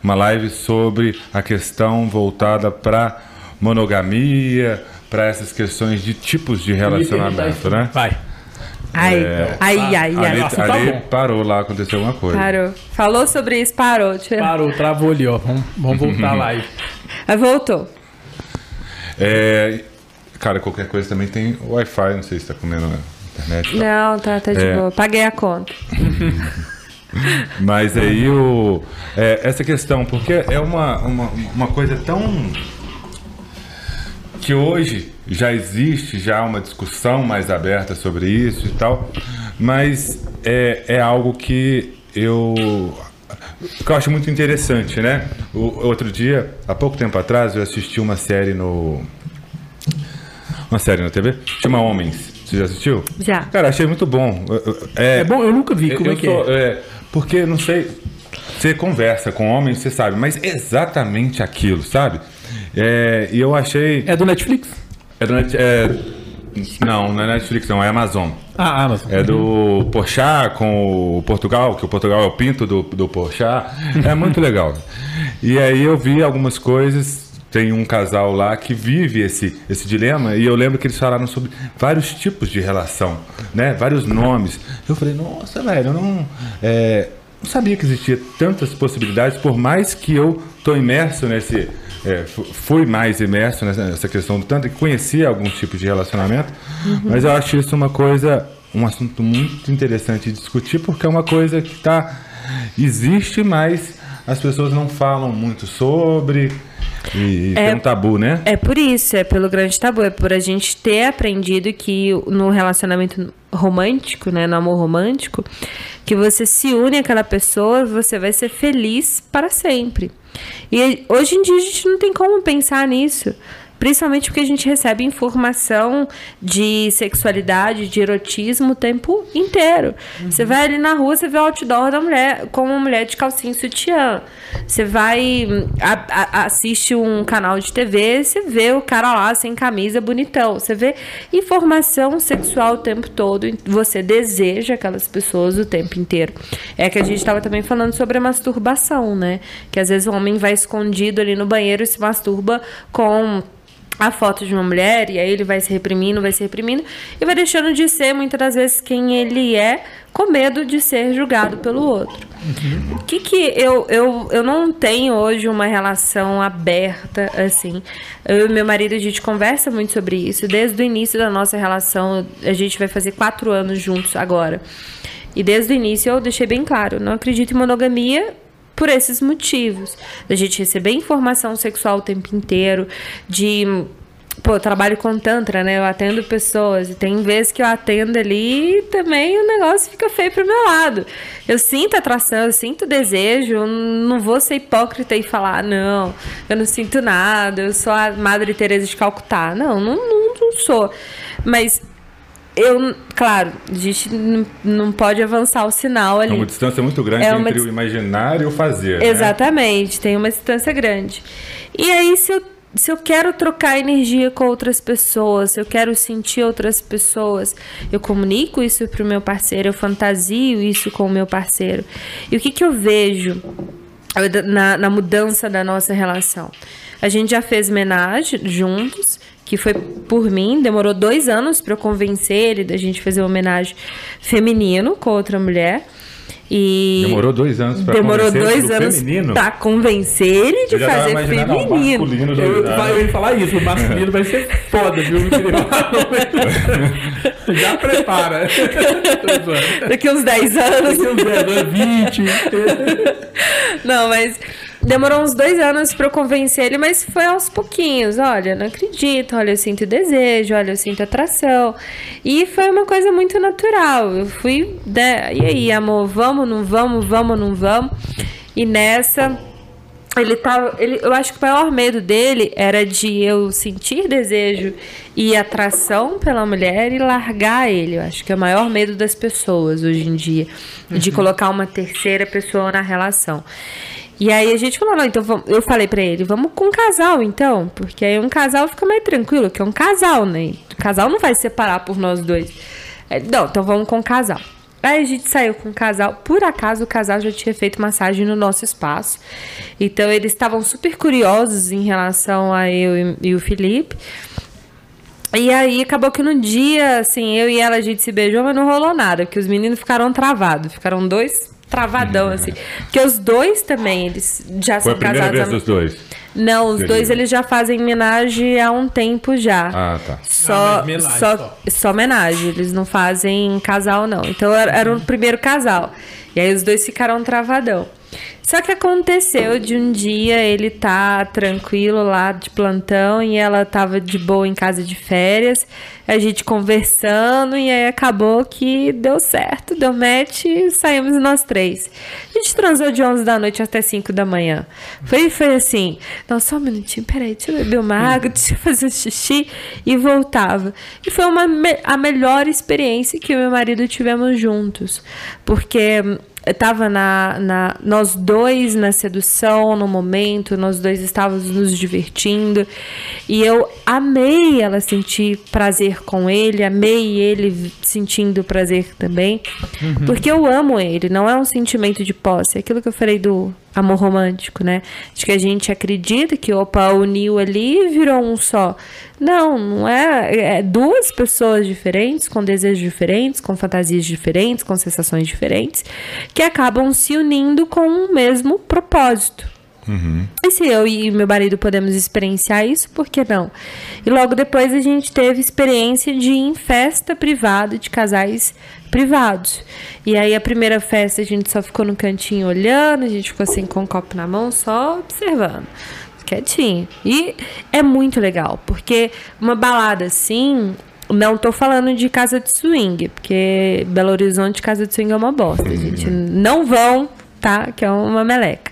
uma live sobre a questão voltada para monogamia, para essas questões de tipos de relacionamento, né? Vai. Ai, É. ai, ai, ai. Ali, Nossa, tá ali parou lá, aconteceu alguma coisa. Parou. Falou sobre isso, parou. Tira. Parou, travou ali, ó. Vamos, vamos voltar lá. aí. Aí voltou. É, cara, qualquer coisa também tem Wi-Fi, não sei se tá comendo na internet. Não, tá, tá de É. boa. Paguei a conta. Mas aí o, é, essa questão, porque é uma, uma, uma coisa tão. que hoje já existe já uma discussão mais aberta sobre isso e tal, mas é, é algo que eu. que eu acho muito interessante, né? O, outro dia, há pouco tempo atrás, eu assisti uma série no. Uma série na TV, chama Homens. Você já assistiu? Já. Cara, achei muito bom. É, É bom, eu nunca vi como é que sou- é. é, Porque, não sei, você conversa com homens, você sabe, mas exatamente aquilo, sabe? É, e eu achei. É do Netflix? É do Net- é, não, não é Netflix, não, é Amazon. Ah, Amazon. É do Porchat com o Portugal, que o Portugal é o pinto do, do Porchat. É muito legal. E aí eu vi algumas coisas. Tem um casal lá que vive esse, esse dilema e eu lembro que eles falaram sobre vários tipos de relação, né? Vários nomes. Eu falei, nossa, velho, eu não, é, não sabia que existia tantas possibilidades, por mais que eu tô imerso nesse, é, fu- fui mais imerso nessa, questão do tanto e conhecia alguns tipos de relacionamento, mas eu acho isso uma coisa, um assunto muito interessante de discutir, porque é uma coisa que tá, existe, mas as pessoas não falam muito sobre e, e tem um tabu, né? É por isso, é pelo grande tabu, é por a gente ter aprendido que no relacionamento romântico, né, no amor romântico, que você se une àquela pessoa, você vai ser feliz para sempre. E hoje em dia a gente não tem como pensar nisso. Principalmente porque a gente recebe informação de sexualidade, de erotismo o tempo inteiro. Você vai ali na rua, você vê o outdoor da mulher com uma mulher de calcinha e sutiã. Você vai hum, a- a- assiste um canal de TV, você vê o cara lá sem camisa, bonitão. Você vê informação sexual o tempo todo. Você deseja aquelas pessoas o tempo inteiro. É que a gente estava também falando sobre a masturbação, né? Que às vezes o homem vai escondido ali no banheiro e se masturba com a foto de uma mulher, e aí ele vai se reprimindo, vai se reprimindo, e vai deixando de ser, muitas das vezes, quem ele é, com medo de ser julgado pelo outro. O que que eu, eu, eu não tenho hoje uma relação aberta, assim. Eu e meu marido, a gente conversa muito sobre isso. Desde o início da nossa relação, a gente vai fazer quatro anos juntos agora. E desde o início eu deixei bem claro, não acredito em monogamia por esses motivos. Da gente receber informação sexual o tempo inteiro, de. Pô, eu trabalho com Tantra, né? Eu atendo pessoas e tem vezes que eu atendo ali e também o negócio fica feio pro meu lado. Eu sinto atração, eu sinto desejo, eu não vou ser hipócrita e falar, não, eu não sinto nada, eu sou a Madre Teresa de Calcutá. Não, não, não, não sou. Mas eu, claro, a gente não, pode avançar o sinal É ali. uma distância muito grande É entre o imaginar e o fazer. né? Exatamente, tem uma distância grande. E aí, se eu se eu quero trocar energia com outras pessoas, se eu quero sentir outras pessoas, eu comunico isso pro meu parceiro, eu fantasio isso com o meu parceiro. E o que, que eu vejo na, na mudança da nossa relação? A gente já fez homenagem juntos, que foi por mim, demorou dois anos para eu convencer ele da gente fazer uma homenagem feminino com outra mulher. E demorou dois anos para Demorou dois anos pra convencer ele de fazer feminino. Eu, eu ia falar isso, o masculino vai ser foda, viu? Já prepara. Daqui uns 10 anos. Daqui uns 10 anos, 20. Não, mas Demorou uns dois anos para eu convencer ele, mas foi aos pouquinhos. Olha, não acredito, olha, eu sinto desejo, olha, eu sinto atração. E foi uma coisa muito natural. Eu fui, né? E aí, amor, vamos, não vamos, vamos, não vamos. E nessa ele tá, ele, eu acho que o maior medo dele era de eu sentir desejo e atração pela mulher e largar ele. Eu acho que é o maior medo das pessoas hoje em dia, uhum. de colocar uma terceira pessoa na relação. E aí a gente falou, não, então vamos, eu falei para ele, vamos com um casal então, porque aí um casal fica mais tranquilo, que é um casal, né? O casal não vai separar por nós dois. Não, então vamos com um casal. Aí a gente saiu com o casal. Por acaso o casal já tinha feito massagem no nosso espaço. Então eles estavam super curiosos em relação a eu e, e o Felipe. E aí acabou que no dia, assim, eu e ela a gente se beijou, mas não rolou nada, porque os meninos ficaram travados. Ficaram dois travadão, hum. assim. Porque os dois também, eles já Foi são a primeira casados. vez dos dois? Não, os dois eles já fazem homenagem há um tempo já. Ah, tá. Só, Ah, mas homenagem só, só. só homenagem, eles não fazem casal, não. Então era, era o primeiro casal. E aí os dois ficaram travadão. Só que aconteceu de um dia ele tá tranquilo lá de plantão e ela tava de boa em casa de férias, a gente conversando e aí acabou que deu certo, deu match e saímos nós três. A gente transou de 11 da noite até 5 da manhã. Foi, foi assim, não, só um minutinho, peraí, deixa eu beber uma água, deixa eu fazer um xixi e voltava. E foi uma, a melhor experiência que eu e meu marido tivemos juntos, porque estava na, na nós dois na sedução no momento nós dois estávamos nos divertindo. E eu amei ela sentir prazer com ele amei ele sentindo prazer também. Porque eu amo ele não é um sentimento de posse. É aquilo que eu falei do amor romântico, né? De que a gente acredita que opa, uniu ali e virou um só. Não, não é. É duas pessoas diferentes, com desejos diferentes, com fantasias diferentes, com sensações diferentes, que acabam se unindo com o mesmo propósito. E se eu e meu marido podemos experienciar isso, por que não? E logo depois a gente teve experiência de ir em festa privada de casais privados. E aí a primeira festa a gente só ficou no cantinho olhando, a gente ficou assim com o copo na mão, só observando. Quietinho. E é muito legal, porque uma balada assim. Não tô falando de casa de swing, porque Belo Horizonte casa de swing é uma bosta, gente. Não vão, tá? Que é uma meleca.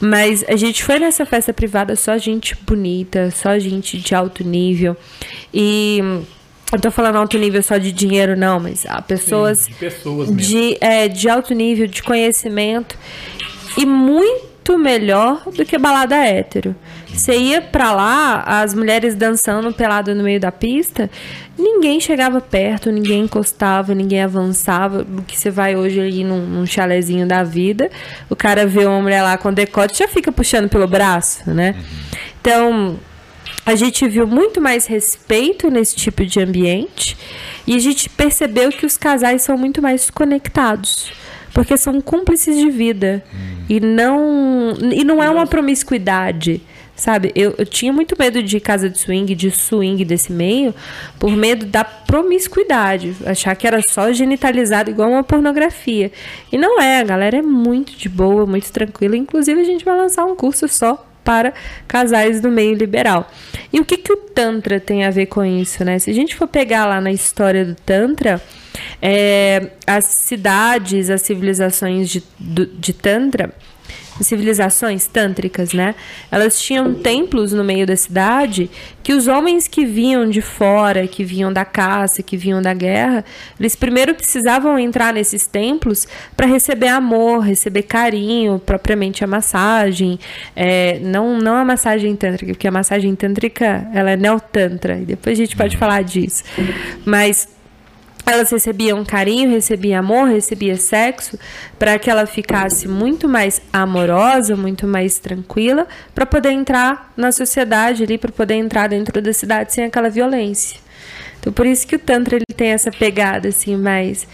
Mas a gente foi nessa festa privada só gente bonita, só gente de alto nível. E eu tô falando alto nível só de dinheiro, não, mas há pessoas de pessoas de, é, de alto nível, de conhecimento. E muito melhor do que balada hétero. Você ia pra lá, as mulheres dançando pelado no meio da pista, ninguém chegava perto, ninguém encostava, ninguém avançava. O que você vai hoje ali num, num chalezinho da vida, o cara vê uma mulher lá com decote já fica puxando pelo braço, né? Então, a gente viu muito mais respeito nesse tipo de ambiente e a gente percebeu que os casais são muito mais conectados. Porque são cúmplices de vida. E não. E não é uma promiscuidade. Sabe? Eu, eu tinha muito medo de casa de swing, de swing desse meio, por medo da promiscuidade. Achar que era só genitalizado igual uma pornografia. E não é, a galera é muito de boa, muito tranquila. Inclusive, a gente vai lançar um curso só para casais do meio liberal. E o que, que o Tantra tem a ver com isso, né? Se a gente for pegar lá na história do Tantra, é, as cidades, as civilizações de, de Tantra civilizações tântricas, né? Elas tinham templos no meio da cidade que os homens que vinham de fora, que vinham da caça, que vinham da guerra, eles primeiro precisavam entrar nesses templos para receber amor, receber carinho, propriamente a massagem, é, não não a massagem tântrica, porque a massagem tântrica ela é neotantra, e depois a gente pode falar disso, mas elas recebiam carinho, recebiam amor, recebiam sexo, para que ela ficasse muito mais amorosa, muito mais tranquila, para poder entrar na sociedade ali, para poder entrar dentro da cidade sem aquela violência. Então, por isso que o Tantra ele tem essa pegada assim mais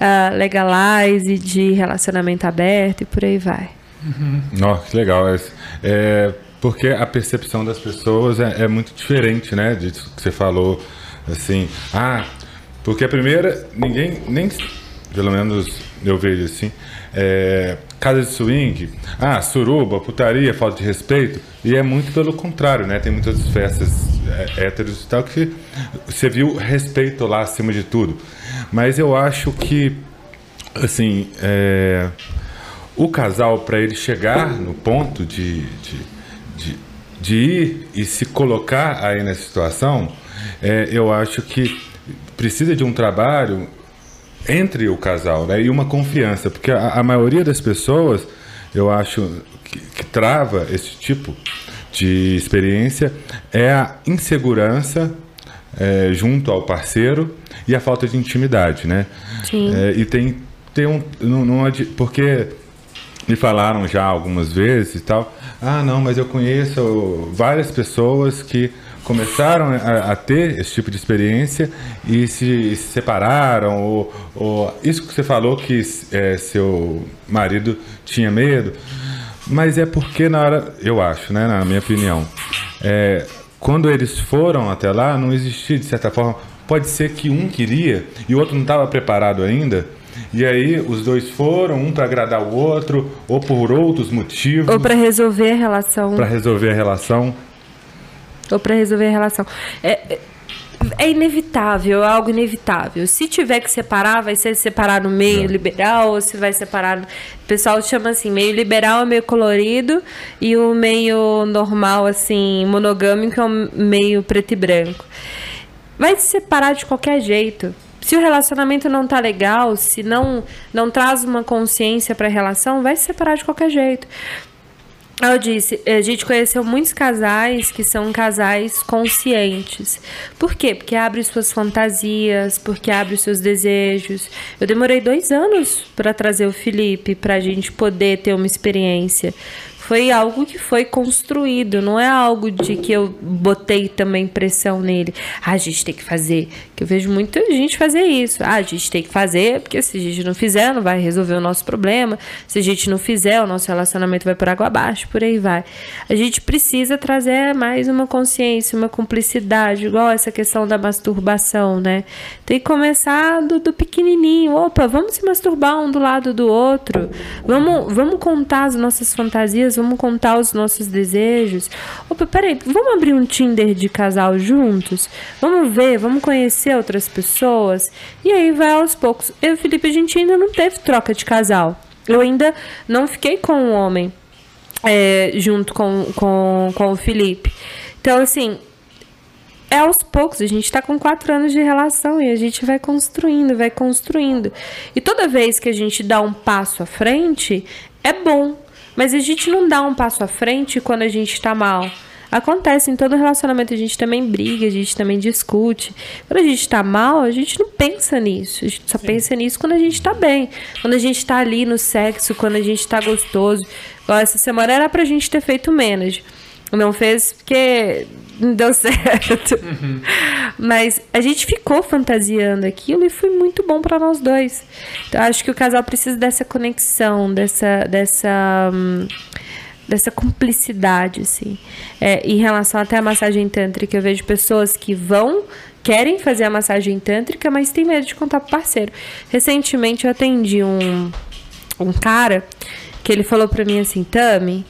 uh, legalize, de relacionamento aberto e por aí vai. Uhum. Nossa, que legal. É, porque a percepção das pessoas é, é muito diferente, né? Disso que você falou, assim, ah, porque a primeira, ninguém, nem, pelo menos eu vejo assim, é, casa de swing, ah, suruba, putaria, falta de respeito, e é muito pelo contrário, né? Tem muitas festas é, héteros e tal que você viu respeito lá acima de tudo. Mas eu acho que, assim, é, o casal, para ele chegar no ponto de, de, de, de, ir e se colocar aí nessa situação, é, eu acho que precisa de um trabalho entre o casal, né? E uma confiança, porque a, a maioria das pessoas, eu acho, que, que, trava esse tipo de experiência é a insegurança é, junto ao parceiro e a falta de intimidade, né? Sim. É, e tem, tem um, não, não, porque me falaram já algumas vezes e tal, ah, não, mas eu conheço várias pessoas que começaram a, a, ter esse tipo de experiência e se, se separaram, ou, ou, isso que você falou que é, seu marido tinha medo, mas é porque na hora, eu acho, né, na minha opinião, é, quando eles foram até lá, não existia de certa forma, pode ser que um queria e o outro não estava preparado ainda. E aí os dois foram, um para agradar o outro, ou por outros motivos. Ou para resolver a relação. Para resolver a relação ou para resolver a relação. É, é, é inevitável, é algo inevitável. Se tiver que separar, vai ser separar no meio liberal ou se vai separar. O pessoal chama assim: meio liberal é meio colorido e o meio normal, assim, monogâmico é o meio preto e branco. Vai se separar de qualquer jeito. Se o relacionamento não tá legal, se não não traz uma consciência para a relação, vai se separar de qualquer jeito. Eu disse, a gente conheceu muitos casais que são casais conscientes. Por quê? Porque abre suas fantasias, porque abre seus desejos. Eu demorei dois anos para trazer o Felipe, para a gente poder ter uma experiência foi algo que foi construído, não é algo de que eu botei também pressão nele. Ah, a gente tem que fazer. Que eu vejo muita gente fazer isso. Ah, a gente tem que fazer, porque se a gente não fizer, não vai resolver o nosso problema. Se a gente não fizer, o nosso relacionamento vai por água abaixo, por aí vai. A gente precisa trazer mais uma consciência, uma cumplicidade, igual essa questão da masturbação, né? Tem que começar do, do pequenininho. Opa, vamos se masturbar um do lado do outro. Vamos, vamos contar as nossas fantasias, vamos contar os nossos desejos. Opa, peraí, vamos abrir um Tinder de casal juntos? Vamos ver, vamos conhecer outras pessoas? E aí vai aos poucos. Eu e Felipe, a gente ainda não teve troca de casal. Eu ainda não fiquei com um homem é, junto com, com, com o Felipe. Então, assim, é aos poucos. A gente está com quatro anos de relação e a gente vai construindo, vai construindo. E toda vez que a gente dá um passo à frente, é bom. Mas a gente não dá um passo à frente quando a gente está mal. Acontece em todo relacionamento, a gente também briga, a gente também discute. Quando a gente está mal, a gente não pensa nisso. A gente só Sim. pensa nisso quando a gente está bem. Quando a gente está ali no sexo, quando a gente está gostoso. Igual essa semana era pra gente ter feito menos. Não fez porque não deu certo. Uhum. Mas a gente ficou fantasiando aquilo e foi muito bom para nós dois. Então, acho que o casal precisa dessa conexão, dessa. dessa hum, dessa cumplicidade, assim. É, em relação até à massagem tântrica, eu vejo pessoas que vão, querem fazer a massagem tântrica, mas tem medo de contar pro parceiro. Recentemente eu atendi um, um cara que ele falou pra mim assim, Tami,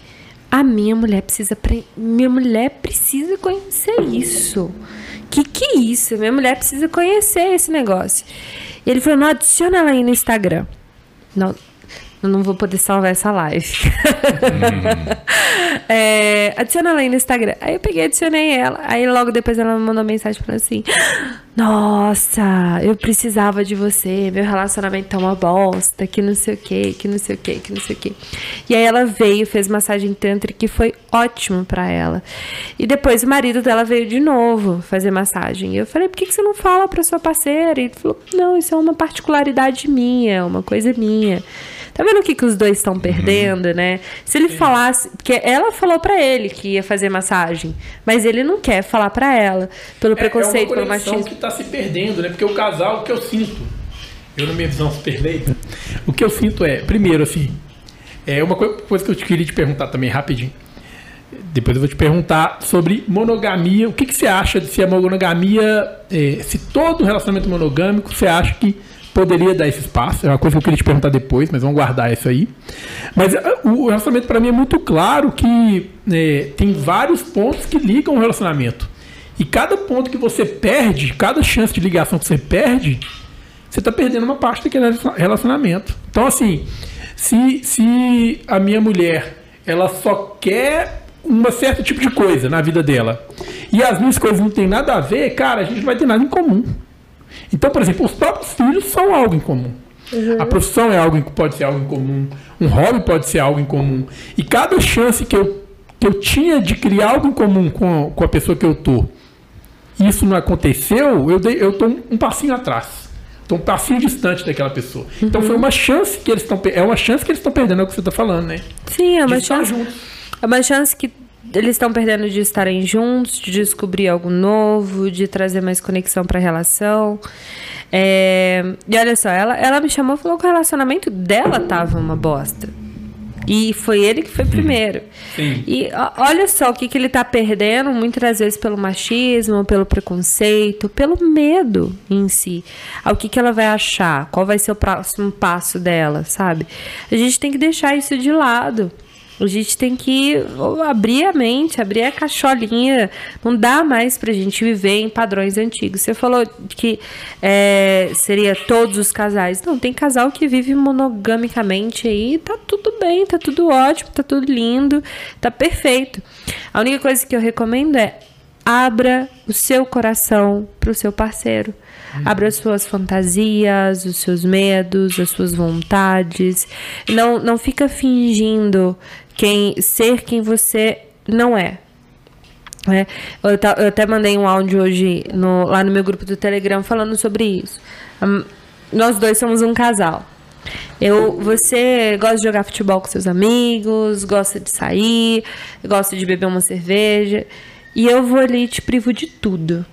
a minha mulher precisa. Pre... Minha mulher precisa conhecer isso. Que que é isso? Minha mulher precisa conhecer esse negócio. E ele falou: não adiciona ela aí no Instagram. Não. Eu não vou poder salvar essa live. Hum. é, adiciona ela aí no Instagram. Aí eu peguei, adicionei ela. Aí logo depois ela me mandou mensagem falando assim: Nossa, eu precisava de você. Meu relacionamento tá uma bosta. Que não sei o que, que não sei o que, que não sei o que. E aí ela veio, fez massagem tantra que foi ótimo para ela. E depois o marido dela veio de novo fazer massagem. E eu falei: Por que, que você não fala pra sua parceira? E ele falou: Não, isso é uma particularidade minha, uma coisa minha. Tá vendo o que, que os dois estão perdendo, uhum. né? Se ele falasse. Porque ela falou para ele que ia fazer massagem, mas ele não quer falar para ela, pelo é, preconceito, é pelo machismo. que tá se perdendo, né? Porque o casal, o que eu sinto, eu na minha visão super leiga, o que eu sinto é, primeiro, assim, é uma coisa que eu queria te perguntar também rapidinho. Depois eu vou te perguntar sobre monogamia. O que, que você acha de se a monogamia, é, se todo relacionamento monogâmico, você acha que poderia dar esse espaço. É uma coisa que eu queria te perguntar depois, mas vamos guardar isso aí. Mas uh, o relacionamento para mim é muito claro que é, tem vários pontos que ligam o relacionamento. E cada ponto que você perde, cada chance de ligação que você perde, você está perdendo uma parte daquele relacionamento. Então, assim, se, se a minha mulher ela só quer um certo tipo de coisa na vida dela e as minhas coisas não tem nada a ver, cara, a gente não vai ter nada em comum. Então, por exemplo, os próprios filhos são algo em comum. Uhum. A profissão é algo pode ser algo em comum, um hobby pode ser algo em comum. E cada chance que eu, que eu tinha de criar algo em comum com, com a pessoa que eu tô, isso não aconteceu, eu dei, eu tô um, um passinho atrás. Estou um passinho distante daquela pessoa. Então, uhum. Então foi uma chance que eles estão é uma chance que eles estão perdendo é o que você está falando, né? Sim, é uma chance. É uma chance que eles estão perdendo de estarem juntos, de descobrir algo novo, de trazer mais conexão para a relação. É... E olha só, ela, ela me chamou e falou que o relacionamento dela tava uma bosta. E foi ele que foi primeiro. Sim. E olha só o que, que ele está perdendo, muitas vezes pelo machismo, pelo preconceito, pelo medo em si. O que, que ela vai achar? Qual vai ser o próximo passo dela, sabe? A gente tem que deixar isso de lado. A gente tem que abrir a mente, abrir a cacholinha. Não dá mais pra gente viver em padrões antigos. Você falou que é, seria todos os casais. Não, tem casal que vive monogamicamente aí. Tá tudo bem, tá tudo ótimo, tá tudo lindo, tá perfeito. A única coisa que eu recomendo é abra o seu coração pro seu parceiro. Abra as suas fantasias, os seus medos, as suas vontades. Não, não fica fingindo quem ser quem você não é. É, eu, eu, até mandei um áudio hoje no, lá no meu grupo do Telegram falando sobre isso. Um, nós dois somos um casal. Eu, você gosta de jogar futebol com seus amigos, gosta de sair, gosta de beber uma cerveja. E eu vou ali e te privo de tudo.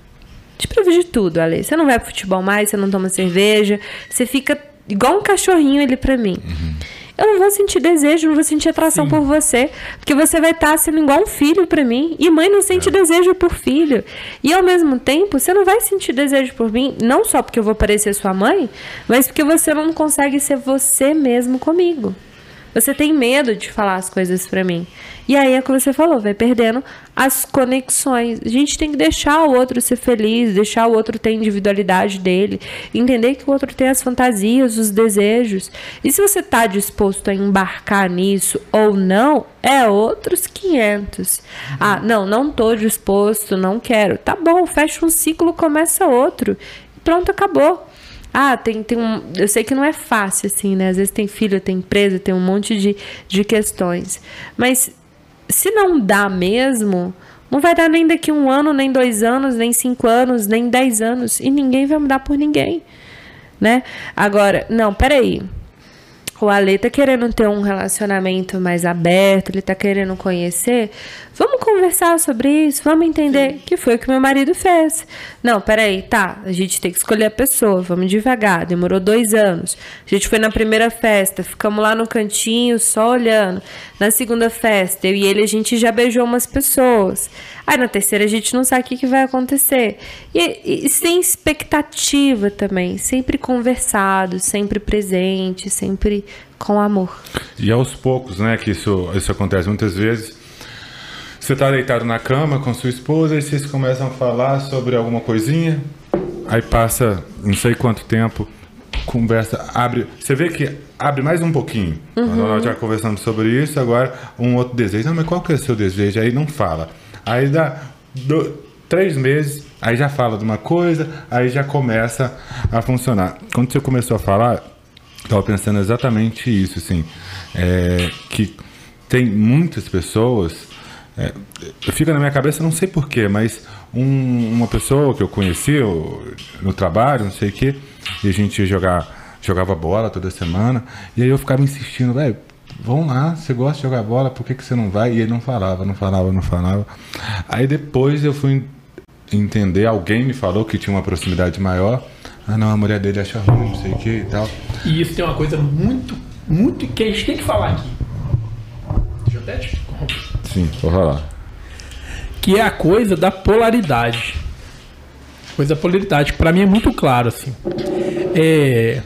Te privo de tudo, Ale. Você não vai pro futebol mais, você não toma cerveja, você fica igual um cachorrinho ali pra mim. Uhum eu não vou sentir desejo, não vou sentir atração Sim. por você, porque você vai estar sendo igual um filho para mim, e mãe não sente é. desejo por filho. E ao mesmo tempo, você não vai sentir desejo por mim, não só porque eu vou parecer sua mãe, mas porque você não consegue ser você mesmo comigo. Você tem medo de falar as coisas para mim. E aí é o que você falou, vai perdendo as conexões. A gente tem que deixar o outro ser feliz, deixar o outro ter a individualidade dele, entender que o outro tem as fantasias, os desejos. E se você está disposto a embarcar nisso ou não, é outros 500. Ah, não, não tô disposto, não quero. Tá bom, fecha um ciclo, começa outro. Pronto, acabou. Ah, tem, tem um. Eu sei que não é fácil, assim, né? Às vezes tem filho, tem empresa, tem um monte de, de questões. Mas se não dá mesmo, não vai dar nem daqui um ano, nem dois anos, nem cinco anos, nem dez anos. E ninguém vai mudar por ninguém. Né? Agora, não, peraí. O Ale tá querendo ter um relacionamento mais aberto, ele tá querendo conhecer. Vamos conversar sobre isso, vamos entender Sim. que foi o que meu marido fez. Não, peraí, tá, a gente tem que escolher a pessoa, vamos devagar, demorou dois anos. A gente foi na primeira festa, ficamos lá no cantinho só olhando. Na segunda festa, eu e ele, a gente já beijou umas pessoas. Aí na terceira a gente não sabe o que, que vai acontecer. E, e sem expectativa também, sempre conversado, sempre presente, sempre com amor. E aos poucos, né, que isso, isso acontece muitas vezes você está deitado na cama com sua esposa e vocês começam a falar sobre alguma coisinha. Aí passa não sei quanto tempo, conversa abre. Você vê que abre mais um pouquinho. Uhum. Nós já conversamos sobre isso, agora um outro desejo. Não, mas qual que é o seu desejo? Aí não fala. Aí dá do- três meses, aí já fala de uma coisa, aí já começa a funcionar. Quando você começou a falar, estava pensando exatamente isso, assim, é, que tem muitas pessoas, é, fica na minha cabeça, não sei porquê, mas um- uma pessoa que eu conheci eu- no trabalho, não sei o quê, e a gente ia jogar, jogava bola toda semana, e aí eu ficava insistindo, velho, vamos lá, você gosta de jogar bola, por que, que você não vai? E ele não falava, não falava, não falava. Aí depois eu fui entender, alguém me falou que tinha uma proximidade maior, ah não, a mulher dele acha ruim, não sei o que e tal. E isso tem uma coisa muito, muito que a gente tem que falar aqui. Deixa eu até te. Sim, falar. que é a coisa da polaridade. Coisa da polaridade, para mim é muito claro assim. É,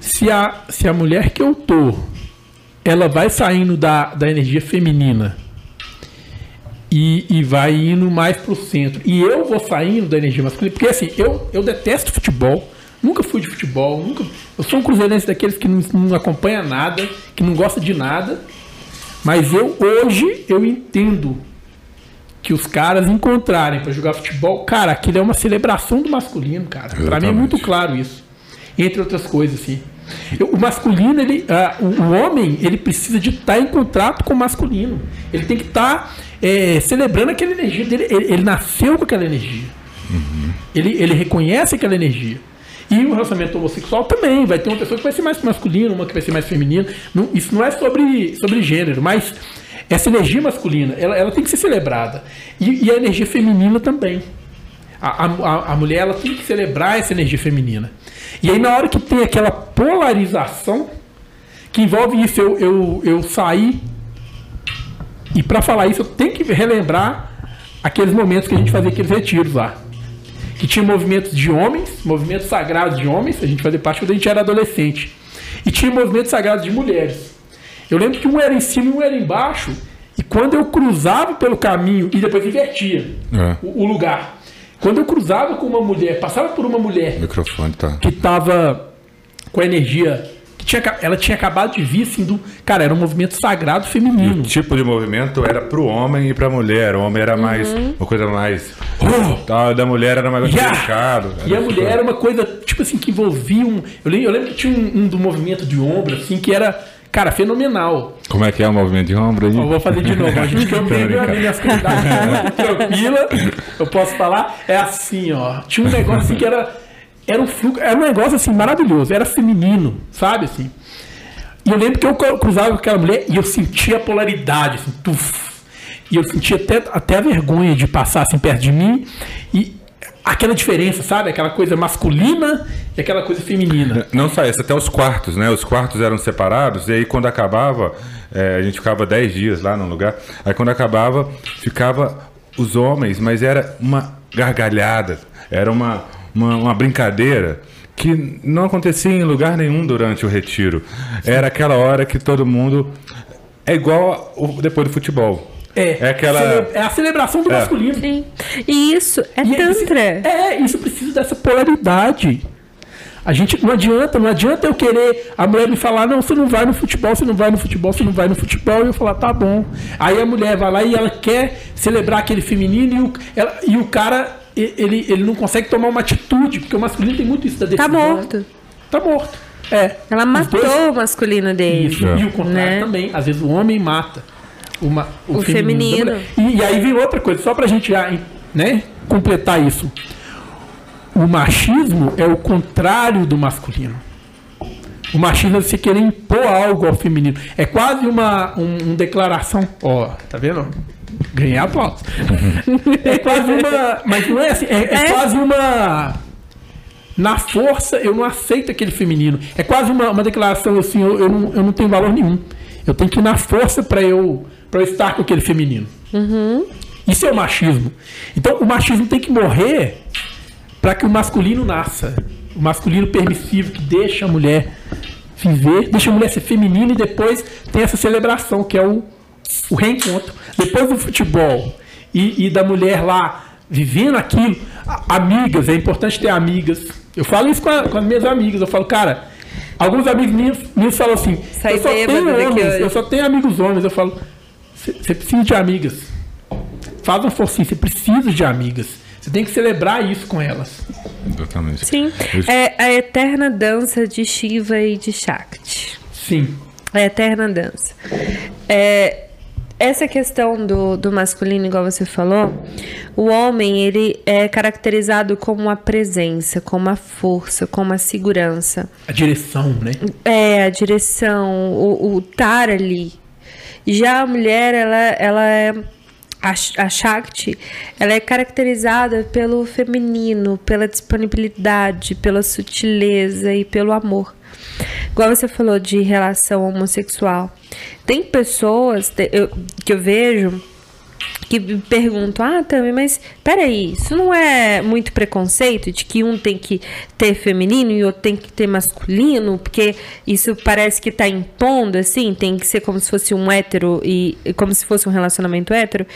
se a se a mulher que eu tô, ela vai saindo da, da energia feminina e, e vai indo mais pro centro, e eu vou saindo da energia masculina, porque assim, eu, eu detesto futebol, nunca fui de futebol, nunca, eu sou um cruzeirense daqueles que não, não acompanha nada, que não gosta de nada, mas eu hoje eu entendo que os caras encontrarem pra jogar futebol, cara, aquilo é uma celebração do masculino, cara. Pra mim é muito claro isso. Entre outras coisas, assim. Eu- O masculino, ele, ah, o, homem, ele precisa de estar em contato com o masculino. Ele tem que estar é, celebrando aquela energia dele. Ele, ele nasceu com aquela energia. Ele, ele reconhece aquela energia. E o relacionamento homossexual também. Vai ter uma pessoa que vai ser mais masculina, uma que vai ser mais feminina. Não- isso não é sobre, sobre gênero, mas essa energia masculina, ela, ela tem que ser celebrada. E, e a energia feminina também. A, a, a mulher ela tem que celebrar essa energia feminina. E aí, na hora que tem aquela polarização, que envolve isso, eu, eu, eu sair. E para falar isso, eu tenho que relembrar aqueles momentos que a gente fazia aqueles retiros lá que tinha movimentos de homens, movimentos sagrados de homens, a gente fazia parte quando a gente era adolescente. E tinha movimentos sagrados de mulheres. Eu lembro que um era em cima e um era embaixo, e quando eu cruzava pelo caminho, e depois invertia É. o, o lugar. Quando eu cruzava com uma mulher, passava por uma mulher O microfone tá. que estava com a energia, tinha, ela tinha acabado de vir, assim, do. Cara, era um movimento sagrado feminino. O tipo de movimento era pro homem e pra mulher. O homem era mais. Uma coisa mais. Tá, da mulher era mais Yeah! delicado. E a mulher era uma coisa, tipo assim, que envolvia um. Eu lembro, eu lembro que tinha um, um do movimento de ombro, assim, que era, cara, fenomenal. Como é que é o movimento de ombro aí? Eu vou fazer de novo. A gente que eu tenho a minha cuidados muito tranquila, eu posso falar, é assim, ó. Tinha um negócio assim que era. Era um fluxo, era um negócio assim maravilhoso, era feminino, sabe assim? E eu lembro que eu cru- cruzava com aquela mulher e eu sentia a polaridade, assim, tuf. E eu sentia até, até a vergonha de passar assim perto de mim e aquela diferença, sabe? Aquela coisa masculina e aquela coisa feminina. Não só isso, até os quartos, né? Os quartos eram separados, e aí quando acabava, é, a gente ficava 10 dias lá no lugar, aí quando acabava, ficava os homens, mas era uma gargalhada, era uma, uma, uma brincadeira que não acontecia em lugar nenhum durante o retiro. Era aquela hora que todo mundo. É igual o- depois do futebol. É, É aquela- cele- é a celebração do É. masculino. Sim. E isso é E Tantra. É, isso precisa dessa polaridade. A gente não adianta, não adianta eu querer a mulher me falar, não, você não vai no futebol, você não vai no futebol, você não vai no futebol, e eu falar, tá bom. Aí a mulher vai lá e ela quer celebrar aquele feminino e o, ela- e o cara, ele, ele não consegue tomar uma atitude, porque o masculino tem muito isso da Tá decisão. morto. Tá morto. É. Ela matou dois- o masculino dele. isso, e o contrário né? também. Às vezes o homem mata o, ma- O da feminino. mulher. E, e aí vem outra coisa, só pra gente já, né, completar isso. O machismo é o contrário do masculino. O machismo é você querer impor algo ao feminino. É quase uma um, um declaração. Ó, tá vendo? Ganhei aplausos. é quase uma. Mas não é assim. É, é É? quase uma. Na força, eu não aceito aquele feminino. É quase uma, uma declaração assim: eu, eu, não, eu não tenho valor nenhum. Eu tenho que ir na força para eu, pra eu estar com aquele feminino. Isso é o machismo. Então, o machismo tem que morrer para que o masculino nasça. O masculino permissivo que deixa a mulher viver, deixa a mulher ser feminina e depois tem essa celebração que é o, o reencontro. Depois do futebol e, e da mulher lá vivendo aquilo, amigas, é importante ter amigas. Eu falo isso com, a- com as minhas amigas. Eu falo, cara, alguns amigos meus, meus falam assim: Sai eu só tenho homens, hoje." eu só tenho amigos homens. Eu falo, você precisa de amigas. Faz uma forcinha, você precisa de amigas. Você tem que celebrar isso com elas. Exatamente. Sim, é a eterna dança de Shiva e de Shakti. Sim. A eterna dança. É, essa questão do, do masculino, igual você falou, o homem ele é caracterizado como a presença, como a força, como a segurança. A direção, né? É, a direção, o, o estar ali. Já a mulher, ela, ela é. A, a Shakti, ela é caracterizada pelo feminino, pela disponibilidade, pela sutileza e pelo amor. Igual você falou de relação homossexual. Tem pessoas que eu vejo que perguntam, ah, Tami, mas peraí, isso não é muito preconceito de que um tem que ter feminino e outro tem que ter masculino? Porque isso parece que tá impondo, assim, tem que ser como se fosse um hétero e e como se fosse um relacionamento hétero.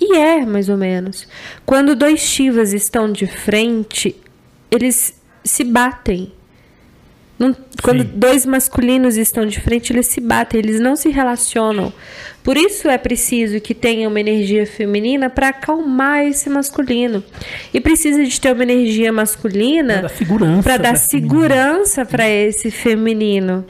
E é, mais ou menos. Quando dois chivas estão de frente, eles se batem. Não- quando dois masculinos estão de frente, eles se batem, eles não se relacionam. Por isso é preciso que tenha uma energia feminina para acalmar esse masculino. E precisa de ter uma energia masculina para dar segurança para esse feminino.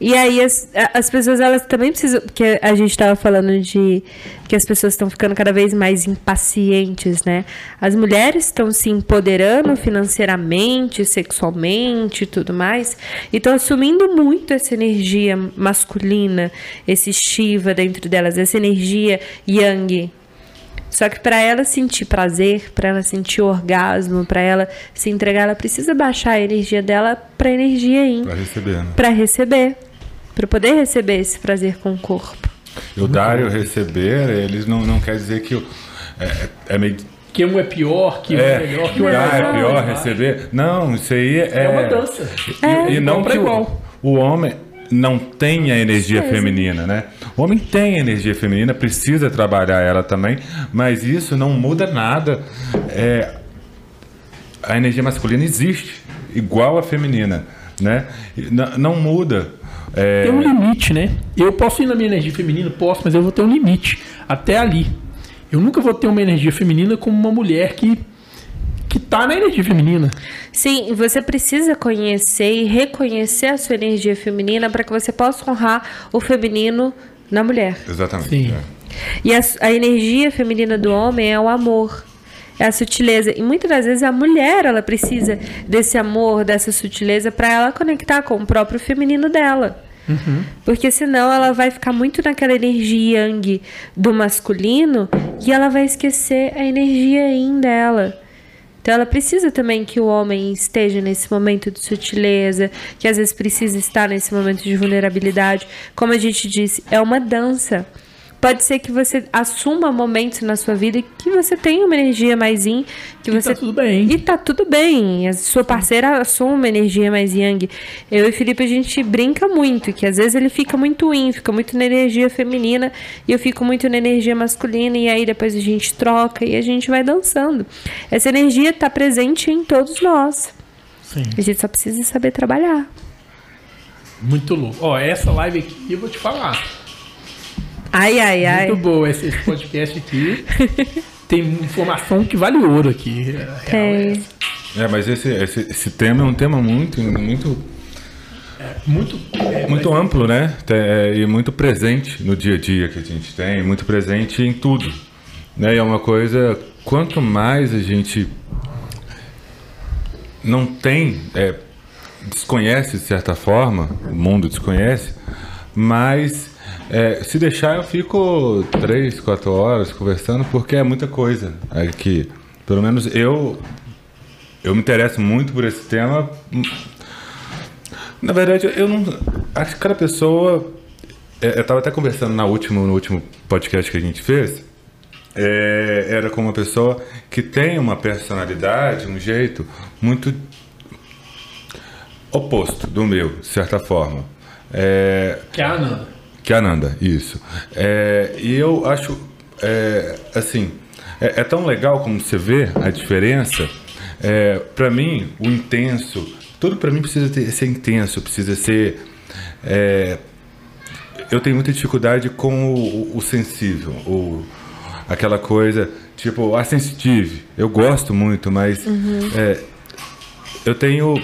E aí as, as pessoas elas também precisam, porque a gente estava falando de que as pessoas estão ficando cada vez mais impacientes, né? As mulheres estão se empoderando financeiramente, sexualmente e tudo mais, e estão assumindo muito essa energia masculina, esse Shiva dentro delas, essa energia Yang. Só que para ela sentir prazer, para ela sentir orgasmo, para ela se entregar, ela precisa baixar a energia dela para energia Yin Pra receber, né? para receber, para poder receber esse prazer com o corpo. O dar e o receber, eles não, não quer dizer que o- é, é meio. Que um é pior, que um é melhor, que um é dar é melhor. pior, receber. Não, isso aí é. É uma dança. E, e não o, igual. o homem não tenha energia feminina, né? O homem tem energia feminina, precisa trabalhar ela também, mas isso não muda nada. É, a energia masculina existe, igual a feminina, né? E n- não muda. É, Tem um limite, né? Eu posso ir na minha energia feminina, posso, mas eu vou ter um limite. Até ali. Eu nunca vou ter uma energia feminina como uma mulher que, que tá na energia feminina. Sim, você precisa conhecer e reconhecer a sua energia feminina para que você possa honrar o feminino na mulher. Exatamente. Sim. é. E a, a energia feminina do homem é o amor, é a sutileza. E muitas das vezes a mulher ela precisa desse amor, dessa sutileza para ela conectar com o próprio feminino dela. Porque senão ela vai ficar muito naquela energia yang do masculino e ela vai esquecer a energia yin dela. Então ela precisa também que o homem esteja nesse momento de sutileza, que às vezes precisa estar nesse momento de vulnerabilidade. Como a gente disse, é uma dança. Pode ser que você assuma momentos na sua vida que você tenha uma energia mais yin, que E você tá tudo bem. e tá tudo bem. A sua parceira assume uma energia mais yang. Eu e o Felipe, a gente brinca muito, que às vezes ele fica muito yin, fica muito na energia feminina, e eu fico muito na energia masculina, e aí depois a gente troca e a gente vai dançando. Essa energia tá presente em todos nós. Sim. A gente só precisa saber trabalhar. Muito louco. Ó, essa live aqui eu vou te falar. Ai, ai, ai. Muito boa esse, esse podcast aqui. Tem informação que vale ouro aqui. Real é Tem. essa. É, mas esse, esse, esse tema é um tema muito, muito, Muito, é, muito amplo, né? É, e muito presente no dia a dia que a gente tem, muito presente em tudo. Né? E é uma coisa, quanto mais a gente não tem, é, desconhece de certa forma, o mundo desconhece, mas é, se deixar eu fico três, quatro horas conversando porque é muita coisa. Que, pelo menos eu, eu me interesso muito por esse tema. Na verdade, eu não. Acho que cada pessoa. é, Eu estava até conversando na último, no último podcast que a gente fez. é, era com uma pessoa que tem uma personalidade, um jeito muito oposto do meu, de certa forma. É, Que é a Ananda. Que é Ananda, isso. É, e eu acho, é, assim, é, é tão legal como você vê a diferença É, para mim, o intenso, tudo para mim precisa ter, ser intenso, precisa ser. É, eu tenho muita dificuldade com o, o sensível, o, aquela coisa tipo a sensitive. Eu gosto muito, mas uhum. é, eu tenho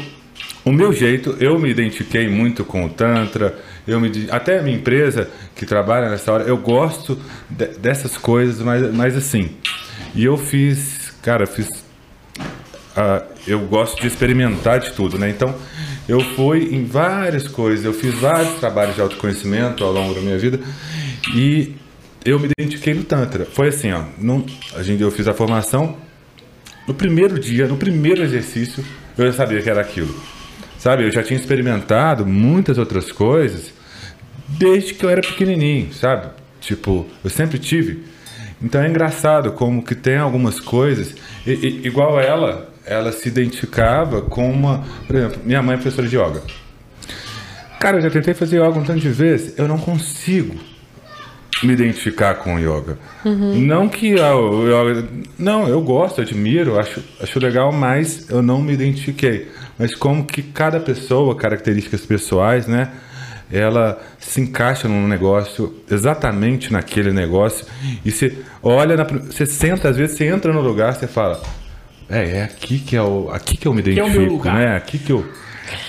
o meu jeito. Eu me identifiquei muito com o tantra. Eu me, até a minha empresa que trabalha nessa hora, eu gosto de, dessas coisas, mas, mas assim. E eu fiz, cara, fiz. Uh, eu gosto de experimentar de tudo, né? Então, eu fui em várias coisas, eu fiz vários trabalhos de autoconhecimento ao longo da minha vida e eu me identifiquei no Tantra. Foi assim, ó, no, a gente, eu fiz a formação, no primeiro dia, no primeiro exercício, eu já sabia que era aquilo. Sabe, eu já tinha experimentado muitas outras coisas desde que eu era pequenininho, sabe? Tipo, eu sempre tive. Então é engraçado como que tem algumas coisas, e, e, igual ela, ela se identificava com uma. Por exemplo, minha mãe é professora de yoga. Cara, eu já tentei fazer yoga um tanto de vezes, eu não consigo me identificar com o yoga. Uhum. Não que o yoga. Não, eu gosto, admiro, acho, acho legal, mas eu não me identifiquei. Mas como que cada pessoa, características pessoais, né? Ela se encaixa num negócio, exatamente naquele negócio, e você olha, na, você senta, às vezes você entra no lugar, você fala, é, é aqui que é o, aqui que eu me identifico, que é o meu lugar. né? Aqui que eu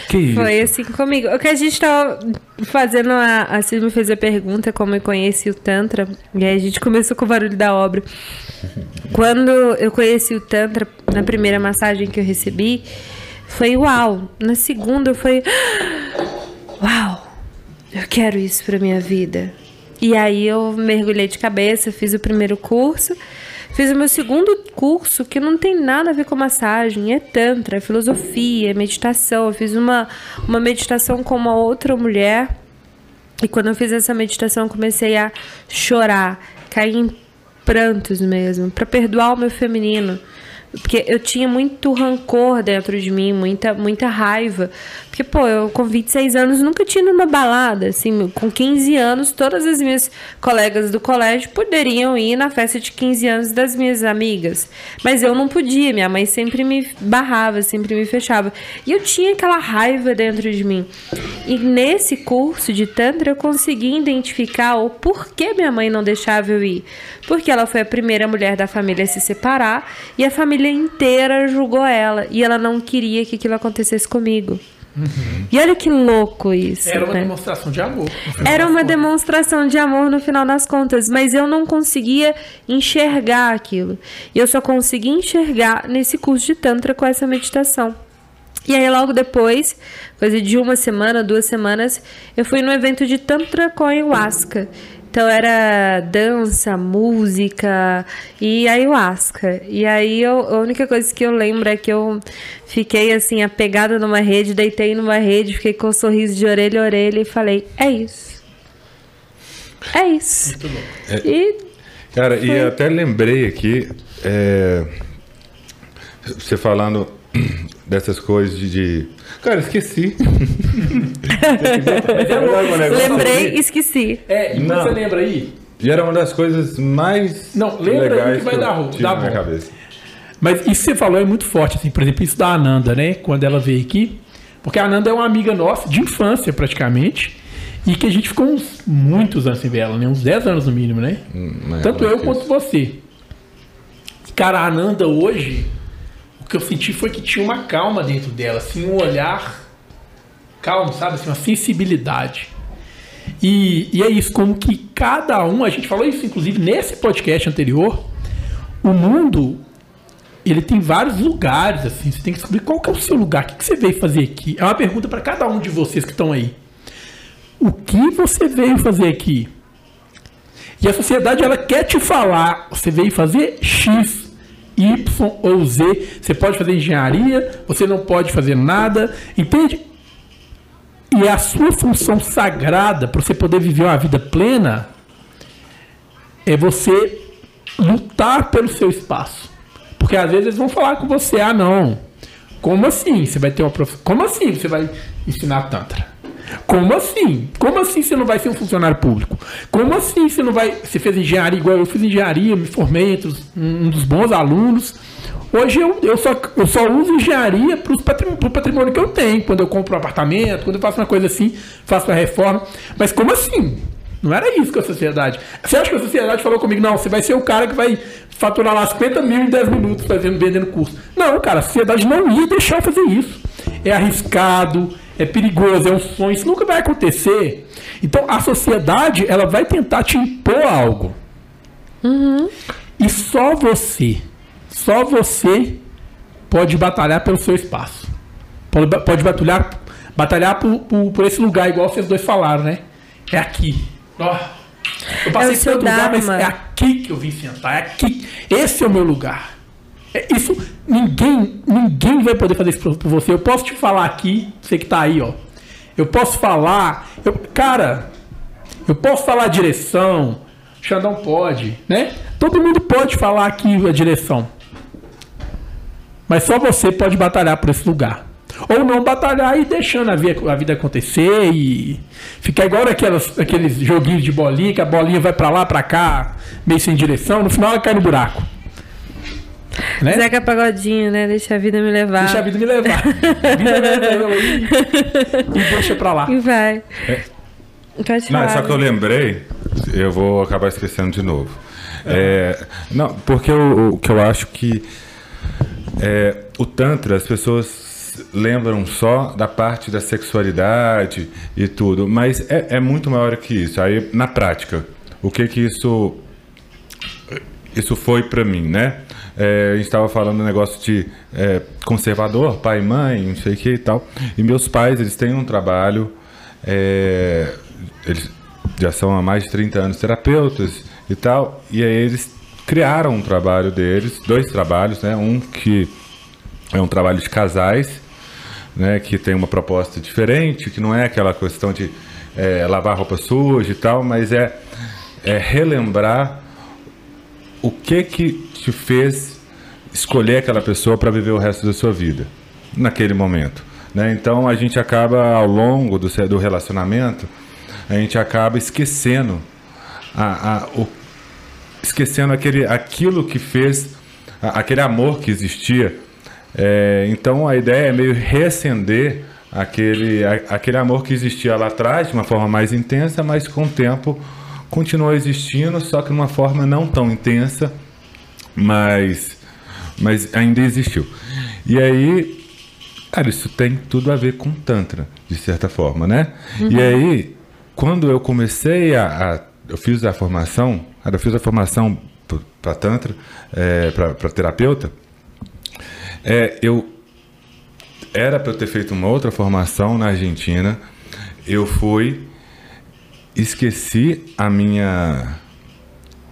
que isso? Foi assim comigo. O que a gente tava fazendo, a, a Cid me fez a pergunta como eu conheci o Tantra, e aí a gente começou com o barulho da obra. Quando eu conheci o Tantra, na primeira massagem que eu recebi, foi uau. Na segunda foi uau, eu quero isso pra minha vida. E aí eu mergulhei de cabeça, fiz o primeiro curso. Fiz o meu segundo curso que não tem nada a ver com massagem, é tantra, é filosofia, é meditação. Eu fiz uma, uma meditação com uma outra mulher. E quando eu fiz essa meditação, eu comecei a chorar, cair em prantos mesmo, para perdoar o meu feminino. Porque eu tinha muito rancor dentro de mim, muita, muita raiva. Porque, pô, eu com 26 anos nunca tinha numa balada. Assim, com 15 anos, todas as minhas colegas do colégio poderiam ir na festa de 15 anos das minhas amigas. Mas eu não podia, minha mãe sempre me barrava, sempre me fechava. E eu tinha aquela raiva dentro de mim. E nesse curso de Tantra eu consegui identificar o porquê minha mãe não deixava eu ir. Porque ela foi a primeira mulher da família a se separar e a família inteira julgou ela e ela não queria que aquilo acontecesse comigo. Uhum. E olha que louco isso. Era uma né? demonstração de amor. Era uma demonstração de amor no final das contas, mas eu não conseguia enxergar aquilo. E eu só consegui enxergar nesse curso de Tantra com essa meditação. E aí, logo depois, coisa de uma semana, duas semanas, eu fui no evento de Tantra com ayahuasca. Então era dança, música e ayahuasca. E aí eu, a única coisa que eu lembro é que eu fiquei assim, apegada numa rede, deitei numa rede, fiquei com um sorriso de orelha a orelha e falei: é isso. É isso. Muito bom. É, e cara, foi... e até lembrei aqui, é, você falando dessas coisas de, de Cara, esqueci. Lembrei, esqueci. É, e Não. você lembra aí? E era uma das coisas mais Não, lembra aí que vai dar, dar bom. Cabeça. Mas isso que você falou é muito forte, assim, por exemplo, isso da Ananda, né? Quando ela veio aqui. Porque a Ananda é uma amiga nossa, de infância praticamente. E que a gente ficou uns muitos anos sem ver ela, né? Uns 10 anos no mínimo, né? Hum, Tanto eu quanto você. Cara, a Ananda hoje, o que eu senti foi que tinha uma calma dentro dela, assim, um olhar calmo, sabe? Assim, uma sensibilidade. E, e é isso, como que cada um, a gente falou isso inclusive nesse podcast anterior, o mundo ele tem vários lugares, assim, você tem que descobrir qual que é o seu lugar, o que, que você veio fazer aqui. É uma pergunta para cada um de vocês que estão aí. O que você veio fazer aqui? E a sociedade ela quer te falar, você veio fazer X. Y ou Z. Você pode fazer engenharia, você não pode fazer nada, entende? E a sua função sagrada para você poder viver uma vida plena é você lutar pelo seu espaço. Porque às vezes eles vão falar com você: ah, não. Como assim? Você vai ter uma? Como assim você vai ensinar Tantra? Como assim? Como assim você não vai ser um funcionário público? Como assim você não vai. Você fez engenharia igual eu fiz engenharia, me formei entre os, um dos bons alunos. Hoje eu, eu, só, eu só uso engenharia para o patrimônio, patrimônio que eu tenho. Quando eu compro um apartamento, quando eu faço uma coisa assim, faço uma reforma. Mas como assim? Não era isso que a sociedade. Você acha que a sociedade falou comigo, não, você vai ser o cara que vai faturar lá 50 mil em 10 minutos fazendo, vendendo curso. Não, cara, a sociedade não ia deixar fazer isso. É arriscado, é perigoso, é um sonho, isso nunca vai acontecer. Então a sociedade ela vai tentar te impor algo. Uhum. E só você, só você pode batalhar pelo seu espaço. Pode, pode batalhar, batalhar por, por, por esse lugar, igual vocês dois falaram, né? É aqui. Eu passei é por outro lugar, mas é aqui que eu vim sentar. É aqui. Esse é o meu lugar. É, isso ninguém, ninguém vai poder fazer isso por você. Eu posso te falar aqui, você que tá aí, ó. Eu posso falar, eu, cara, eu posso falar a direção. Xandão pode, né? Todo mundo pode falar aqui a direção. Mas só você pode batalhar por esse lugar. Ou não batalhar e deixando a vida, a vida acontecer e ficar igual aquelas, aqueles joguinhos de bolinha, que a bolinha vai para lá, para cá, meio sem direção, no final ela cai no buraco. Né? Zeca Pagodinho, né? Deixa a vida me levar. Deixa a vida me levar. vida leva e, e deixa pra lá. E vai. É. Pode não, só que eu lembrei, eu vou acabar esquecendo de novo. É, não, porque o, o que eu acho que é, o Tantra, as pessoas lembram só da parte da sexualidade e tudo, mas é, é muito maior que isso. Aí, na prática, o que que isso isso foi para mim, né? É, a gente estava falando um negócio de é, conservador, pai e mãe, não sei o que e tal. E meus pais, eles têm um trabalho, é, eles já são há mais de 30 anos terapeutas e tal. E aí eles criaram um trabalho deles, dois trabalhos, né? Um que é um trabalho de casais né, que tem uma proposta diferente, que não é aquela questão de é, lavar roupa suja e tal, mas é, é relembrar o que que te fez escolher aquela pessoa para viver o resto da sua vida naquele momento. Né? Então a gente acaba ao longo do, do relacionamento, a gente acaba esquecendo a, a, o, esquecendo aquele, aquilo que fez, a, aquele amor que existia é, então a ideia é meio reacender aquele, aquele amor que existia lá atrás de uma forma mais intensa, mas com o tempo continuou existindo, só que de uma forma não tão intensa, mas, mas ainda existiu. E aí, cara, isso tem tudo a ver com Tantra, de certa forma, né? Uhum. E aí, quando eu comecei a, a. eu fiz a formação, eu fiz a formação para Tantra, é, para terapeuta. É, eu era para eu ter feito uma outra formação na Argentina. Eu fui, esqueci a minha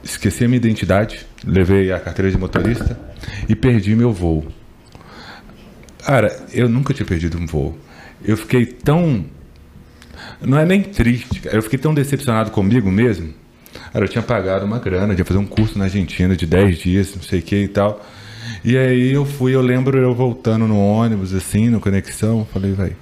esqueci a minha identidade, levei a carteira de motorista e perdi meu voo. Cara, eu nunca tinha perdido um voo. Eu fiquei tão não é nem triste, eu fiquei tão decepcionado comigo mesmo. Cara, eu tinha pagado uma grana, de fazer um curso na Argentina de 10 dias, não sei o que e tal. E aí eu fui, eu lembro eu voltando no ônibus, assim, no conexão, falei, vai,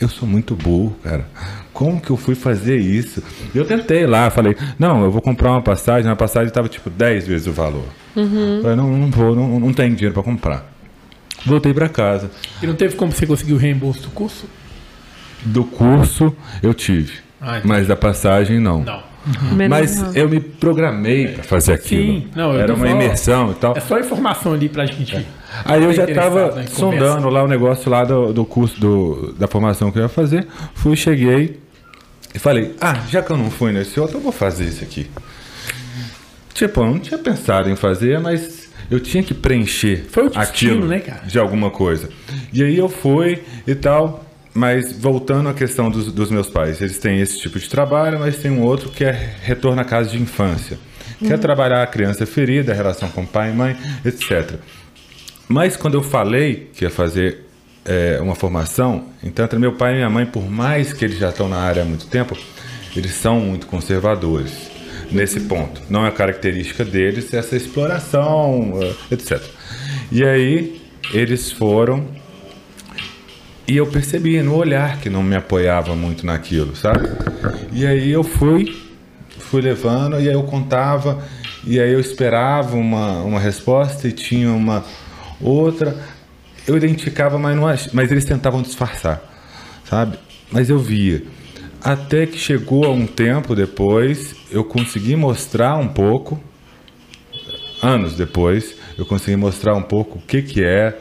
eu sou muito burro, cara. Como que eu fui fazer isso? Eu tentei lá, falei, não, eu vou comprar uma passagem, a passagem estava tipo 10 vezes o valor. Uhum. Falei, não, não vou, não, não tenho dinheiro para comprar. Voltei para casa. E não teve como você conseguir o reembolso do curso? Do curso eu tive, ah, mas da passagem não. Não. Uhum. Mas eu me programei para fazer aquilo. Sim, não, Era uma imersão e tal. É só informação ali pra gente. É. Aí eu já estava né, sondando lá o negócio lá do, do curso do, da formação que eu ia fazer. Fui, cheguei e falei: Ah, já que eu não fui nesse outro, eu vou fazer isso aqui. Tipo, eu não tinha pensado em fazer, mas eu tinha que preencher Foi o destino, aquilo né, cara? de alguma coisa. E aí eu fui e tal. Mas voltando à questão dos, dos, meus pais, eles têm esse tipo de trabalho, mas tem um outro que é retorno à casa de infância. Uhum. Quer trabalhar a criança ferida, a relação com pai e mãe, etc. Mas quando eu falei que ia fazer é, uma formação, então meu pai e minha mãe, por mais que eles já estão na área há muito tempo, eles são muito conservadores nesse ponto. Não é característica deles essa exploração, é, etc. E aí eles foram e eu percebi no olhar que não me apoiava muito naquilo, sabe? E aí eu fui, fui levando, e aí eu contava, e aí eu esperava uma, uma resposta e tinha uma, outra. Eu identificava, mas, não, mas eles tentavam disfarçar, sabe? Mas eu via. Até que chegou a um tempo depois, eu consegui mostrar um pouco, anos depois, eu consegui mostrar um pouco o que, que é.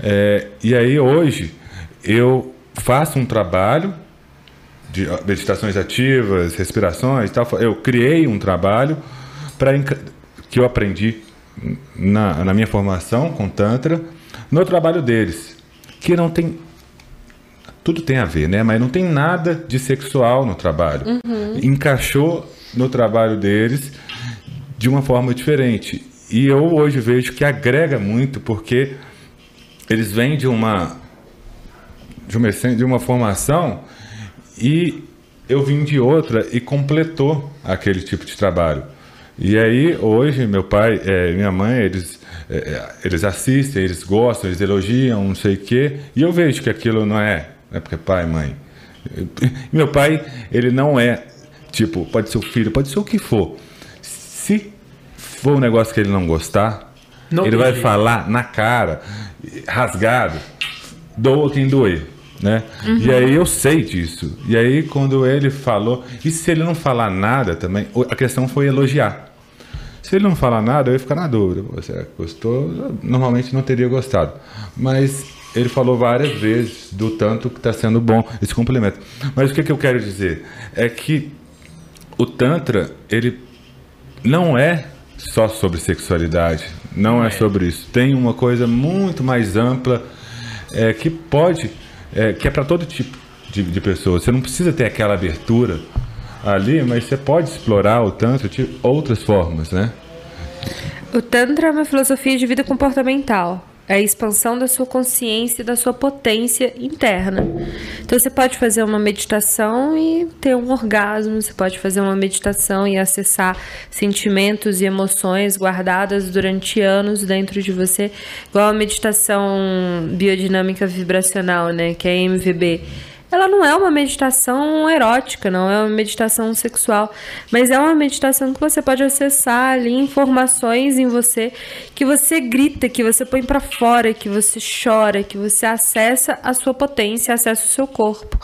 é e aí hoje eu faço um trabalho de meditações ativas, respirações, tal. Eu criei um trabalho para que eu aprendi na, na minha formação com tantra, no trabalho deles, que não tem tudo tem a ver, né? Mas não tem nada de sexual no trabalho. Uhum. Encaixou no trabalho deles de uma forma diferente. E eu hoje vejo que agrega muito porque eles vêm de uma de uma, de uma formação e eu vim de outra e completou aquele tipo de trabalho. E aí, hoje, meu pai e é, minha mãe, eles, é, é, eles assistem, eles gostam, eles elogiam, não sei o quê, e eu vejo que aquilo não é, não é porque é pai e mãe. Meu pai, ele não é, tipo, pode ser o filho, pode ser o que for. Se for um negócio que ele não gostar, não ele vai jeito. falar na cara, rasgado, doa quem doer né? Uhum. E aí eu sei disso. E aí quando ele falou, e se ele não falar nada também, a questão foi elogiar. Se ele não falar nada, eu ia ficar na dúvida. Você gostou? Normalmente não teria gostado. Mas ele falou várias vezes do tanto que está sendo bom esse complemento. Mas o que, que eu quero dizer? É que o Tantra, ele não é só sobre sexualidade. Não é, é sobre isso. Tem uma coisa muito mais ampla é, que pode é, que é para todo tipo de, de pessoa. Você não precisa ter aquela abertura ali, mas você pode explorar o Tantra de outras formas, né? O Tantra é uma filosofia de vida comportamental. É a expansão da sua consciência e da sua potência interna. Então você pode fazer uma meditação e ter um orgasmo, você pode fazer uma meditação e acessar sentimentos e emoções guardadas durante anos dentro de você, igual a meditação biodinâmica vibracional, né, que é MVB ela não é uma meditação erótica, não é uma meditação sexual, mas é uma meditação que você pode acessar ali informações em você que você grita, que você põe para fora, que você chora, que você acessa a sua potência, acessa o seu corpo.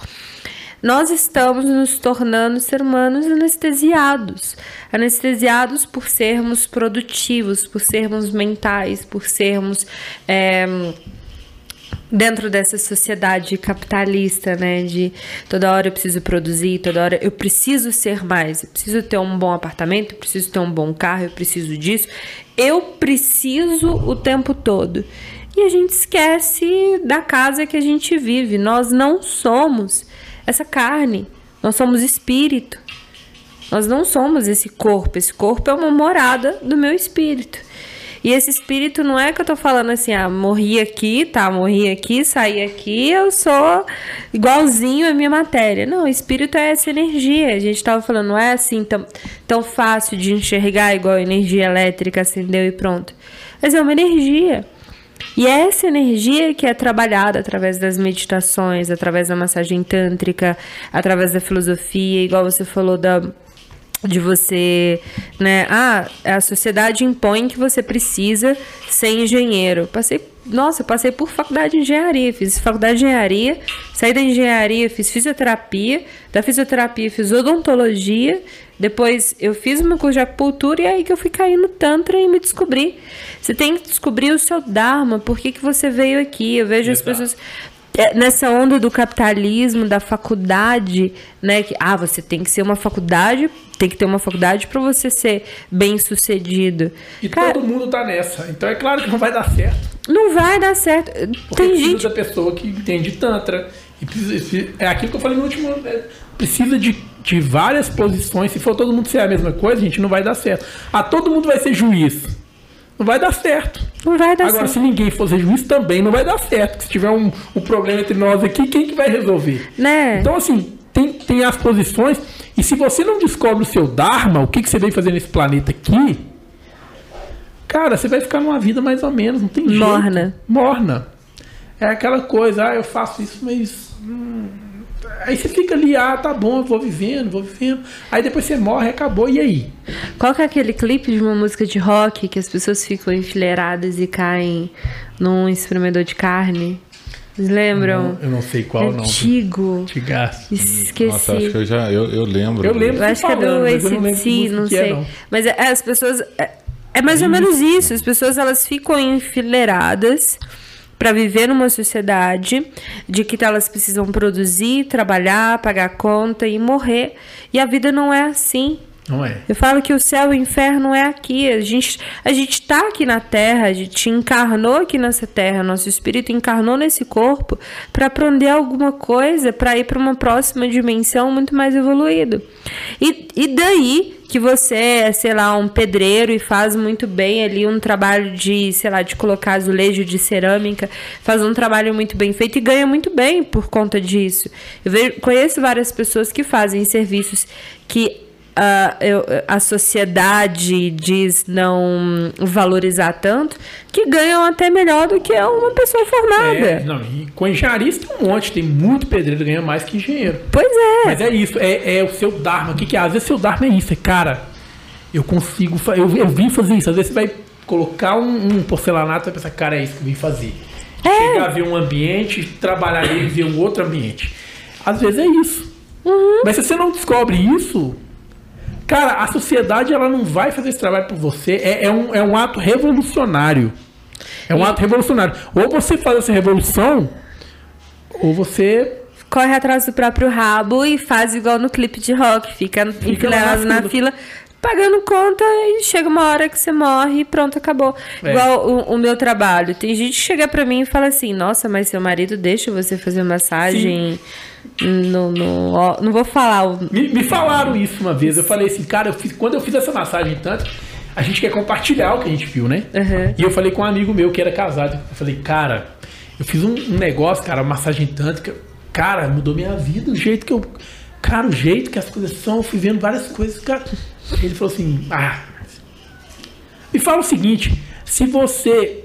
Nós estamos nos tornando ser humanos anestesiados. Anestesiados por sermos produtivos, por sermos mentais, por sermos. É, dentro dessa sociedade capitalista, né? De toda hora eu preciso produzir, toda hora eu preciso ser mais, eu preciso ter um bom apartamento, eu preciso ter um bom carro, eu preciso disso. Eu preciso o tempo todo. E a gente esquece da casa que a gente vive. Nós não somos essa carne, nós somos espírito. Nós não somos esse corpo. Esse corpo é uma morada do meu espírito. E esse espírito não é que eu tô falando assim, ah, morri aqui, tá, morri aqui, saí aqui, eu sou igualzinho a minha matéria. Não, espírito é essa energia. A gente tava falando, não é assim tão, tão fácil de enxergar igual energia elétrica, acendeu e pronto. Mas é uma energia. E é essa energia que é trabalhada através das meditações, através da massagem tântrica, através da filosofia, igual você falou da de você, né? Ah, a sociedade impõe que você precisa ser engenheiro. Passei, nossa, passei por faculdade de engenharia, fiz faculdade de engenharia, saí da engenharia, fiz fisioterapia, da fisioterapia fiz odontologia, depois eu fiz uma curso de acupuntura e é aí que eu fui cair no tantra e me descobri. Você tem que descobrir o seu dharma, por que, que você veio aqui. Eu vejo Exato. as pessoas nessa onda do capitalismo, da faculdade, né? Que, ah, você tem que ser uma faculdade, tem que ter uma faculdade para você ser bem sucedido. E Cara, todo mundo tá nessa. Então é claro que não vai dar certo. Não vai dar certo. Porque tem gente da pessoa que entende tantra. E precisa, é aquilo que eu falei no último. É, precisa de, de várias posições. Se for todo mundo ser a mesma coisa, a gente não vai dar certo. Ah, todo mundo vai ser juiz. Não vai dar certo. Não vai dar Agora, certo. se ninguém for ser juiz, também não vai dar certo. Se tiver um, um problema entre nós aqui, quem que vai resolver? Né? Então, assim, tem, tem as posições. E se você não descobre o seu Dharma, o que, que você veio fazer nesse planeta aqui, cara, você vai ficar numa vida mais ou menos, não tem jeito. Morna. Morna. É aquela coisa, ah, eu faço isso, mas. Hum, Aí você fica ali, ah, tá bom, eu vou vivendo, vou vivendo. Aí depois você morre, acabou, e aí? Qual que é aquele clipe de uma música de rock que as pessoas ficam enfileiradas e caem num espremedor de carne? Vocês lembram? Eu não sei qual não. Antigo. Antigaço. Esqueci. Nossa, acho que eu já eu, eu lembro. Eu lembro. Eu acho que é do falando, não ACDC, música não que é, sei. não. Mas é, as pessoas. É, é mais ou menos isso. As pessoas elas ficam enfileiradas para viver numa sociedade de que elas precisam produzir, trabalhar, pagar conta e morrer. E a vida não é assim. Não é. Eu falo que o céu e o inferno é aqui. A gente a gente tá aqui na Terra, a gente encarnou aqui nessa Terra, nosso espírito encarnou nesse corpo para aprender alguma coisa, para ir para uma próxima dimensão muito mais evoluído. E, e daí que você é, sei lá, um pedreiro e faz muito bem ali um trabalho de, sei lá, de colocar azulejo de cerâmica, faz um trabalho muito bem feito e ganha muito bem por conta disso. Eu vejo, conheço várias pessoas que fazem serviços que a, eu- a sociedade diz não valorizar tanto, que ganham até melhor do que uma pessoa formada. É, não, e com engenharia isso tem um monte, tem muito pedreiro ganha mais que engenheiro. Pois é. Mas é isso, é, é o seu Dharma. O que, que é? Às vezes seu Dharma é isso, é cara, eu consigo, eu, eu vim fazer isso. Às vezes você vai colocar um, um porcelanato e vai pensar, cara, é isso que eu vim fazer. Chegar a ver um ambiente, trabalhar ali e ver um outro ambiente. Às vezes é isso. Mas se você não descobre isso, cara, a sociedade ela não vai fazer esse trabalho por você. É, é um, é um ato revolucionário. É um ato revolucionário. Ou você faz essa revolução, ou você Corre atrás do próprio rabo e faz igual no clipe de rock, fica, enfileirado lá na fila. Pagando conta e chega uma hora que você morre e pronto, acabou. É. Igual o, o meu trabalho. Tem gente que chega pra mim e fala assim: Nossa, mas seu marido deixa você fazer massagem no, no. ó, Não vou falar o Me, me falaram isso uma vez. Eu falei assim, cara, eu fiz- quando eu fiz essa massagem tanto, a gente quer compartilhar o que a gente viu, né? Uhum. E eu falei com um amigo meu que era casado. Eu falei, cara, eu fiz um, um negócio, cara, massagem tanto que, cara, mudou minha vida. O jeito que eu. Cara, o jeito que as coisas são, eu fui vendo várias coisas, cara. Ele falou assim, ah. Me fala o seguinte: se você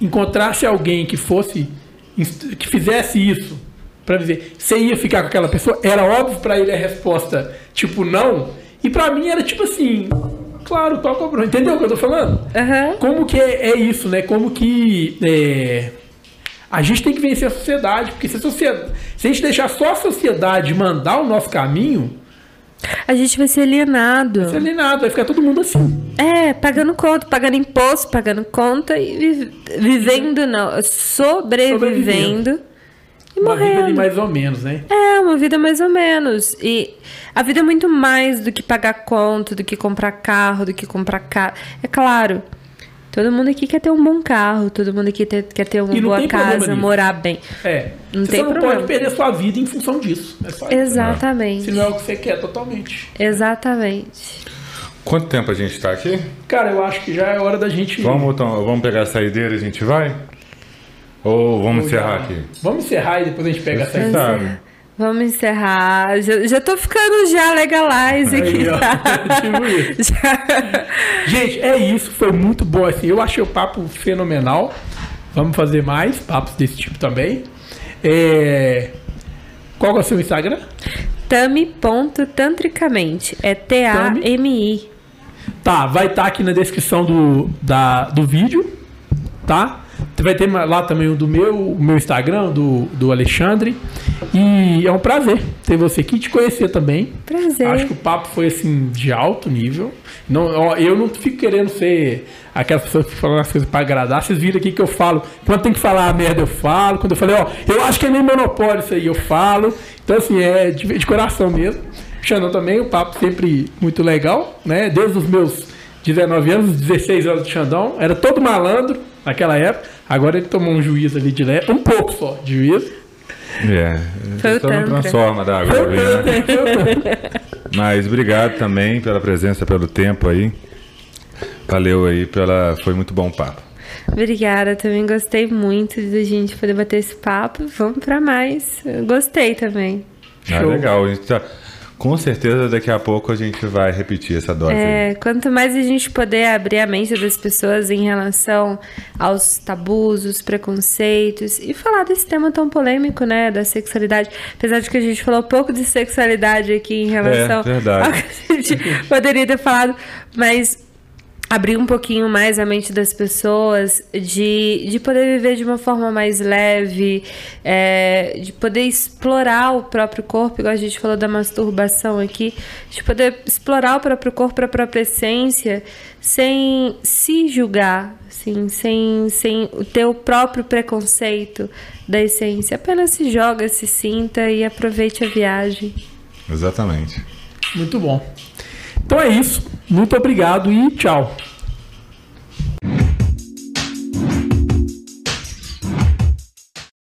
encontrasse alguém que fosse. que fizesse isso pra dizer, você ia ficar com aquela pessoa? Era óbvio pra ele a resposta, tipo, não. E pra mim era tipo assim, claro, qual que é? Entendeu o que eu tô falando? Aham. Como que é, é isso, né? Como que é, a gente tem que vencer a sociedade, porque se a, sociedade, se a gente deixar só a sociedade mandar o nosso caminho, A gente vai ser alienado. não é nada, vai ficar todo mundo assim. É, pagando conta, pagando imposto, pagando conta e vi- vivendo, não, sobrevivendo e Uma vida ali morrendo. mais ou menos, né? É, uma vida mais ou menos. E a vida é muito mais do que pagar conta, do que comprar carro, do que comprar casa. É claro, todo mundo aqui quer ter um bom carro, todo mundo aqui ter- quer ter uma boa casa, morar bem. É. Não você tem só não problema. pode perder sua vida em função disso. É só isso. Exatamente. Se não é o que você quer totalmente. Exatamente. Quanto tempo a gente tá aqui? Cara, eu acho que já é hora da gente. Vamos, então, vamos pegar a saideira e a gente vai? Ou vamos Ou já- encerrar aqui? Vamos encerrar e depois a gente pega essa Você sabe. Vamos encerrar. Já, já tô ficando já legalize aqui, tá? Tipo. Já- Gente, é isso. Foi muito bom. Assim, eu achei o papo fenomenal. Vamos fazer mais papos desse tipo também. É... Qual é o seu Instagram? Tami.tantricamente. É T-A-M-I. Tá, vai estar aqui na descrição do, da, do vídeo, tá? Vai ter lá também o do meu, o meu Instagram, do, do Alexandre. E é um prazer ter você aqui, te conhecer também. Prazer. Acho que o papo foi assim de alto nível. Não, eu não fico querendo ser aquelas pessoas que falam as coisas pra agradar. Vocês viram aqui que eu falo, quando tem que falar a merda, eu falo. Quando eu falei, ó, eu acho que é meio monopólio isso aí, eu falo. Então, assim, é de, de coração mesmo. Xandão também, o papo sempre muito legal, né? Desde os meus 19 anos, 16 anos de Xandão, era todo malandro naquela época. Agora ele tomou um juízo ali de leve, um pouco só de juízo. É, Foi o só não Tantra. transforma da água, né? Mas obrigado também pela presença, pelo tempo aí. Valeu aí, pela... foi muito bom o papo. Obrigada, também gostei muito de a gente poder bater esse papo. Vamos pra mais. Eu gostei também. Ah, Show. legal. A gente tá- Com certeza daqui a pouco a gente vai repetir essa dose. É, quanto mais a gente poder abrir a mente das pessoas em relação aos tabus, os preconceitos e falar desse tema tão polêmico, né, da sexualidade. Apesar de que a gente falou pouco de sexualidade aqui em relação É, verdade. ao que a gente poderia ter falado, mas abrir um pouquinho mais a mente das pessoas, de, de poder viver de uma forma mais leve, é, de poder explorar o próprio corpo, igual a gente falou da masturbação aqui, de poder explorar o próprio corpo, a própria essência, sem se julgar, assim, sem, sem ter o próprio preconceito da essência. Apenas se joga, se sinta e aproveite a viagem. Exatamente. Muito bom. Então é isso. Muito obrigado e tchau.